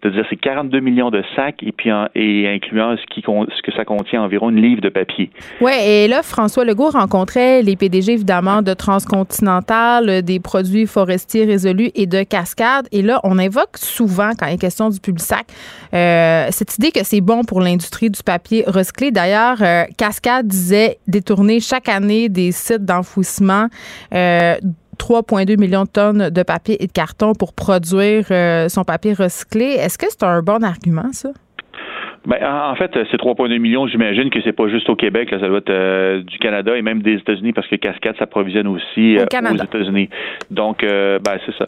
c'est-à-dire c'est 42 millions de sacs et puis et incluant ce, qui, ce que ça contient environ une livre de papier. Oui, et là, François Legault rencontrait les PDG, évidemment, de Transcontinental, des produits forestiers résolus et de Cascade. Et là, on évoque souvent, quand il est question du public sac, euh, cette idée que c'est bon pour l'industrie du papier recyclé. D'ailleurs, euh, Cascade disait détourner chaque année des sites d'enfouissement euh, 3,2 millions de tonnes de papier et de carton pour produire euh, son papier recyclé. Est-ce que c'est un bon argument, ça? Ben, en fait, c'est 3,2 millions. J'imagine que c'est pas juste au Québec, là, ça doit être euh, du Canada et même des États-Unis parce que Cascade s'approvisionne aussi euh, aux États-Unis. Donc, euh, ben, c'est ça.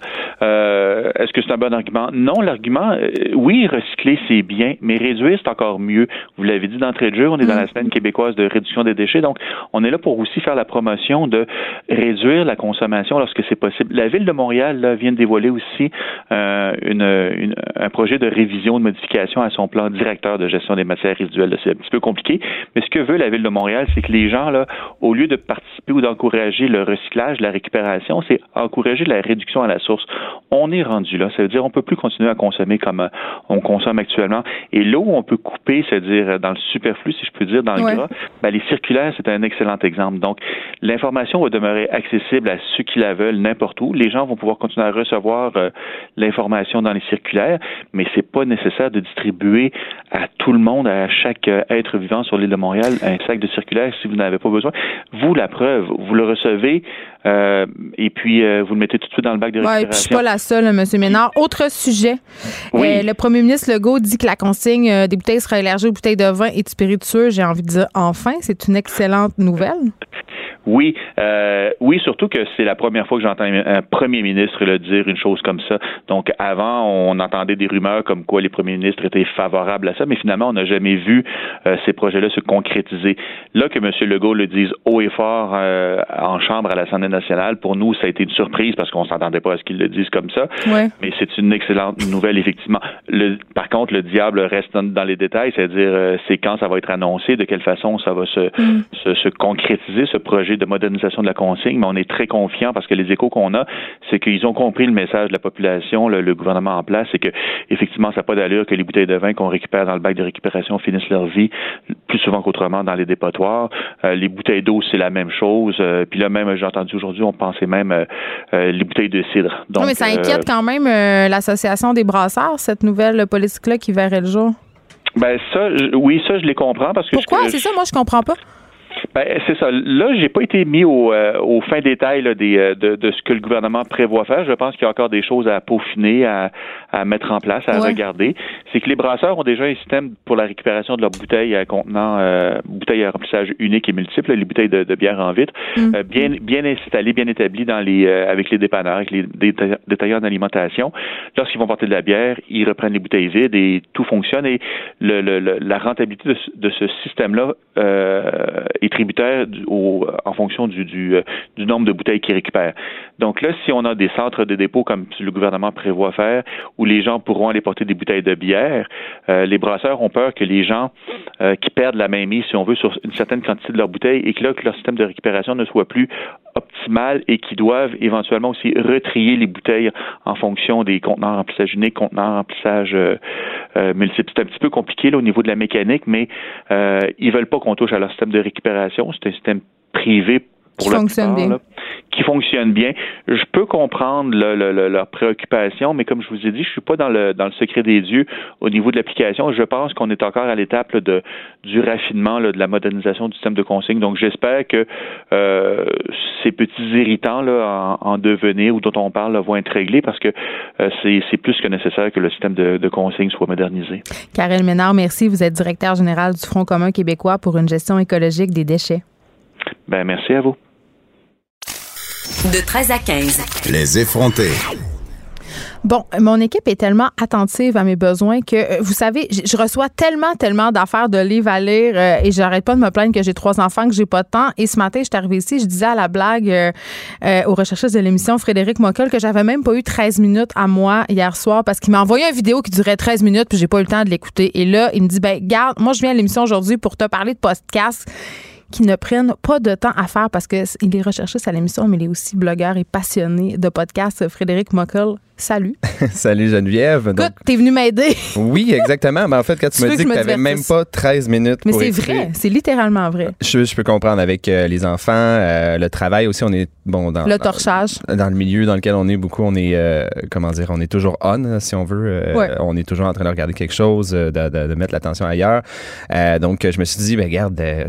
Est-ce que c'est un bon argument? Non, l'argument, oui, recycler, c'est bien, mais réduire, c'est encore mieux. Vous l'avez dit d'entrée de jeu, on est dans la mm. semaine québécoise de réduction des déchets, donc on est là pour aussi faire la promotion de réduire la consommation lorsque c'est possible. La Ville de Montréal là, vient de dévoiler aussi une, un projet de révision, de modification à son plan directeur de gestion des matières résiduelles. C'est un petit peu compliqué, mais ce que veut la Ville de Montréal, c'est que les gens, là, au lieu de participer ou d'encourager le recyclage, la récupération, c'est encourager la réduction à la source. On est rendu là. Ça veut dire on peut plus continuer à consommer comme euh, on consomme actuellement. Et là où on peut couper, c'est-à-dire euh, dans le superflu, si je peux dire, dans le gras, ben, les circulaires, c'est un excellent exemple. Donc, l'information va demeurer accessible à ceux qui la veulent n'importe où. Les gens vont pouvoir continuer à recevoir euh, l'information dans les circulaires, mais c'est pas nécessaire de distribuer à tout le monde, à chaque euh, être vivant sur l'île de Montréal, un sac de circulaire si vous n'avez pas besoin. Vous, la preuve, vous le recevez euh, et puis euh, vous le mettez tout de suite dans le bac de récupération. Ouais, je suis pas la seule, M. Ménard. Autre sujet. le premier ministre Legault dit que la consigne des bouteilles sera élargie aux bouteilles de vin et de spiritueux. J'ai envie de dire enfin, c'est une excellente nouvelle. Oui, euh, oui, surtout que c'est la première fois que j'entends un premier ministre le dire une chose comme ça. Donc avant, on entendait des rumeurs comme quoi les premiers ministres étaient favorables à ça, mais finalement, on n'a jamais vu euh, ces projets-là se concrétiser. Là que M. Legault le dise haut et fort euh, en chambre à l'Assemblée nationale, pour nous, ça a été une surprise parce qu'on s'entendait pas à ce qu'il le dise comme ça. Mais c'est une excellente nouvelle, effectivement. Le, par contre, le diable reste dans, les détails, c'est-à-dire c'est quand ça va être annoncé, de quelle façon ça va se, mm. se, se concrétiser ce projet de modernisation de la consigne, mais on est très confiant parce que les échos qu'on a, c'est qu'ils ont compris le message de la population, le, gouvernement en place, c'est que effectivement, ça n'a pas d'allure que les bouteilles de vin qu'on récupère dans le bac de récupération finissent leur vie plus souvent qu'autrement dans les dépotoirs. Euh, les bouteilles d'eau, c'est la même chose. Euh, puis là, même, j'ai entendu aujourd'hui, on pensait même euh, les bouteilles de cidre. Donc, mais ça inquiète quand même l'association des brasseurs, cette nouvelle politique-là qui verrait le jour. Ben ça, oui, ça je les comprends parce que pourquoi? c'est ça moi je comprends pas. Ben, c'est ça. Là, j'ai pas été mis au, euh, au fin détail des, euh, de, de, ce que le gouvernement prévoit faire. Je pense qu'il y a encore des choses à peaufiner, à, à mettre en place, à regarder. C'est que les brasseurs ont déjà un système pour la récupération de leurs bouteilles à contenant euh, bouteilles à remplissage unique et multiple, les bouteilles de, bière en vitre, mm. euh, bien bien installées, bien établies dans les avec les dépanneurs, avec les détaillants d'alimentation. Lorsqu'ils vont porter de la bière, ils reprennent les bouteilles vides et tout fonctionne. Et le, le, la rentabilité de, de ce système-là est tributaire au, en fonction euh, du, nombre de bouteilles qu'ils récupèrent. Donc là, si on a des centres de dépôt comme le gouvernement prévoit faire, où les gens pourront aller porter des bouteilles de bière, euh, les brasseurs ont peur que les gens euh, qui perdent la mainmise, si on veut, sur une certaine quantité de leurs bouteilles et que là, que leur système de récupération ne soit plus optimale et qui doivent éventuellement aussi retrier les bouteilles en fonction des contenants remplissage unique, contenants remplissage euh, euh, multiple. C'est un petit peu compliqué là, au niveau de la mécanique, mais euh, ils veulent pas qu'on touche à leur système de récupération. C'est un système privé pour la plupart, là, qui fonctionne bien. Je peux comprendre le- le- le- leur préoccupation, mais comme je vous ai dit, je suis pas dans le dans le secret des dieux au niveau de l'application. Je pense qu'on est encore à l'étape de du raffinement là, de la modernisation du système de consigne. Donc j'espère que euh, ces petits irritants là en, en devenir ou dont on parle là, vont être réglés parce que euh, c'est c'est plus que nécessaire que le système de, de consigne soit modernisé. Karel Ménard, merci. Vous êtes directeur général du Front commun québécois pour une gestion écologique des déchets. Ben merci à vous. De 13 à 15. Les effrontés. Bon, mon équipe est tellement attentive à mes besoins que, euh, vous savez, je reçois tellement, tellement d'affaires de livres à lire euh, et j'arrête pas de me plaindre que j'ai trois enfants, que j'ai pas de temps. Et ce matin, je suis arrivée ici, je disais à la blague euh, euh, au recherchiste de l'émission Frédéric Mockel que j'avais même pas eu 13 minutes à moi hier soir parce qu'il m'a envoyé une vidéo qui durait 13 minutes puis j'ai pas eu le temps de l'écouter. Et là, il me dit, ben, garde, moi, je viens à l'émission aujourd'hui pour te parler de podcast qui ne prennent pas de temps à faire parce que il est recherchiste à l'émission, mais il est aussi blogueur et passionné de podcasts. Frédéric Mockel, salut. *laughs* Salut Geneviève. Écoute, t'es venu m'aider. oui, exactement. Mais en fait, quand tu Tu m'as veux dit que que me n'avais même pas 13 minutes Mais c'est vrai, c'est littéralement vrai. Je, je peux comprendre avec euh, les enfants, euh, le travail aussi, on est bon dans Le torchage. dans le milieu dans lequel on est beaucoup, on est euh, comment dire, on est toujours on si on veut. Euh, Ouais. On est toujours en train de regarder quelque chose, euh, de, de- de mettre l'attention ailleurs. Euh, donc je me suis dit, ben regarde, euh,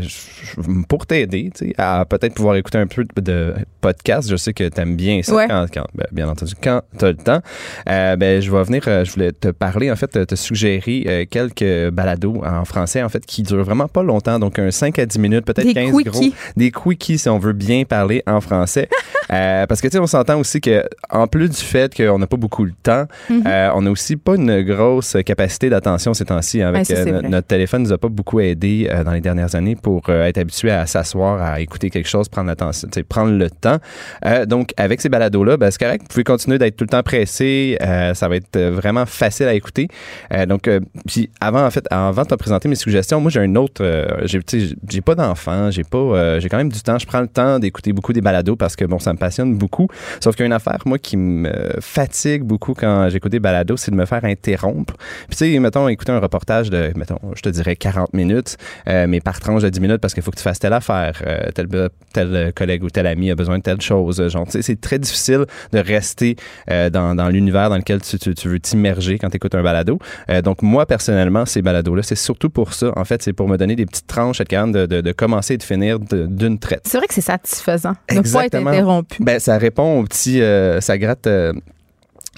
pour t'aider, tu sais, à peut-être pouvoir écouter un peu de, de podcast. Je sais que t'aimes bien ça Ouais. quand, quand- ben, bien entendu, quand t'as le temps. Euh, ben je vais venir, euh, je voulais te parler en fait, te, te suggérer euh, quelques balados en français en fait qui durent vraiment pas longtemps, donc un 5 à 10 minutes, peut-être Des 15 gros quickies. des quickies si on veut bien parler en français. *laughs* Euh, parce que tu sais, on s'entend aussi que en plus du fait qu'on n'a pas beaucoup le temps, Mhm. euh, on n'a aussi pas une grosse capacité d'attention ces temps-ci. hein, avec ça, euh, notre téléphone nous a pas beaucoup aidé euh, dans les dernières années pour euh, être habitué à s'asseoir, à écouter quelque chose, prendre prendre le temps. Euh, donc avec ces balados là, ben, c'est correct. Vous pouvez continuer d'être tout le temps pressé. Euh, ça va être vraiment facile à écouter. Euh, donc euh, puis avant en fait, avant de te présenter mes suggestions, moi j'ai un autre. euh, j'ai j'ai pas d'enfant, j'ai pas, j'ai quand même du temps. Je prends le temps d'écouter beaucoup des balados parce que bon, ça me passionne beaucoup. Sauf qu'il y a une affaire moi qui me fatigue beaucoup quand j'écoute des balados, c'est de me faire interrompre. Puis tu sais, mettons écouter un reportage de, mettons, je te dirais 40 minutes, mais par tranche de 10 minutes parce qu'il faut que tu fasses telle affaire, tel collègue ou tel ami a besoin de telle chose. Genre, tu sais, c'est très difficile de rester dans, dans l'univers dans lequel tu, tu, tu veux t'immerger quand tu écoutes un balado. Euh, donc moi personnellement, ces balados-là, c'est surtout pour ça. En fait, c'est pour me donner des petites tranches, être capable de, de, de commencer et de finir d'une traite. C'est vrai que c'est satisfaisant de ne pas être interrompu. Ben, ça répond au petit, euh, ça gratte euh,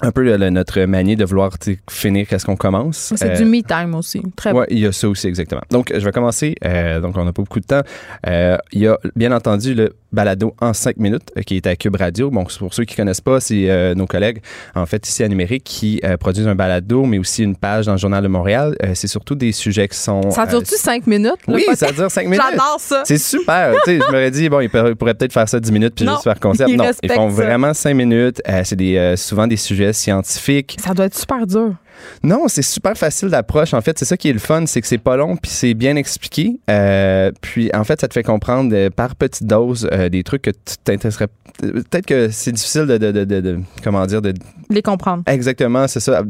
un peu notre manière de vouloir finir qu'est-ce qu'on commence. C'est Euh, du me time aussi. Très Ouais, il y a ça aussi, exactement. Donc, je vais commencer. euh, donc, on n'a pas beaucoup de temps. Euh, il y a, bien entendu, le balado en cinq minutes euh, qui est à Cube Radio. Bon, pour ceux qui connaissent pas, c'est euh, nos collègues, en fait, ici à Numérique, qui euh, produisent un balado, mais aussi une page dans le Journal de Montréal. Euh, c'est surtout des sujets qui sont... Ça euh, dure-tu cinq minutes? oui, ça dure cinq minutes. J'adore ça. C'est super. je m'aurais dit, bon, ils pourraient peut-être faire ça 10 minutes puis Non, juste faire concept. ils Non, ils font ça. vraiment 5 minutes. Euh, c'est des, euh, souvent des sujets scientifiques. Ça doit être super dur. Non, c'est super facile d'approche. En fait, c'est ça qui est le fun, c'est que c'est pas long puis c'est bien expliqué. Euh, puis en fait, ça te fait comprendre euh, par petite dose euh, des trucs que tu t'intéresserais. Peut-être que c'est difficile de, de, de, de- de- comment dire de Les comprendre. exactement, c'est ça,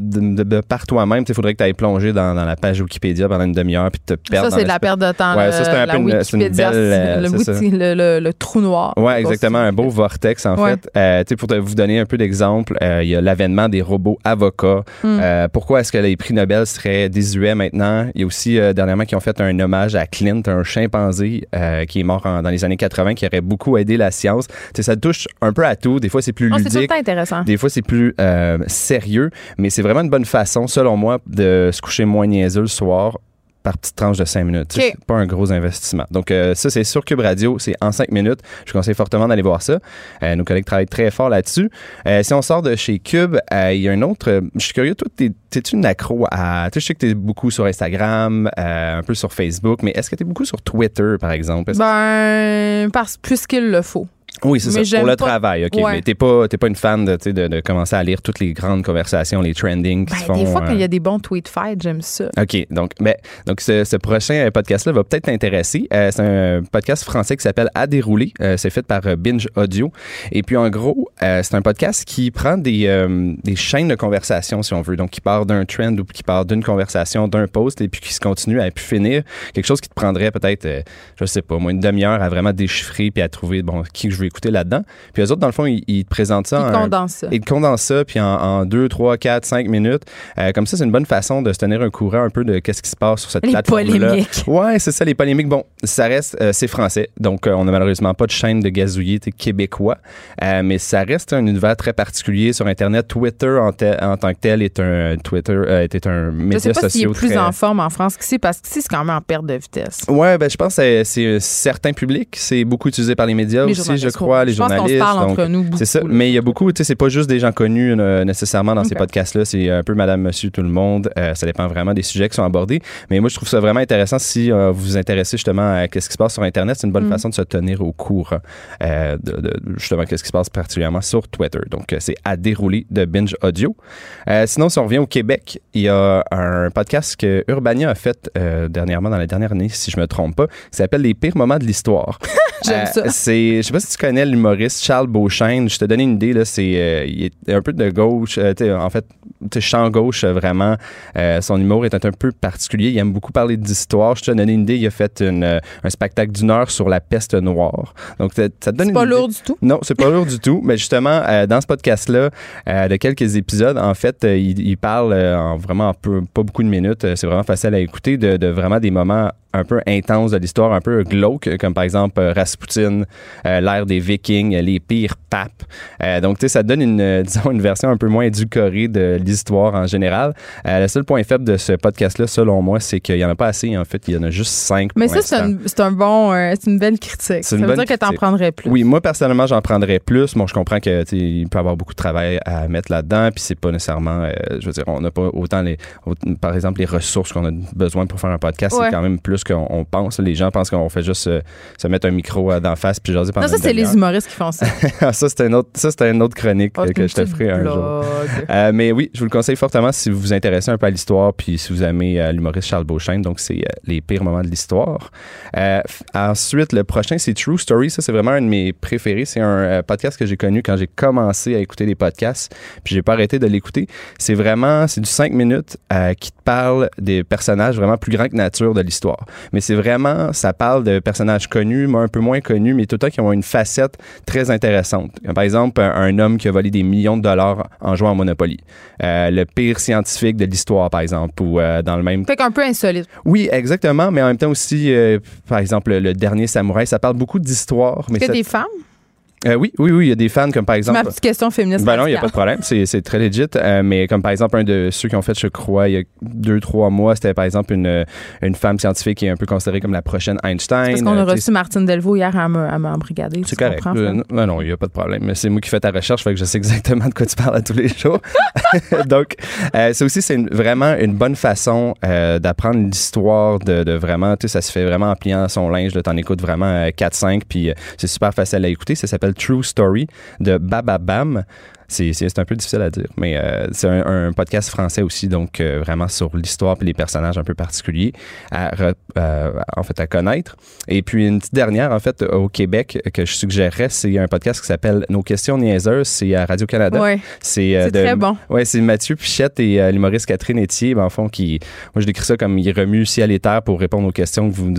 par toi-même. Il faudrait que tu ailles plonger dans, dans la page Wikipédia pendant une demi-heure puis te perdre. Ça, c'est de la perte de temps. Ouais, le- ça, c'est un peu une- une belle, le, le, le- trou noir. Ouais, exactement, un beau vortex en Ouais. fait. Pour te- vous donner un peu d'exemple, il y a l'avènement des robots avocats. Hmm. Pourquoi est-ce que les prix Nobel seraient désuets maintenant Il y a aussi euh, dernièrement qui ont fait un hommage à Clint, un chimpanzé euh, qui est mort en- dans les années 80, qui aurait beaucoup aidé la science. Tu sais, ça touche un peu à tout. Des fois, c'est plus Ah, c'est tout le ludique. temps intéressant. Des fois, c'est plus euh, sérieux, mais c'est vraiment une bonne façon, selon moi, de se coucher moins niaiseux le soir par petite tranche de 5 minutes. C'est pas un gros investissement. Donc, euh, ça, c'est sur Cube Radio. C'est en 5 minutes. Je vous conseille fortement d'aller voir ça. Euh, nos collègues travaillent très fort là-dessus. Euh, si on sort de chez Cube, il y a un autre... je suis curieux, toi, t'es- t'es-tu une accro à... Tu sais, je sais que t'es beaucoup sur Instagram, un peu sur Facebook, mais est-ce que t'es beaucoup sur Twitter, par exemple? Ben, parce, puisqu'il le faut. Oui, c'est ça. Pour le pas- travail, OK. Ouais. Mais t'es pas, t'es pas une fan de, de, de commencer à lire toutes les grandes conversations, les trending qui Ben, se font. des fois, euh, quand il y a des bons tweet fights, j'aime ça. OK. Donc, ben, donc ce, ce prochain euh, podcast-là va peut-être t'intéresser. Euh, c'est un podcast français qui s'appelle À dérouler. Euh, c'est fait par euh, Binge Audio. Et puis, en gros, euh, c'est un podcast qui prend des, euh, des chaînes de conversation, si on veut. Donc, qui part d'un trend ou qui part d'une conversation, d'un post, et puis qui se continue à pu finir. Quelque chose qui te prendrait peut-être, euh, je sais pas, moi, une demi-heure à vraiment déchiffrer puis à trouver, bon, qui je veux écouter là-dedans. Puis, eux autres, dans le fond, ils, ils te présentent ça ils te condensent ça, puis en, en 2, 3, 4, 5 minutes. Euh, comme ça, c'est une bonne façon de se tenir un courant un peu de qu'est-ce qui se passe sur cette Les plateforme-là. polémiques. Ouais, c'est ça, les polémiques. Bon, ça reste, euh, c'est français, donc euh, on n'a malheureusement pas de chaîne de gazouillis québécois, mais ça reste un univers très particulier sur Internet. Twitter en, te- en tant que tel est un Twitter était un Je média sais pas s'il est social plus très- en forme en France qu'ici, parce qu'ici, c'est quand même en perte de vitesse. Ouais, ben je pense que c'est- c'est un certain public, c'est beaucoup utilisé par les médias Les aussi, je journalistes, crois, ouais. les Je pense qu'on journalistes. parle donc- entre nous beaucoup. c'est ça. Mais il y a beaucoup, tu sais, c'est pas juste des gens connus euh, nécessairement dans ces Ok. podcasts-là. C'est un peu Madame, Monsieur, tout le monde. Euh, ça dépend vraiment des sujets qui sont abordés. Mais moi, je trouve ça vraiment intéressant si euh, vous vous intéressez justement à ce qui se passe sur Internet. C'est une bonne Mm. façon de se tenir au courant euh, de, de- justement qu'est-ce qui se passe particulièrement sur Twitter. Donc, euh, c'est à dérouler de Binge Audio. Euh, sinon, si on revient au Québec, il y a un podcast que Urbania a fait dernièrement, dans la dernière année, si je me trompe pas, qui s'appelle Les pires moments de l'histoire. *laughs* J'aime ça. C'est, je sais pas si tu connais l'humoriste Charles Beauchesne. Je te donne une idée là. C'est, euh, il est un peu de gauche. euh, en fait, tu sais, champ gauche euh, vraiment. Euh, son humour est un peu particulier. Il aime beaucoup parler d'histoire. Je te donne une idée. Il a fait une, un spectacle d'une heure sur la peste noire. Donc ça te donne C'est pas idée. lourd du tout? Non, c'est pas lourd du tout. Mais justement, dans ce podcast-là, de quelques épisodes, en fait, il, il parle en vraiment peu, pas beaucoup de minutes. C'est vraiment facile à écouter de, de vraiment des moments un peu intenses de l'histoire, un peu glauques, comme par exemple euh, Rasputin, euh, l'ère des Vikings, euh, les pires papes. Euh, donc, tu sais, ça donne une, *laughs* disons, une version un peu moins édulcorée de l'histoire en général. Euh, le seul point faible de ce podcast-là, selon moi, c'est qu'il y en a pas assez. En fait, il y en a juste cinq. Mais ça, c'est un, un bon, c'est une belle critique. Ça veut dire que t'en critique. prendrais plus. Oui, moi personnellement, j'en prendrais plus. Bon, je comprends que tu sais, il peut y avoir beaucoup de travail à mettre là-dedans, puis c'est pas nécessairement, je veux dire, on n'a pas autant les, par exemple, les ressources qu'on a besoin pour faire un podcast. Ouais. C'est quand même plus qu'on on pense. Les gens pensent qu'on fait juste euh, se mettre un micro euh, d'en face puis jaser pendant Non, ça, c'est les humoristes qui font ça. *laughs* Ah, ça, c'est un autre, ça, c'est une autre chronique c'est que je te ferai un jour. Euh, mais oui, je vous le conseille fortement si vous vous intéressez un peu à l'histoire, puis si vous aimez l'humoriste Charles Beauchesne. Donc, c'est les pires moments de l'histoire. Ensuite, le prochain, c'est True Story. Ça, c'est vraiment un de mes préférés. C'est un podcast que j'ai connu quand j'ai commencé à écouter des podcasts, puis j'ai pas arrêté de l'écouter. C'est vraiment, c'est du 5 minutes qui te parle des personnages vraiment plus grands que nature de l'histoire. Mais c'est vraiment, ça parle de personnages connus, mais un peu moins connus, mais tout le temps qui ont une facette très intéressante. Par exemple, un, un homme qui a volé des millions de dollars en jouant à Monopoly. Euh, le pire scientifique de l'histoire, par exemple, ou euh, dans le même... Fait qu'un peu insolite. Oui, exactement, mais en même temps aussi, euh, par exemple, le, le dernier samouraï, ça parle beaucoup d'histoire. Est-ce des femmes? Euh, oui, oui, oui, il y a des fans comme par exemple... ma petite question féministe. Ben non, il n'y a pas de problème. C'est, c'est très legit. Euh, mais comme par exemple, un de ceux qui ont fait, je crois, il y a deux, trois mois, c'était par exemple une, une femme scientifique qui est un peu considérée comme la prochaine Einstein. Parce qu'on a Euh, reçu Martine Delvaux hier à me, à m'embrigader. c'est tu correct. Euh, non, non, il n'y a pas de problème. Mais c'est moi qui fais ta recherche, fait que je sais exactement de quoi tu parles à tous les jours. *laughs* Donc, euh, ça aussi, c'est vraiment une bonne façon euh, d'apprendre l'histoire de, de vraiment, tu sais, ça se fait vraiment en pliant son linge. Tu en écoutes vraiment euh, 4-5, puis euh, c'est super facile à écouter. Ça s'appelle True Story de Bababam. C'est, c'est, c'est un peu difficile à dire, mais euh, c'est un, un podcast français aussi, donc euh, vraiment sur l'histoire et les personnages un peu particuliers à, euh, en fait, à connaître. Et puis une petite dernière, en fait, au Québec, que je suggérerais, c'est un podcast qui s'appelle Nos questions niaiseuses. C'est à Radio-Canada. Ouais, C'est, c'est très bon. Ouais, c'est Mathieu Pichette et l'humoriste Catherine Etier, ben, en fond, qui, moi, je décris ça comme il remue ciel et terre pour répondre aux questions que vous,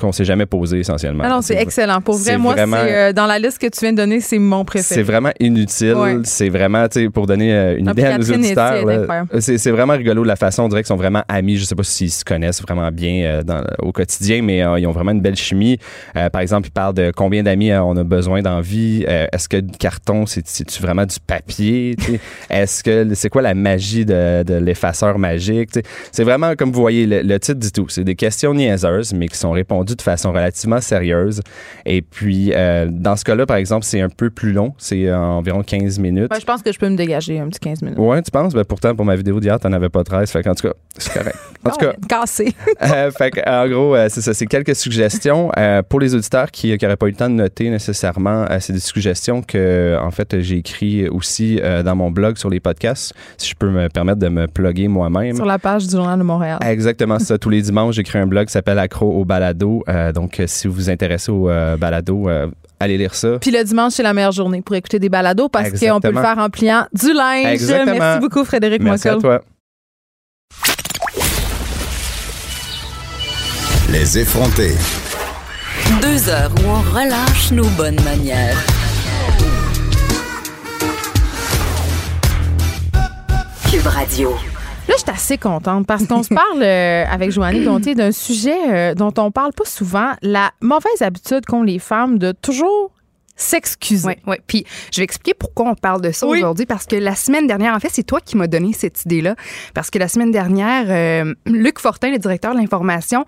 qu'on s'est jamais posées, essentiellement. Ah non, c'est excellent. Pour vrai, c'est moi, vraiment- c'est dans la liste que tu viens de donner, c'est mon C'est préféré. vraiment inutile. Ouais. C'est vraiment, tu sais, pour donner euh, une Ah, idée à nos auditeurs. Incroyable. C'est vraiment rigolo la façon. On dirait qu'ils sont vraiment amis. Je sais pas s'ils se connaissent vraiment bien euh, dans- au quotidien, mais euh, ils ont vraiment une belle chimie. Euh, par exemple, ils parlent de combien d'amis euh, on a besoin dans vie. Euh, Est-ce que du carton, c'est- c'est-tu vraiment du papier? *laughs* Est-ce que c'est quoi la magie de, de l'effaceur magique? C'est vraiment, comme vous voyez, le, le titre dit tout. C'est des questions niaiseuses, mais qui sont répondues de façon relativement sérieuse. Et puis, euh, dans ce cas-là, par exemple, c'est un peu plus long. C'est euh, environ 15 minutes. Minutes. Ben, je pense que je peux me dégager un petit 15 minutes. Ouais, tu penses? Ben, pourtant, pour ma vidéo d'hier, t'en avais pas 13. Fait qu'en tout cas, c'est correct. *laughs* En tout cas, Cassé. *laughs* euh, fait en gros, euh, c'est ça. C'est quelques suggestions. Euh, pour les auditeurs qui n'auraient pas eu le temps de noter nécessairement, c'est des suggestions que, en fait, j'ai écrit aussi dans mon blog sur les podcasts. Si je peux me permettre de me plugger moi-même. Sur la page du Journal de Montréal. Exactement ça. Tous les dimanches, j'écris un blog qui s'appelle Accro au balado. Donc, si vous vous intéressez au balado, allez lire ça. Puis le dimanche, c'est la meilleure journée pour écouter des balados parce qu'on peut le faire en pliant du linge. Exactement. Merci beaucoup, Frédéric Merci à toi. Les effrontés. Deux heures où on relâche nos bonnes manières. Cube Radio. Là, je suis assez contente parce qu'on se parle euh, avec Joannie Gontier d'un sujet euh, dont on parle pas souvent, la mauvaise habitude qu'ont les femmes de toujours s'excuser. Oui, oui. Puis je vais expliquer pourquoi on parle de ça Oui. aujourd'hui. Parce que la semaine dernière, en fait, c'est toi qui m'as donné cette idée-là. Parce que la semaine dernière, euh, Luc Fortin, le directeur de l'information,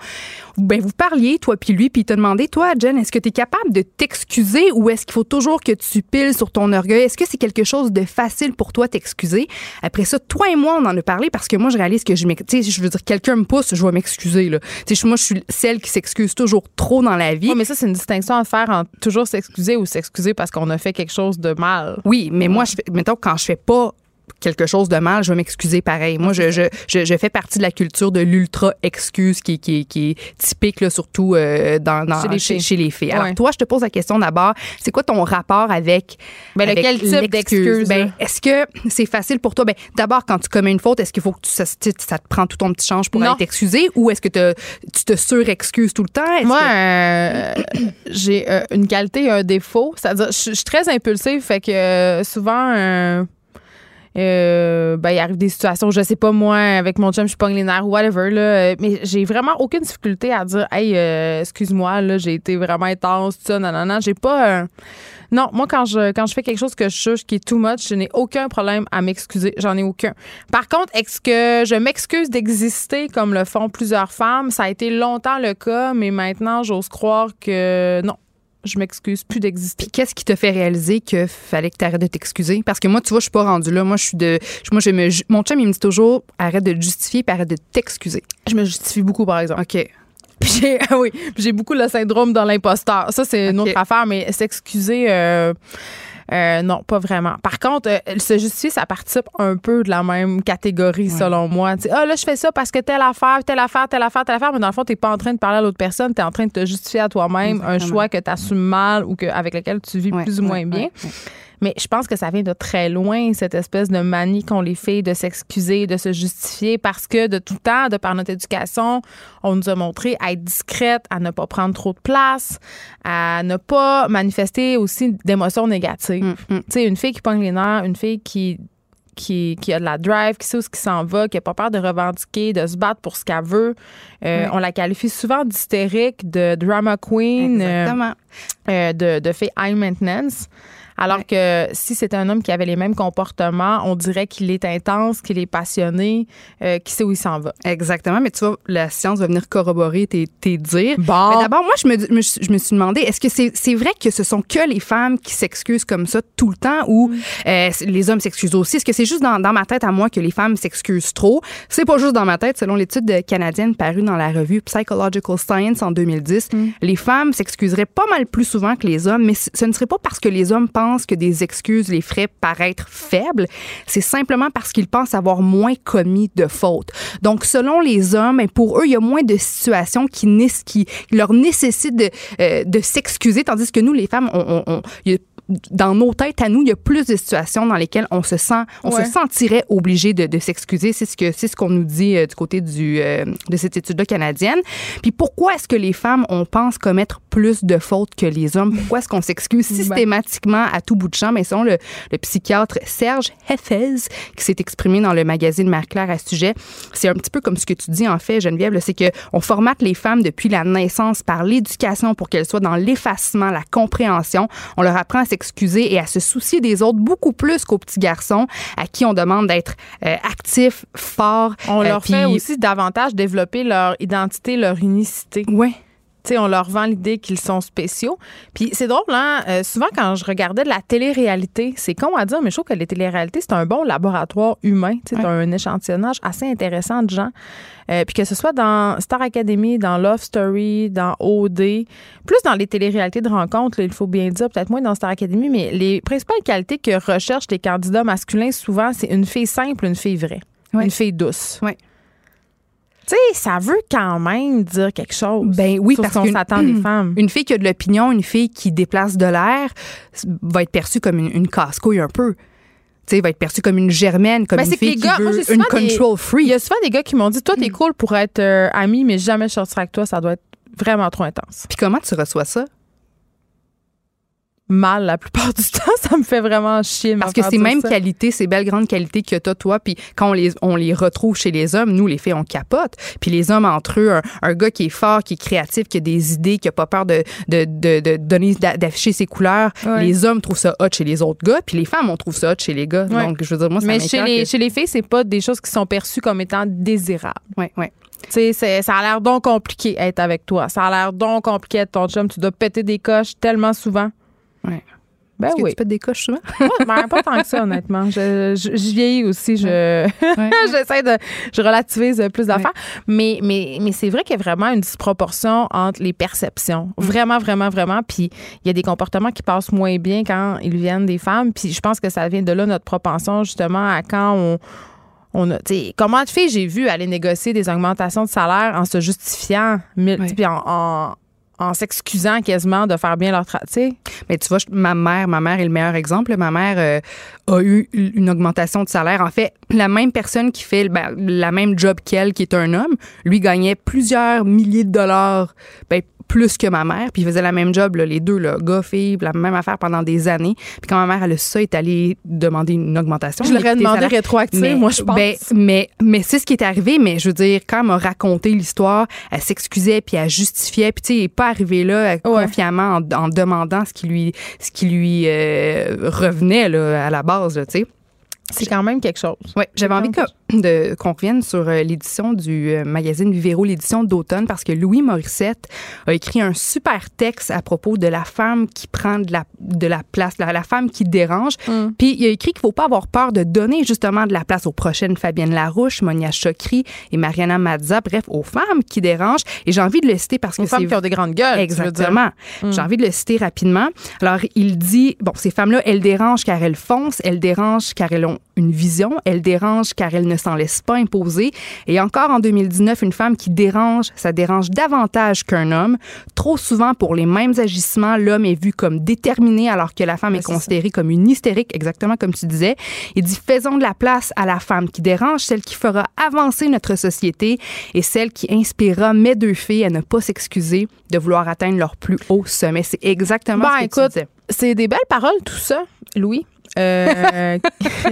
ben, vous parliez, toi puis lui, puis il t'a demandé, toi, Jen, est-ce que tu es capable de t'excuser ou est-ce qu'il faut toujours que tu piles sur ton orgueil? Est-ce que c'est quelque chose de facile pour toi t'excuser? Après ça, toi et moi, on en a parlé parce que moi, je réalise que je m'excuse. Je veux dire, quelqu'un me pousse, je vais m'excuser. là. Tu sais, moi, je suis celle qui s'excuse toujours trop dans la vie. Ouais, mais ça, c'est une distinction à faire entre toujours s'excuser ou s'excuser parce qu'on a fait quelque chose de mal. Oui, mais moi, je mettons, quand je fais pas quelque chose de mal, je vais m'excuser pareil. Moi, je, je, je, je fais partie de la culture de l'ultra-excuse qui, qui, qui est typique, là, surtout euh, dans, dans- Chez les chez, les filles. Alors, Ouais. toi, je te pose la question d'abord, c'est quoi ton rapport avec, Ben, avec type d'excuse, Ben, est-ce que c'est facile pour toi? Ben, d'abord, quand tu commets une faute, est-ce qu'il faut que tu, ça, ça te prend tout ton petit change pour Non. aller t'excuser ou est-ce que te- tu te surexcuses tout le temps? Moi, que- euh, *coughs* j'ai euh, une qualité et un défaut. C'est-à-dire, je je suis très impulsive, fait que souvent, euh, ben, il arrive des situations, je sais pas, moi, avec mon chum, je pogne les nerfs whatever, là, mais j'ai vraiment aucune difficulté à dire, hey, euh, excuse-moi, là, j'ai été vraiment intense, tout ça, non, non, non. J'ai pas. euh, non, moi, quand je, quand je fais quelque chose que je juge qui est too much, je n'ai aucun problème à m'excuser. J'en ai aucun. Par contre, est-ce que je m'excuse d'exister comme le font plusieurs femmes? Ça a été longtemps le cas, mais maintenant, j'ose croire que non. Je m'excuse plus d'exister. Puis qu'est-ce qui te fait réaliser que fallait que tu arrêtes de t'excuser? Parce que moi, tu vois, je suis pas rendue là. Moi, je suis de. Moi, je me, mon chum, il me dit toujours arrête de te justifier puis arrête de t'excuser. Je me justifie beaucoup, par exemple. OK. *laughs* Puis j'ai, ah oui, puis j'ai beaucoup le syndrome dans l'imposteur. Ça, c'est une autre affaire, mais s'excuser, euh, euh, non, pas vraiment. Par contre, euh, se justifier, ça participe un peu de la même catégorie, selon moi. Tu sais, ah, là, je fais ça parce que telle affaire, telle affaire, telle affaire, telle affaire, mais dans le fond, t'es pas en train de parler à l'autre personne, t'es en train de te justifier à toi-même un choix que tu assumes mal ou que, avec lequel tu vis Ouais, plus ou moins bien. Mais je pense que ça vient de très loin, cette espèce de manie qu'ont les filles de s'excuser, de se justifier, parce que de tout temps, de par notre éducation, on nous a montré à être discrète, à ne pas prendre trop de place, à ne pas manifester aussi d'émotions négatives. Mm, mm. Tu sais, une fille qui pogne les nerfs, une fille qui qui, qui a de la drive, qui sait où ce qui s'en va, qui a pas peur de revendiquer, de se battre pour ce qu'elle veut. Euh. On la qualifie souvent d'hystérique, de drama queen. euh, Exactement. euh, de, de fait high maintenance. Alors que si c'était un homme qui avait les mêmes comportements, on dirait qu'il est intense, qu'il est passionné, euh, qu'il sait où il s'en va. Exactement. Mais tu vois, la science va venir corroborer tes, tes dires. Bon. Mais D'abord, moi, je me, je me suis demandé, est-ce que c'est c'est vrai que ce sont que les femmes qui s'excusent comme ça tout le temps ou euh, les hommes s'excusent aussi? Est-ce que c'est juste dans, dans ma tête à moi que les femmes s'excusent trop? C'est pas juste dans ma tête. Selon l'étude canadienne parue dans la revue Psychological Science en 2010, les femmes s'excuseraient pas mal plus souvent que les hommes, mais ce ne serait pas parce que les hommes pensent que des excuses les feraient paraître faibles, c'est simplement parce qu'ils pensent avoir moins commis de fautes. Donc, selon les hommes, pour eux, il y a moins de situations qui, leur nécessitent de, euh, de s'excuser, tandis que nous, les femmes, on, on- on- il y a- dans nos têtes à nous, il y a plus de situations dans lesquelles on se sent, on Ouais. se sentirait obligé de, de s'excuser. C'est ce que c'est ce qu'on nous dit euh, du côté du euh, de cette étude-là canadienne. Puis pourquoi est-ce que les femmes on pense commettre plus de fautes que les hommes Pourquoi est-ce qu'on s'excuse systématiquement à tout bout de champ? Mais selon le, le psychiatre Serge Heffez qui s'est exprimé dans le magazine Mère Claire à ce sujet, c'est un petit peu comme ce que tu dis en fait, Geneviève, c'est que on formate les femmes depuis la naissance par l'éducation pour qu'elles soient dans l'effacement, la compréhension. On leur apprend à s'excuser et à se soucier des autres beaucoup plus qu'aux petits garçons à qui on demande d'être euh, actifs, forts. On euh, leur puis- fait aussi davantage développer leur identité, leur unicité. Ouais. On leur vend l'idée qu'ils sont spéciaux. Puis c'est drôle, hein? euh, souvent, quand je regardais de la télé-réalité, c'est con à dire, mais je trouve que les télé-réalités, c'est un bon laboratoire humain. T'as un échantillonnage assez intéressant de gens. Euh, puis que ce soit dans Star Academy, dans Love Story, dans OD, plus dans les télé-réalités de rencontres, il faut bien dire, peut-être moins dans Star Academy, mais les principales qualités que recherchent les candidats masculins, souvent, c'est une fille simple, une fille vraie, Ouais. une fille douce. Ouais. Tu sais, ça veut quand même dire quelque chose. Ben oui, parce ce qu'on s'attend des *clears throat* femmes. Une fille qui a de l'opinion, une fille qui déplace de l'air, va être perçue comme une, une casse-couille un peu. Tu sais, va être perçue comme une germaine, comme Ben, une c'est que les fille qui gars- moi, veut une des- control Il free. y a souvent des gars qui m'ont dit Toi, t'es cool pour être euh, ami, mais jamais je sortirai avec toi, ça doit être vraiment trop intense. Puis comment tu reçois ça? Mal la plupart *laughs* du temps, ça me fait vraiment chier. Parce que ces mêmes ça. qualités, ces belles grandes qualités que t'as, toi, puis quand on les, on les retrouve chez les hommes, nous, les filles, on capote. Puis les hommes, entre eux, un, un gars qui est fort, qui est créatif, qui a des idées, qui a pas peur de, de, de, de donner, d'a- d'afficher ses couleurs, Ouais. les hommes trouvent ça hot chez les autres gars, puis les femmes, on trouve ça hot chez les gars. Ouais. Donc, je veux dire, moi, ça Mais chez les, que- chez les filles, c'est pas des choses qui sont perçues comme étant désirables. Ouais, ouais. Tu sais, ça a l'air donc compliqué être avec toi. Ça a l'air donc compliqué être ton chum. Tu dois péter des coches tellement souvent. Ouais. Ben que oui. tu pètes des coches souvent? *laughs* Ben, pas tant que ça, honnêtement. Je, je, je vieillis aussi. Je, *laughs* j'essaie de. Je relativise plus d'affaires. Mais, mais, mais c'est vrai qu'il y a vraiment une disproportion entre les perceptions. Vraiment, vraiment, vraiment. Puis il y a des comportements qui passent moins bien quand ils viennent des femmes. Puis je pense que ça vient de là notre propension, justement, à quand on. On a, tu sais, comment de filles j'ai vu aller négocier des augmentations de salaire en se justifiant, puis en, en, en s'excusant quasiment de faire bien leur travail. Mais tu vois, ma mère, ma mère est le meilleur exemple. Ma mère euh, a eu une augmentation de salaire. En fait, la même personne qui fait ben, la même job qu'elle, qui est un homme, lui gagnait plusieurs milliers de dollars, ben, plus que ma mère. Puis il faisait la même job, là, les deux, là, gars, filles, la même affaire pendant des années. Puis quand ma mère, elle a ça, est allée demander une augmentation. je l'aurais demandé mais, moi, je pense. ben, mais, mais c'est ce qui est arrivé, mais je veux dire, quand elle m'a raconté l'histoire, elle s'excusait puis elle justifiait, puis tu sais, elle n'est pas arrivée là euh, Ouais. confiamment en, en demandant ce qui lui, ce qui lui euh, revenait là, à la base, tu sais. C'est quand même quelque chose. Oui, j'avais envie que- de- qu'on revienne sur euh, l'édition du euh, magazine Vivero, l'édition d'automne, parce que Louis Morissette a écrit un super texte à propos de la femme qui prend de la, de la place, la, la femme qui dérange. Mm. Puis il a écrit qu'il faut pas avoir peur de donner justement de la place aux prochaines Fabienne Larouche, Monia Chokri et Mariana Mazza, bref, aux femmes qui dérangent. Et j'ai envie de le citer parce Aux que femmes c'est qui ont des grandes gueules. Exactement. J'ai envie de le citer rapidement. Alors, il dit, bon, ces femmes-là, elles dérangent car elles foncent, elles dérangent car elles ont une vision, elles dérangent car elles ne s'en laissent pas imposer. Et encore en 2019, une femme qui dérange, ça dérange davantage qu'un homme. Trop souvent, pour les mêmes agissements, l'homme est vu comme déterminé alors que la femme est considérée comme une hystérique, exactement comme tu disais. Il dit, faisons de la place à la femme qui dérange, celle qui fera avancer notre société et celle qui inspirera mes deux filles à ne pas s'excuser de vouloir atteindre leur plus haut sommet. C'est exactement Ben, ce que écoute, tu disais. C'est des belles paroles, tout ça, Louis. Euh, *laughs*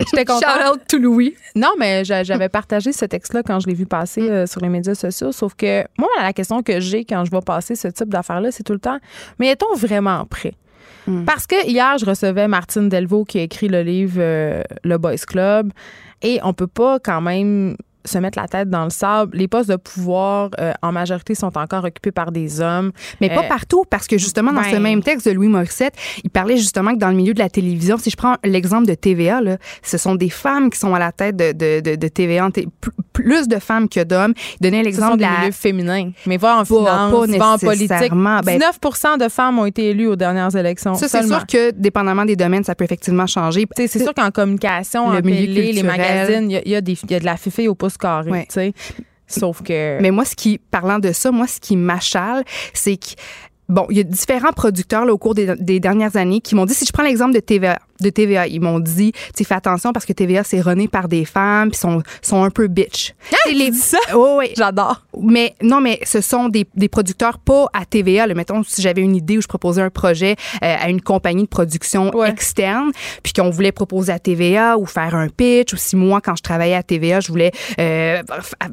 J'étais contente. Shout out to Louis. Non, mais j'a- j'avais partagé ce texte-là quand je l'ai vu passer euh, sur les médias sociaux. Sauf que moi, la question que j'ai quand je vais passer ce type d'affaires-là, c'est tout le temps, mais est-on vraiment prêt? Parce que hier, je recevais Martine Delvaux qui a écrit le livre euh, Le Boys Club et on peut pas quand même se mettre la tête dans le sable. Les postes de pouvoir, euh, en majorité, sont encore occupés par des hommes. Mais pas Euh, partout, parce que justement, dans ben- ce même texte de Louis Morissette, il parlait justement que dans le milieu de la télévision, si je prends l'exemple de TVA, là, ce sont des femmes qui sont à la tête de, de, de, de TVA, plus de femmes que d'hommes. Il donnait l'exemple de la... milieux féminins. Mais va en finance, pas va en politique. Ben- 19 de femmes ont été élues aux dernières élections. Ça, c'est sûr que, dépendamment des domaines, ça peut effectivement changer. C'est sûr qu'en communication, Le en milieu télé, les magazines, il y a- y, y de la fifille au pouce carré. Ouais. tu sais. Sauf que. Mais moi, ce qui, parlant de ça, moi, ce qui m'achale, c'est que, bon, il y a différents producteurs là, au cours des, des dernières années qui m'ont dit, si je prends l'exemple de TVA, de TVA, ils m'ont dit, tu fais attention parce que TVA, c'est rené par des femmes, puis sont, sont un peu bitch. C'est les... dis ça? Oui, oui. J'adore. Mais non, mais ce sont des, des producteurs pas à TVA. Là. Mettons, si j'avais une idée où je proposais un projet euh, à une compagnie de production Ouais. externe, puis qu'on voulait proposer à TVA ou faire un pitch, ou si moi, quand je travaillais à TVA, je voulais euh,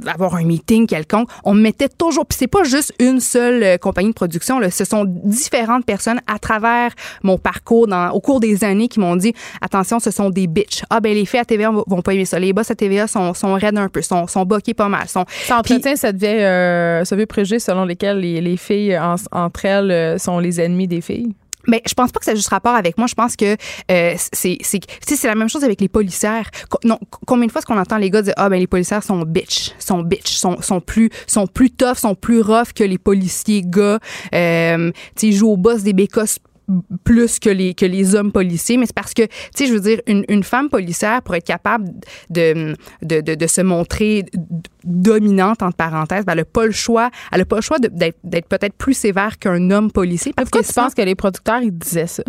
avoir un meeting quelconque, on me mettait toujours. Puis c'est pas juste une seule euh, compagnie de production. Là. Ce ce sont différentes personnes à travers mon parcours dans, au cours des années qui m'ont dit attention, ce sont des bitches. Ah ben les filles à TVA vont pas aimer ça. Les boss à TVA sont, sont raides un peu, sont, sont boqués pas mal. Sont, ça entretient cette vieille, euh, ce vieux préjugé selon lesquels les, les filles en, entre elles euh, sont les ennemis des filles. Mais je pense pas que ça a juste rapport avec moi. Je pense que euh, c'est c'est la même chose avec les policières. Non, combien de fois est-ce qu'on entend les gars dire ah ben les policières sont bitch, sont bitch, sont sont plus sont plus tough, sont plus rough que les policiers gars. Euh, tu jouent au boss des bécosses plus que les que les hommes policiers mais c'est parce que tu sais je veux dire une, une femme policière pour être capable de de, de, de se montrer dominante entre parenthèses ben, elle n'a pas le choix elle a pas le choix d'être peut-être plus sévère qu'un homme policier. Parce pourquoi que tu penses que les producteurs ils disaient ça?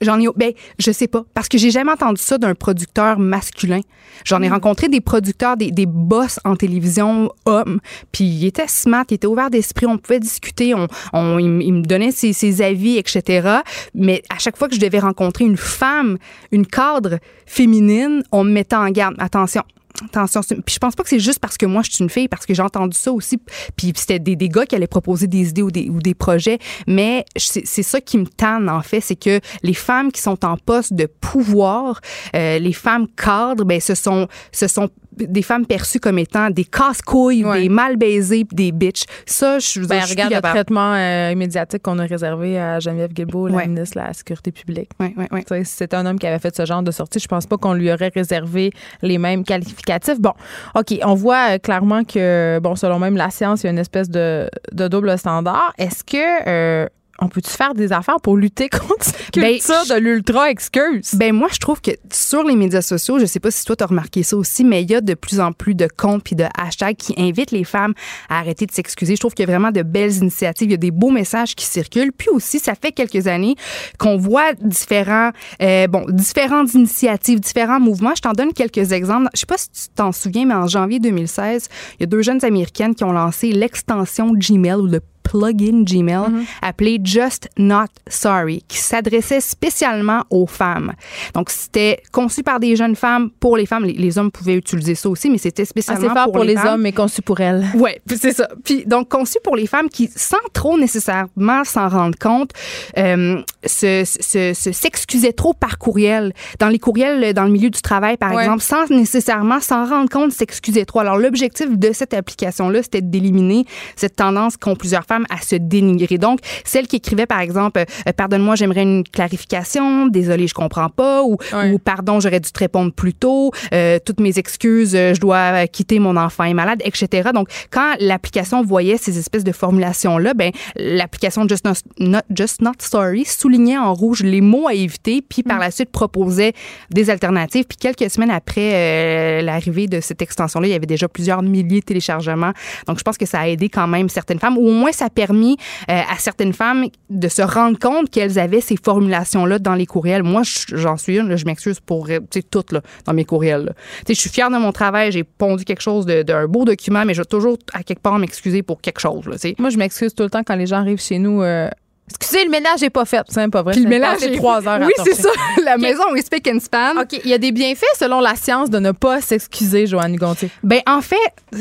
J'en ai, ben, je sais pas, parce que j'ai jamais entendu ça d'un producteur masculin. J'en ai hmm. rencontré des producteurs, des, des boss en télévision hommes, puis ils étaient smart, ils étaient ouverts d'esprit, on pouvait discuter, on, on ils, me donnaient ses, ses, avis, etc. Mais à chaque fois que je devais rencontrer une femme, une cadre féminine, on me mettait en garde. Attention, Attention, puis je pense pas que c'est juste parce que moi je suis une fille, parce que j'ai entendu ça aussi. Puis c'était des, des gars qui allaient proposer des idées ou des, ou des projets, mais c'est ça qui me tanne en fait, c'est que les femmes qui sont en poste de pouvoir, euh, les femmes cadres, ben ce sont ce sont des femmes perçues comme étant des casse-couilles, des mal baisées, des bitches. Ça, je vous ben, regarde le traitement euh, médiatique qu'on a réservé à Geneviève Guilbeault, la ministre de la Sécurité publique. Ouais, ouais. C'est un homme qui avait fait ce genre de sortie. Je pense pas qu'on lui aurait réservé les mêmes qualificatifs. Bon, OK, on voit euh, clairement que, bon, selon même la science, il y a une espèce de, de double standard. Est-ce que euh, on peut-tu faire des affaires pour lutter *laughs* contre cette ben, culture de l'ultra-excuse? Ben moi, je trouve que sur les médias sociaux, je sais pas si toi t'as remarqué ça aussi, mais il y a de plus en plus de comptes puis de hashtags qui invitent les femmes à arrêter de s'excuser. Je trouve qu'il y a vraiment de belles initiatives, il y a des beaux messages qui circulent. Puis aussi, ça fait quelques années qu'on voit différents, euh, bon, différentes initiatives, différents mouvements. Je t'en donne quelques exemples. Je sais pas si tu t'en souviens, mais en janvier 2016, il y a deux jeunes américaines qui ont lancé l'extension Gmail ou le plugin Gmail mm-hmm. appelé Just Not Sorry, qui s'adressait spécialement aux femmes. Donc, c'était conçu par des jeunes femmes pour les femmes. Les, hommes pouvaient utiliser ça aussi, mais c'était spécialement fort pour, les, hommes, mais conçu pour elles. Ouais, c'est ça. Puis donc conçu pour les femmes qui, sans trop nécessairement s'en rendre compte, euh, se, se, se s'excusaient trop par courriel. Dans les courriels, dans le milieu du travail, par exemple, sans nécessairement s'en rendre compte, s'excuser trop. Alors l'objectif de cette application-là, c'était d'éliminer cette tendance qu'ont plusieurs femmes à se dénigrer. Donc, celle qui écrivait, par exemple, euh, pardonne-moi, j'aimerais une clarification, désolé, je comprends pas, ou, ou pardon, j'aurais dû te répondre plus tôt, euh, toutes mes excuses, euh, je dois quitter mon enfant est malade, etc. Donc, quand l'application voyait ces espèces de formulations-là, ben, l'application Just not, Just Not Sorry soulignait en rouge les mots à éviter, puis par mm. la suite proposait des alternatives. Puis quelques semaines après l'arrivée de cette extension-là, il y avait déjà plusieurs milliers de téléchargements. Donc, je pense que ça a aidé quand même certaines femmes, ou au moins ça permis euh, à certaines femmes de se rendre compte qu'elles avaient ces formulations-là dans les courriels. Moi, j'en suis une, je m'excuse pour toutes là, dans mes courriels. Je suis fière de mon travail, j'ai pondu quelque chose d'un beau document, mais je vais toujours à quelque part m'excuser pour quelque chose. Là, Moi, je m'excuse tout le temps quand les gens arrivent chez nous. Euh, excusez, le ménage n'est pas fait. C'est pas vrai. Puis le ménage est trois heures. Oui, c'est ça. *laughs* La maison, we speak and span. OK. Il y a des bienfaits selon la science de ne pas s'excuser, Joanne Gontier. Ben, en fait,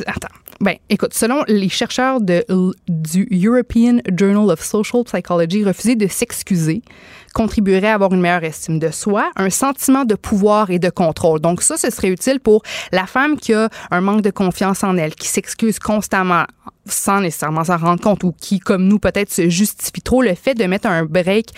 attends. Ben, écoute, selon les chercheurs de, du European Journal of Social Psychology, refuser de s'excuser contribuerait à avoir une meilleure estime de soi, un sentiment de pouvoir et de contrôle. Donc ça, ce serait utile pour la femme qui a un manque de confiance en elle, qui s'excuse constamment sans nécessairement s'en rendre compte ou qui, comme nous, peut-être se justifie trop, le fait de mettre un break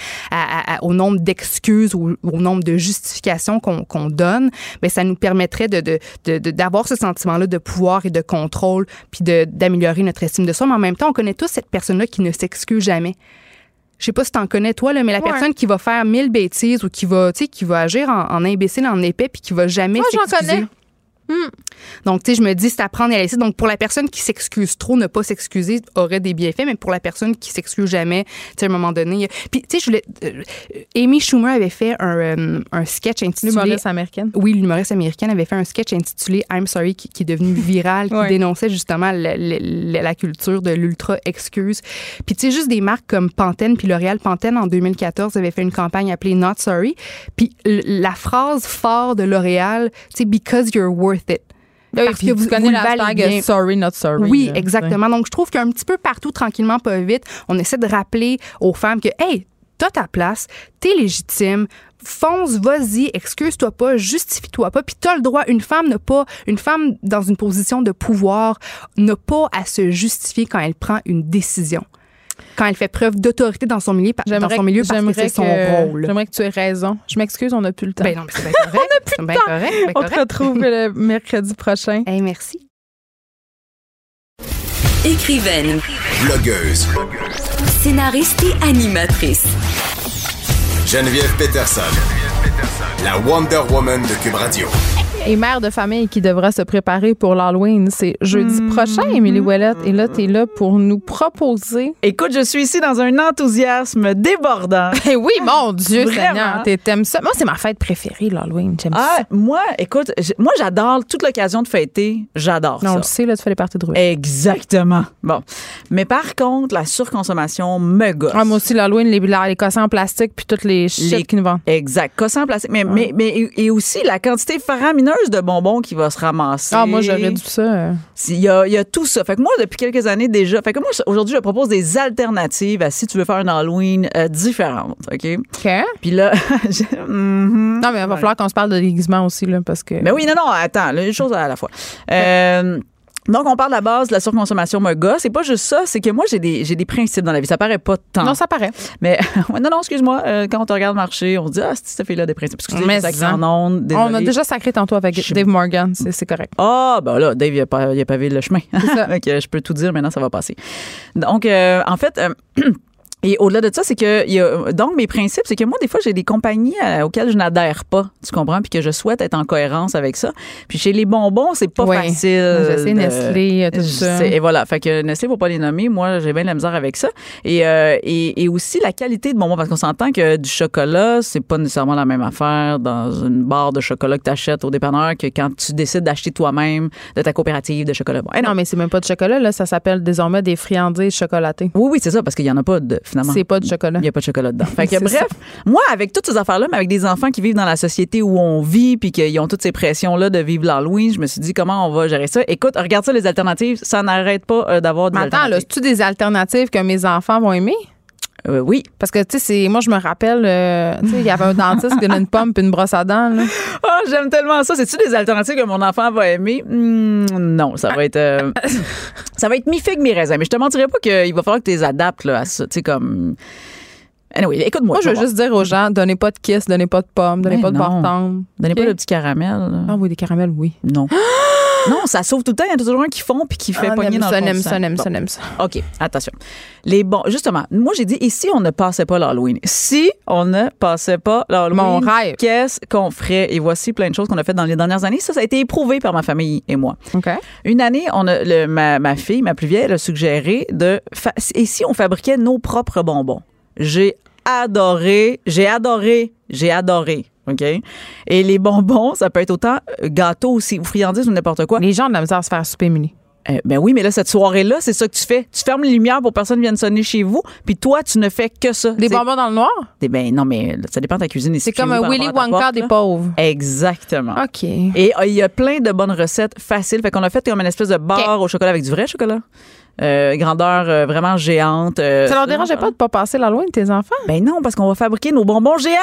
au nombre d'excuses ou au nombre de justifications qu'on donne, bien, ça nous permettrait de, d'avoir ce sentiment-là de pouvoir et de contrôle, puis d'améliorer notre estime de soi. Mais en même temps, on connaît tous cette personne-là qui ne s'excuse jamais je sais pas si t'en connais toi là, mais la personne qui va faire mille bêtises ou qui va, tu sais, qui va agir en, en imbécile, en épais, puis qui va jamais Moi, j'en connais. Hmm. Donc, tu sais, je me dis, c'est apprendre à laisser. Donc, pour la personne qui s'excuse trop, ne pas s'excuser aurait des bienfaits, mais pour la personne qui s'excuse jamais, tu sais, à un moment donné. Puis, tu sais, je voulais. Euh, Amy Schumer avait fait un, euh, un sketch intitulé. L'humoriste américaine. Oui, l'humoriste américaine avait fait un sketch intitulé I'm Sorry, qui, est devenu viral, qui dénonçait justement la, la, culture de l'ultra-excuse. Puis, tu sais, juste des marques comme Pantene, puis L'Oréal Pantene, en 2014, avait fait une campagne appelée Not Sorry. Puis, la phrase phare de L'Oréal, tu sais, Because you're worth it Oui, parce que vous, connais vous la bien. sorry, not sorry. Oui, là, exactement. Donc, je trouve qu'un petit peu partout, tranquillement, pas vite, on essaie de rappeler aux femmes que, hey, t'as ta place, t'es légitime, fonce, vas-y, excuse-toi pas, justifie-toi pas, puis t'as le droit. Une femme n'a pas, une femme dans une position de pouvoir n'a pas à se justifier quand elle prend une décision. Quand elle fait preuve d'autorité dans son milieu, dans J'aimerais son milieu parce que c'est son que- rôle. J'aimerais que tu aies raison. Je m'excuse, on n'a plus le temps. Ben non, mais c'est bien correct. *laughs* on n'a plus de temps. Correct, bien on te retrouve le *laughs* mercredi prochain. Hey, merci. Écrivaine, Blogueuse. scénariste et animatrice. Geneviève Peterson. La Wonder Woman de Cube Radio. Et mère de famille qui devra se préparer pour l'Halloween, c'est jeudi prochain, Émilie Ouellette. Et là, tu es là pour nous proposer. Écoute, je suis ici dans un enthousiasme débordant. *laughs* Eh oui, mon *laughs* Dieu. Seigneur, t'aimes ça. Moi, c'est ma fête préférée, l'Halloween. J'aime Ah, ça. moi, écoute, moi, j'adore toute l'occasion de fêter. J'adore Non, on ça. le sait, là, tu fais les parties de rue. Exactement. Bon. Mais par contre, la surconsommation me gosse. Ah, moi aussi, l'Halloween, les, les cossins en plastique puis toutes les shit Les- qu'ils nous vendent. Exact. Cossant en plastique. Mais, mais, mais, et aussi la quantité faramineuse de bonbons qui va se ramasser. Ah, moi, j'aurais dû ça. euh. Il y, a, il y a tout ça. Fait que moi, depuis quelques années déjà, fait que moi, aujourd'hui, je propose des alternatives à si tu veux faire un Halloween euh, différente, OK? OK. Puis là, *laughs* je- mhm. Non, mais il va falloir qu'on se parle de déguisement aussi, là, parce que. Ben oui, non, non, attends, là, une chose à la fois. Euh, donc, on parle de la base de la surconsommation me gosse. C'est pas juste ça, c'est que moi, j'ai des, j'ai des principes dans la vie. Ça paraît pas tant. Non, ça paraît. Mais *laughs* non, non, excuse-moi. euh, quand on te regarde marcher, on se dit, ah, c'est cette fille-là des principes. Excusez, Mais c'est ça ça. en onde. On a déjà sacré tantôt avec Dave Morgan. C'est c'est correct. Ah, ben là, Dave, il a, pas, il a pavé le chemin. ça. *laughs* Fait que je peux tout dire, maintenant, ça va passer. Donc, euh, en fait. *clears throat* euh, Et au-delà de ça, c'est que y a, donc mes principes, c'est que moi des fois j'ai des compagnies euh, auxquelles je n'adhère pas, tu comprends, puis que je souhaite être en cohérence avec ça. Puis chez les bonbons, c'est pas Ouais. facile. Je sais, de- Nestlé, tout je ça. Et voilà, fait que Nestlé faut pas les nommer. Moi, j'ai bien de la misère avec ça. Et, euh, et, et aussi la qualité de bonbons, parce qu'on s'entend que du chocolat, c'est pas nécessairement la même affaire dans une barre de chocolat que tu achètes au dépanneur que quand tu décides d'acheter toi-même de ta coopérative de chocolat. Bon, non. Non, mais c'est même pas de chocolat, là. Ça s'appelle désormais des friandises chocolatées. Oui, oui, c'est ça, parce qu'il y en a pas de finalement. C'est pas de chocolat. Il n'y a pas de chocolat dedans. Fait que, bref, moi, avec toutes ces affaires-là, mais avec des enfants qui vivent dans la société où on vit, puis qu'ils ont toutes ces pressions-là de vivre l'Halloween, je me suis dit, comment on va gérer ça? Écoute, regarde ça, les alternatives, ça n'arrête pas euh, d'avoir des Mais attends, là, alternatives. c'est-tu des alternatives que mes enfants vont aimer? Euh, oui. Parce que, tu sais, moi, je me rappelle, euh, tu sais, il y avait un dentiste qui donnait une pomme puis une brosse à dents, là. *laughs* Ah, j'aime tellement ça. C'est-tu des alternatives que mon enfant va aimer? Hmm, non, ça va être... euh, *laughs* ça va être mi-figue, mi-raisin. Mais je te mentirais pas qu'il va falloir que tu les adaptes là, à ça. Tu sais, comme... Anyway, écoute-moi. Moi, je veux juste dire aux gens, donnez pas de kiss, donnez pas de pommes, donnez Mais pas de bartende. Donnez pas le petit caramel. là. Ah oui, des caramels, oui. Non. *gasps* *gasps* non, ça sauve tout le temps. Il y en a toujours un qui fond puis qui fait Ah, pogner dans ça, le fond du ça, Bon. ça, n'aime ça. OK, attention. Les bons, justement, moi j'ai dit, et si on ne passait pas l'Halloween? Si on ne passait pas l'Halloween, Mon rêve. qu'est-ce qu'on ferait? Et voici plein de choses qu'on a faites dans les dernières années. Ça, ça a été éprouvé par ma famille et moi. OK. Une année, on a, le- ma, ma fille, ma plus vieille, elle a suggéré de. fa- et si on fabriquait nos propres bonbons? J'ai adoré, j'ai adoré, j'ai adoré. OK? Et les bonbons, ça peut être autant euh, gâteau aussi, ou friandises ou n'importe quoi. Les gens ont de la misère à se faire souper, Émilie. Euh, ben oui, mais là, cette soirée-là, c'est ça que tu fais. Tu fermes les lumières pour que personne vienne sonner chez vous, puis toi, tu ne fais que ça. Des bonbons dans le noir? Des- Ben non, mais là, ça dépend de ta cuisine. C'est comme un Willy Wonka porte, des là. pauvres. Exactement. OK. Et euh, il y a plein de bonnes recettes faciles. Fait qu'on a fait comme une espèce de bar au chocolat avec du vrai chocolat. Euh, grandeur euh, vraiment géante. euh, Ça leur dérangeait pas de pas passer la loi de tes enfants? Ben non, parce qu'on va fabriquer nos bonbons géants.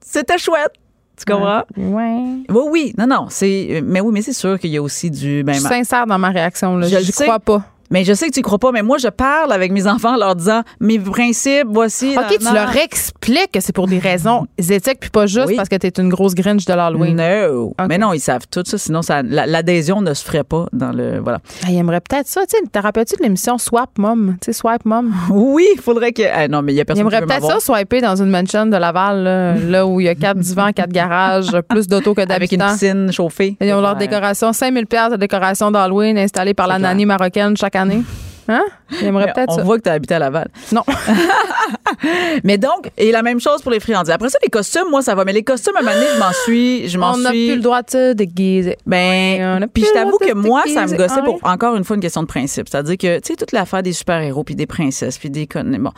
C'était chouette. Tu comprends? Ouais. Oui, oui. Non, non. C'est, mais oui, mais c'est sûr qu'il y a aussi du. Ben, Je suis sincère dans ma réaction, là. Je sais. crois pas. Mais je sais que tu crois pas, mais moi, je parle avec mes enfants en leur disant mes principes, voici. OK, tu leur expliques que c'est pour des raisons éthiques puis pas juste Oui. parce que t'es une grosse grinch de l'Halloween. No. OK. Mais non, ils savent tout ça, sinon ça, la- l'adhésion ne se ferait pas dans le. Voilà. Ah, il aimerait peut-être ça. Tu sais, te rappelles-tu de l'émission Swap Mom? Tu sais, Swipe Mom? *laughs* Oui, il faudrait que. ah, non, mais il y a personne qui aimerait veut peut-être ça, swiper dans une mansion de Laval, là, là où il y a quatre divans, quatre garages, *laughs* plus d'autos que Avec une d'habitants. piscine chauffée. Ils ont leur décoration, 5000 pièces de décoration d'Halloween installée par la nanny marocaine chaque année. Hein? Peut-être On ça. voit que tu as habité à Laval. Non. *laughs* Mais donc, et la même chose pour les friandises. Après ça, les costumes, moi, ça va. Mais les costumes, à un moment donné, je m'en suis. Je m'en On n'a suis. plus le droit de se déguiser. Ben, puis je t'avoue que moi, ça me gossait Ah pour encore une fois une question de principe. C'est-à-dire que, tu sais, toute l'affaire des super-héros puis des princesses puis des connes. Bon.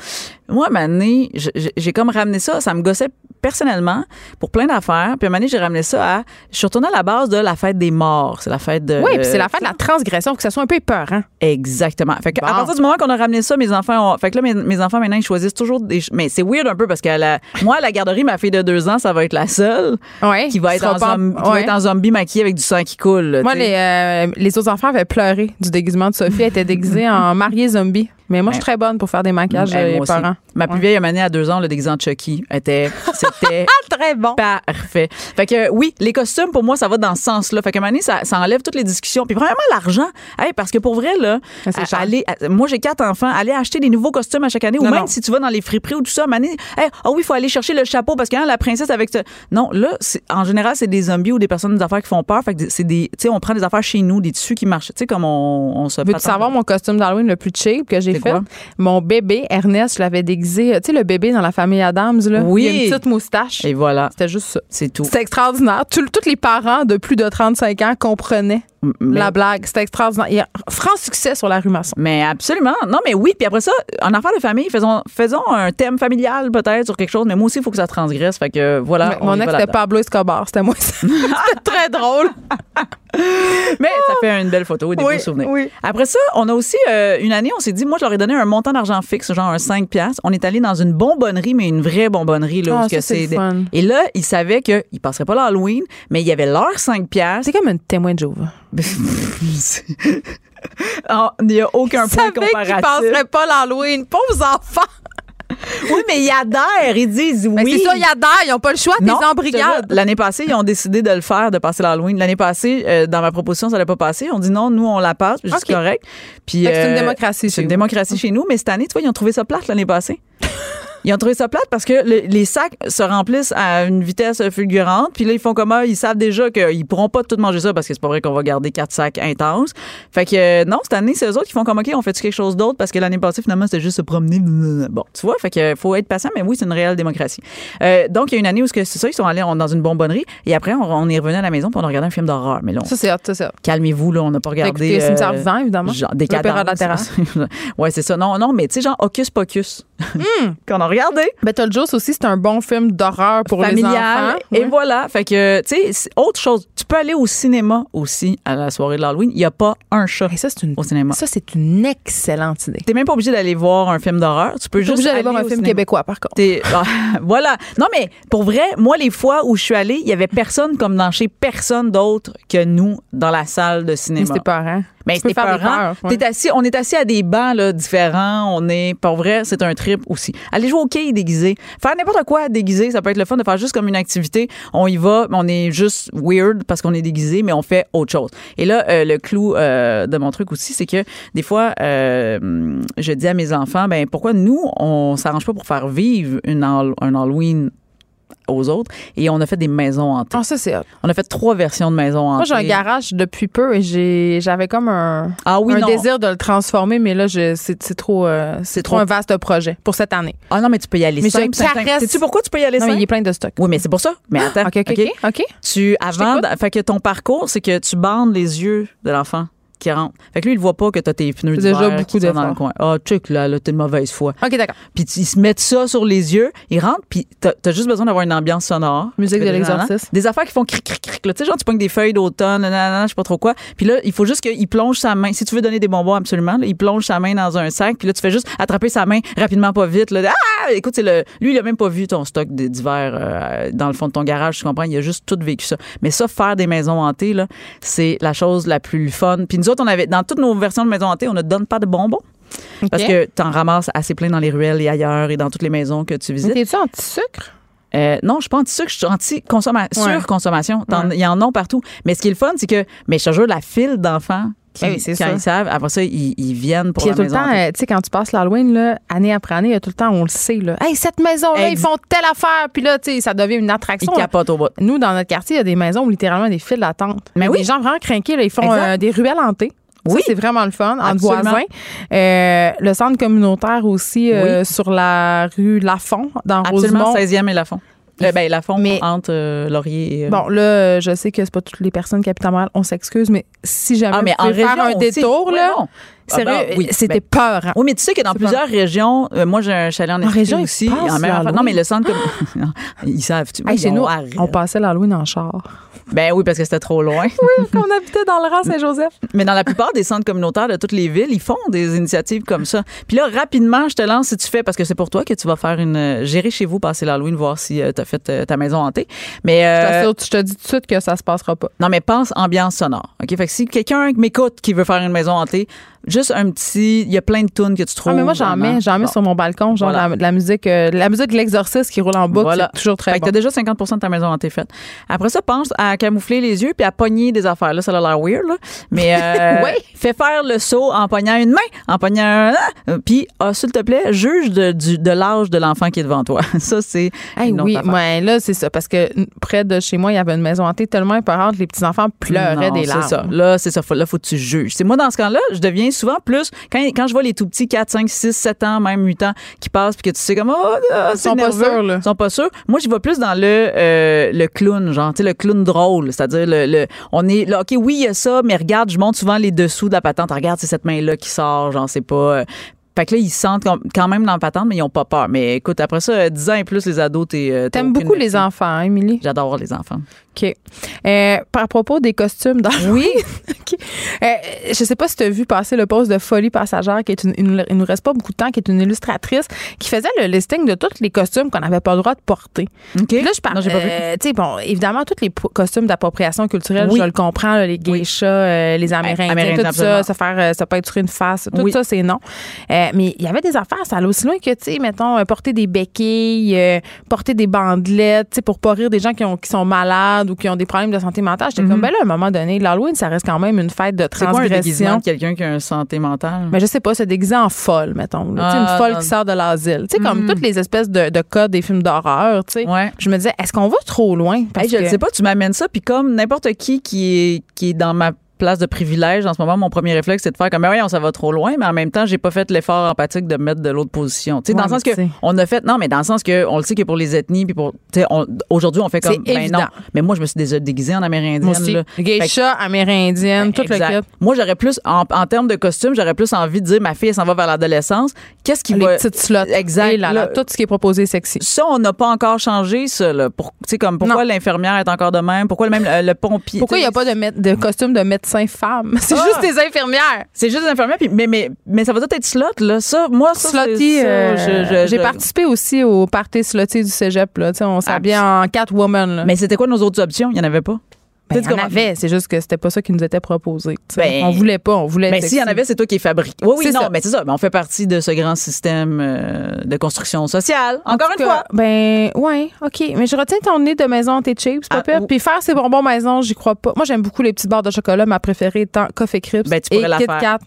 Moi, à un moment donné, j'ai comme ramené ça, ça me gossait personnellement pour plein d'affaires. Puis à un moment donné, j'ai ramené ça à. Je suis retournée à la base de la fête des morts. C'est la fête de. Oui, puis c'est la fin de la transgression, faut que ça soit un peu épeurant. Exactement. Fait que à partir du moment qu'on a ramené ça, mes enfants ont, fait que là, mes, mes enfants maintenant, ils choisissent toujours des, mais c'est weird un peu parce que la, moi, à la garderie, ma fille de deux ans, ça va être la seule Ouais. qui va être, en, qui va être en zombie maquillée avec du sang qui coule. là, Moi, les, euh, les autres enfants avaient pleuré du déguisement de Sophie. Elle était déguisée en mariée zombie. Mais moi, je suis très bonne pour faire des maquillages Eh, euh, moi aussi. épeurants. Ma plus vieille année à deux ans, le déguisé en Chucky était, *laughs* c'était Très bon. parfait. Fait que oui, les costumes pour moi ça va dans ce sens-là. Fait que donné, ça, ça enlève toutes les discussions. Puis premièrement l'argent, Hey, parce que pour vrai là, Ah, à- aller, à- moi j'ai quatre enfants, aller acheter des nouveaux costumes à chaque année, ou même non. si tu vas dans les friperies ou tout ça, hey, ah oui, il faut aller chercher le chapeau parce que hein, la princesse avec ce... non là, en général c'est des zombies ou des personnes des affaires qui font peur. Fait que c'est des, tu sais, on prend des affaires chez nous, des tissus qui marchent, tu sais comme on, on se. Veux-tu savoir mon costume d'Halloween le plus cheap que j'ai fait? Mon bébé, Ernest, je l'avais déguisé. Tu sais, le bébé dans la famille Adams, là? Oui. Il a une petite moustache. Et voilà, C'était juste ça. c'est tout. C'était extraordinaire. Tous les parents de plus de 35 ans comprenaient Mais- la blague. C'était extraordinaire. Il y a franc succès sur la rue Masson. Mais absolument. Non, mais oui. Puis après ça, en affaires de famille, faisons, faisons un thème familial peut-être sur quelque chose. Mais moi aussi, il faut que ça transgresse. Fait que voilà. Mon ex, c'était. Pablo Escobar. C'était moi. *laughs* C'était *laughs* très drôle. Mais ça fait une belle photo et des Oui, beaux souvenirs. oui. Après ça, on a aussi euh, une année, on s'est dit, moi, je leur ai donné un montant d'argent fixe, genre un 5 piastres. On est allé dans une bonbonnerie, mais une vraie bonbonnerie. Là, Ah, ça, c'est le des- fun. Et là, ils savaient qu'ils ne passeraient pas l'Halloween, mais il y avait leur 5 piastres. C'est comme un témoin de Jéhovah. Ah, *laughs* Il n'y a aucun point comparatif. passeraient pas l'Halloween. Pauvres enfants. Oui, mais ils adhèrent. Ils disent oui. C'est ça, ils adhèrent. Ils n'ont pas le choix. Brigade. jure, L'année passée, ils ont décidé de le faire, de passer l'Halloween. L'année passée, euh, dans ma proposition, ça n'allait pas passer. On dit non, nous, on la passe, c'est correct. Puis, c'est une euh, démocratie C'est chez une vous. démocratie chez nous, mais cette année, tu vois, ils ont trouvé ça plate l'année passée. *laughs* Ils ont trouvé ça plate parce que le- les sacs se remplissent à une vitesse fulgurante. Puis là, ils font comment? Ils savent déjà qu'ils pourront pas tout manger ça parce que c'est pas vrai qu'on va garder quatre sacs intenses. Fait que euh, non, cette année, c'est eux autres qui font comme OK, on fait quelque chose d'autre? Parce que l'année passée, finalement, c'était juste se promener. Bon, tu vois, fait que faut être patient, mais oui, c'est une réelle démocratie. Euh, donc, il y a une année où c'est ça, ils sont allés on- dans une bonbonnerie et après, on, on est revenu à la maison puis on a regardé un film d'horreur. Mais là, on- Ça, c'est ça, calmez-vous, là, on n'a pas regardé. écouté euh, Cimetière vivant, évidemment. Genre, des cadavres. de la Terrasse. ouais, c'est ça. Non, non, mais tu sais, genre Hocus Pocus. *laughs* Qu'on a regardé. Beetlejuice aussi, c'est un bon film d'horreur pour les familial. enfants. Et Ouais. voilà. Fait que, tu sais, autre chose. Tu peux aller au cinéma aussi à la soirée de l'Halloween. Il n'y a pas un chat Et ça, c'est une, au cinéma. ça, c'est une excellente idée. T'es même pas obligé d'aller voir un film d'horreur. Tu peux juste obligé d'aller voir un film cinéma. québécois, par contre. Ah, *laughs* voilà. Non, mais pour vrai, moi, les fois où je suis allée, il y avait personne comme dans chez personne d'autre que nous dans la salle de cinéma. c'était peurant. Mais peurant. peurs, ouais. T'es assis, on est assis à des bancs là, différents. On est, pour vrai, c'est un trip aussi. Aller jouer au quai déguisé. Faire n'importe quoi déguisé, ça peut être le fun de faire juste comme une activité. On y va, on est juste weird parce qu'on est déguisé, mais on fait autre chose. Et là, euh, le clou euh, de mon truc aussi, c'est que des fois, euh, je dis à mes enfants, ben pourquoi nous, on s'arrange pas pour faire vivre une un Halloween aux autres et on a fait des maisons hantées. Ah, ça, c'est. On a fait trois versions de maisons hantées. Moi, j'ai un garage depuis peu et j'avais comme un, Ah oui, un non. désir de le transformer, mais là, c'est, trop, euh, c'est trop trop- un vaste projet pour cette année. Ah non, mais tu peux y aller Mais simple. Sais-tu pourquoi tu peux y aller Non, mais simple? il est plein de stock. Oui, mais c'est pour ça. Mais attends. OK, OK, OK. Tu, avant, fait que ton parcours, c'est que tu bandes les yeux de l'enfant qui rentre. Fait que lui, il voit pas que t'as tes pneus C'est déjà d'hiver beaucoup qui sont dans le coin. Ah, check, là, là, t'es de mauvaise foi. OK, d'accord. Puis ils se mettent ça sur les yeux, ils rentrent, puis t'as as juste besoin d'avoir une ambiance sonore. Musique de l'exorcisme. Des affaires qui font cric, cric, cric. Tu sais, genre, tu pognes des feuilles d'automne, nanana, je sais pas trop quoi. Puis là, il faut juste qu'il plonge sa main. Si tu veux donner des bonbons, absolument, là, il plonge sa main dans un sac, puis là, tu fais juste attraper sa main rapidement, pas vite. Là. Ah! Écoute, c'est le, lui, il a même pas vu ton stock d'hiver euh, dans le fond de ton garage, tu comprends? Il a juste tout vécu ça. Mais ça, faire des maisons hantées, là, c'est la chose la plus fun. Puis nous autres, on avait, dans toutes nos versions de maisons hantées, on ne donne pas de bonbons. Parce que tu en ramasses assez plein dans les ruelles et ailleurs et dans toutes les maisons que tu visites. T'es-tu anti-sucre? Euh, non, je suis pas anti-sucre, je suis anti-consommation, Ouais. surconsommation. T'en- Ouais. Il y en a partout. Mais ce qui est le fun, c'est que, mais je te jure, la file d'enfants qui, Ben oui, quand ça. ils savent, après ça, ils, ils viennent pour Puis il y a la tout le maison. temps, euh, tu sais, quand tu passes l'Halloween, là, année après année, il y a tout le temps, on le sait, là. Hey, cette maison-là, ils font telle affaire. Puis là, tu sais, ça devient une attraction. ils capotent au bout. Nous, dans notre quartier, il y a des maisons où littéralement il y a des files d'attente. Mais oui. Des gens vraiment craqués, là, ils font euh, des ruelles hantées. Oui. c'est vraiment le fun, entre voisins. Euh, le centre communautaire aussi euh, sur la rue Lafont, dans Absolument, Rosemont. 16e et Lafont. Euh, ben, Lafont, Mais- entre euh, Laurier et... euh, Bon, là, euh, je sais que c'est pas toutes les personnes qui habitent à Montréal, on s'excuse, mais si jamais ah, mais vous en faire région un aussi. détour, Ouais, Ah, ben, oui, c'était ben, peur. hein. Oui, mais tu sais que dans plusieurs régions, euh, moi j'ai un chalet en En région, aussi. en même non, mais le centre comme. *laughs* ils savent. Tu Hey, chez nous, on passait l'Halloween en char. Ben oui, parce que c'était trop loin. *laughs* Quand on habitait dans le rang Saint-Joseph. *laughs* Mais dans la plupart des centres communautaires de toutes les villes, ils font des initiatives comme ça. Puis là, rapidement, je te lance si tu fais, parce que c'est pour toi que tu vas faire une. euh, Gérer chez vous, passer l'Halloween, voir si tu as fait euh, ta maison hantée. Mais. Je euh, je te dis tout de suite que ça se passera pas. non, mais pense ambiance sonore. OK? Fait que si quelqu'un m'écoute qui veut faire une maison hantée, juste un petit. Il y a plein de tunes que tu trouves. Ah, mais moi, j'en mets, j'en mets Bon. sur mon balcon, genre Voilà. la, la musique, euh, la musique de l'exorciste qui roule en boucle, Voilà. c'est toujours très Fait que bon. t'as déjà 50 de ta maison hantée faite. Après ça, pense à camoufler les yeux puis à pogner des affaires. Là, ça a l'air weird, là. Mais euh, *laughs* Oui. fais faire le saut en pognant une main, en pognant un... ah, Puis, ah, s'il te plaît, juge de, l'âge de l'enfant qui est devant toi. *laughs* Ça, c'est Hey, oui, affaire. ouais, là, c'est ça. Parce que près de chez moi, il y avait une maison hantée tellement épeurante, les petits-enfants pleuraient Non, des larmes. C'est ça. Là, c'est ça. Faut, là, faut que tu juges. C'est moi, dans ce cas-là, je deviens souvent plus. Quand, quand je vois les tout petits 4, 5, 6, 7 ans, même 8 ans, qui passent, puis que tu sais comme, oh, ah, Ils sont pas sûrs, là. Ils sont pas sûrs. Moi, je vais plus dans le, euh, le clown, genre, tu sais, le clown drôle. C'est-à-dire, le, le- on est là, OK, oui, il y a ça, mais regarde, je monte souvent les dessous de la patente. Regarde, c'est cette main-là qui sort, genre, c'est pas. euh, fait que là, ils se sentent quand même dans la patente, mais ils ont pas peur. Mais écoute, après ça, euh, 10 ans et plus, les ados, t'es. euh, T'aimes beaucoup les enfants, hein, Émilie? J'adore les enfants. OK. Euh, par propos des costumes dans Oui. *laughs* OK. Euh, je sais pas si tu as vu passer le poste de Folie Passagère, qui est une, une- il nous reste pas beaucoup de temps, qui est une illustratrice, qui faisait le listing de tous les costumes qu'on n'avais pas le droit de porter. OK. Puis là, je parle. Non, j'ai pas vu. euh, tu sais, bon, évidemment, tous les costumes d'appropriation culturelle, Oui. je le comprends, là, les geishas, euh, les Amérindiens, Amérindiens, tout ça, se faire, euh, se peinturer une face, tout Oui. ça, c'est non. Mais il y avait des affaires, ça allait aussi loin que, tu sais, mettons, porter des béquilles, porter des bandelettes, tu sais, pour pas rire des gens qui, ont, qui sont malades ou qui ont des problèmes de santé mentale. J'étais comme, ben là, à un moment donné, l'Halloween, ça reste quand même une fête de Mhm. C'est transgression. de quelqu'un qui a une santé mentale? Mais je sais pas, c'est déguisé en folle, mettons. Ah, une folle non. qui sort de l'asile. Tu sais, comme Mm. toutes les espèces de, de codes des films d'horreur, tu sais. Ouais. Je me disais, est-ce qu'on va trop loin? Parce Hey, je ne que- sais pas, tu m'amènes ça, puis comme n'importe qui qui est, qui est dans ma place de privilège en ce moment, mon premier réflexe, c'est de faire comme, oui, on ça va trop loin, mais en même temps, j'ai pas fait l'effort empathique de me mettre de l'autre position. Tu sais, Ouais, dans le sens mais que on a fait, non, mais dans le sens que on le sait que pour les ethnies, puis pour, tu sais, aujourd'hui, on fait comme, ben évident. non. Mais moi, je me suis déjà déguisée en amérindienne. Geisha, amérindienne, tout Exact. le. Moi, j'aurais plus, en, en termes de costume, j'aurais plus envie de dire, ma fille, elle s'en va vers l'adolescence. Qu'est-ce qui Les va. petites slots. Exact. Là, tout ce qui est proposé sexy. ça, on n'a pas encore changé, ça. Là. Pour, tu sais, comme, pourquoi l'infirmière est encore de même? Pourquoi le, même, euh, le pompier? Pourquoi il n'y a pas de, de costume de médecin *laughs* C'est Ah! juste des infirmières. C'est juste des infirmières, puis, mais, mais, mais ça va tout être slot, là. Ça, moi, ça, Slotty, ça, euh, je- je- j'ai je- participé aussi au party slotty du cégep. Là. Tu sais, On s'habillait en Catwoman. Là. Mais c'était quoi nos autres options? Il n'y en avait pas. Ben, il y en avait, c'est juste que c'était pas ça qui nous était proposé. Ben, on voulait pas, on voulait Mais être s'il y en avait, c'est toi qui es fabriqué. Oui, oui, non, ça. mais c'est ça. Mais on fait partie de ce grand système euh, de construction sociale. Encore En une cas, fois. Ben, ouais, OK. Mais je retiens ton nez de maison tes chips, pas Ah, Puis faire ces bonbons maison, j'y crois pas. Moi, j'aime beaucoup les petites barres de chocolat. Ma préférée étant Coffee Crisp Ben, tu et pourrais la Kit faire. Kat.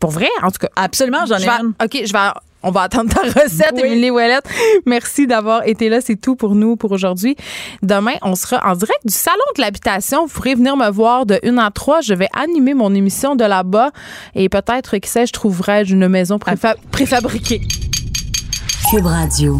Pour vrai, en tout cas. Absolument, j'en Je ai vais- une. OK, je vais. On va attendre ta recette, Oui. Émilie Ouellette. Merci d'avoir été là. C'est tout pour nous pour aujourd'hui. Demain, on sera en direct du Salon de l'habitation. Vous pourrez venir me voir de 1 à 3. Je vais animer mon émission de là-bas et peut-être, qui sait, je trouverai une maison préfa- préfabriquée. Cube Radio.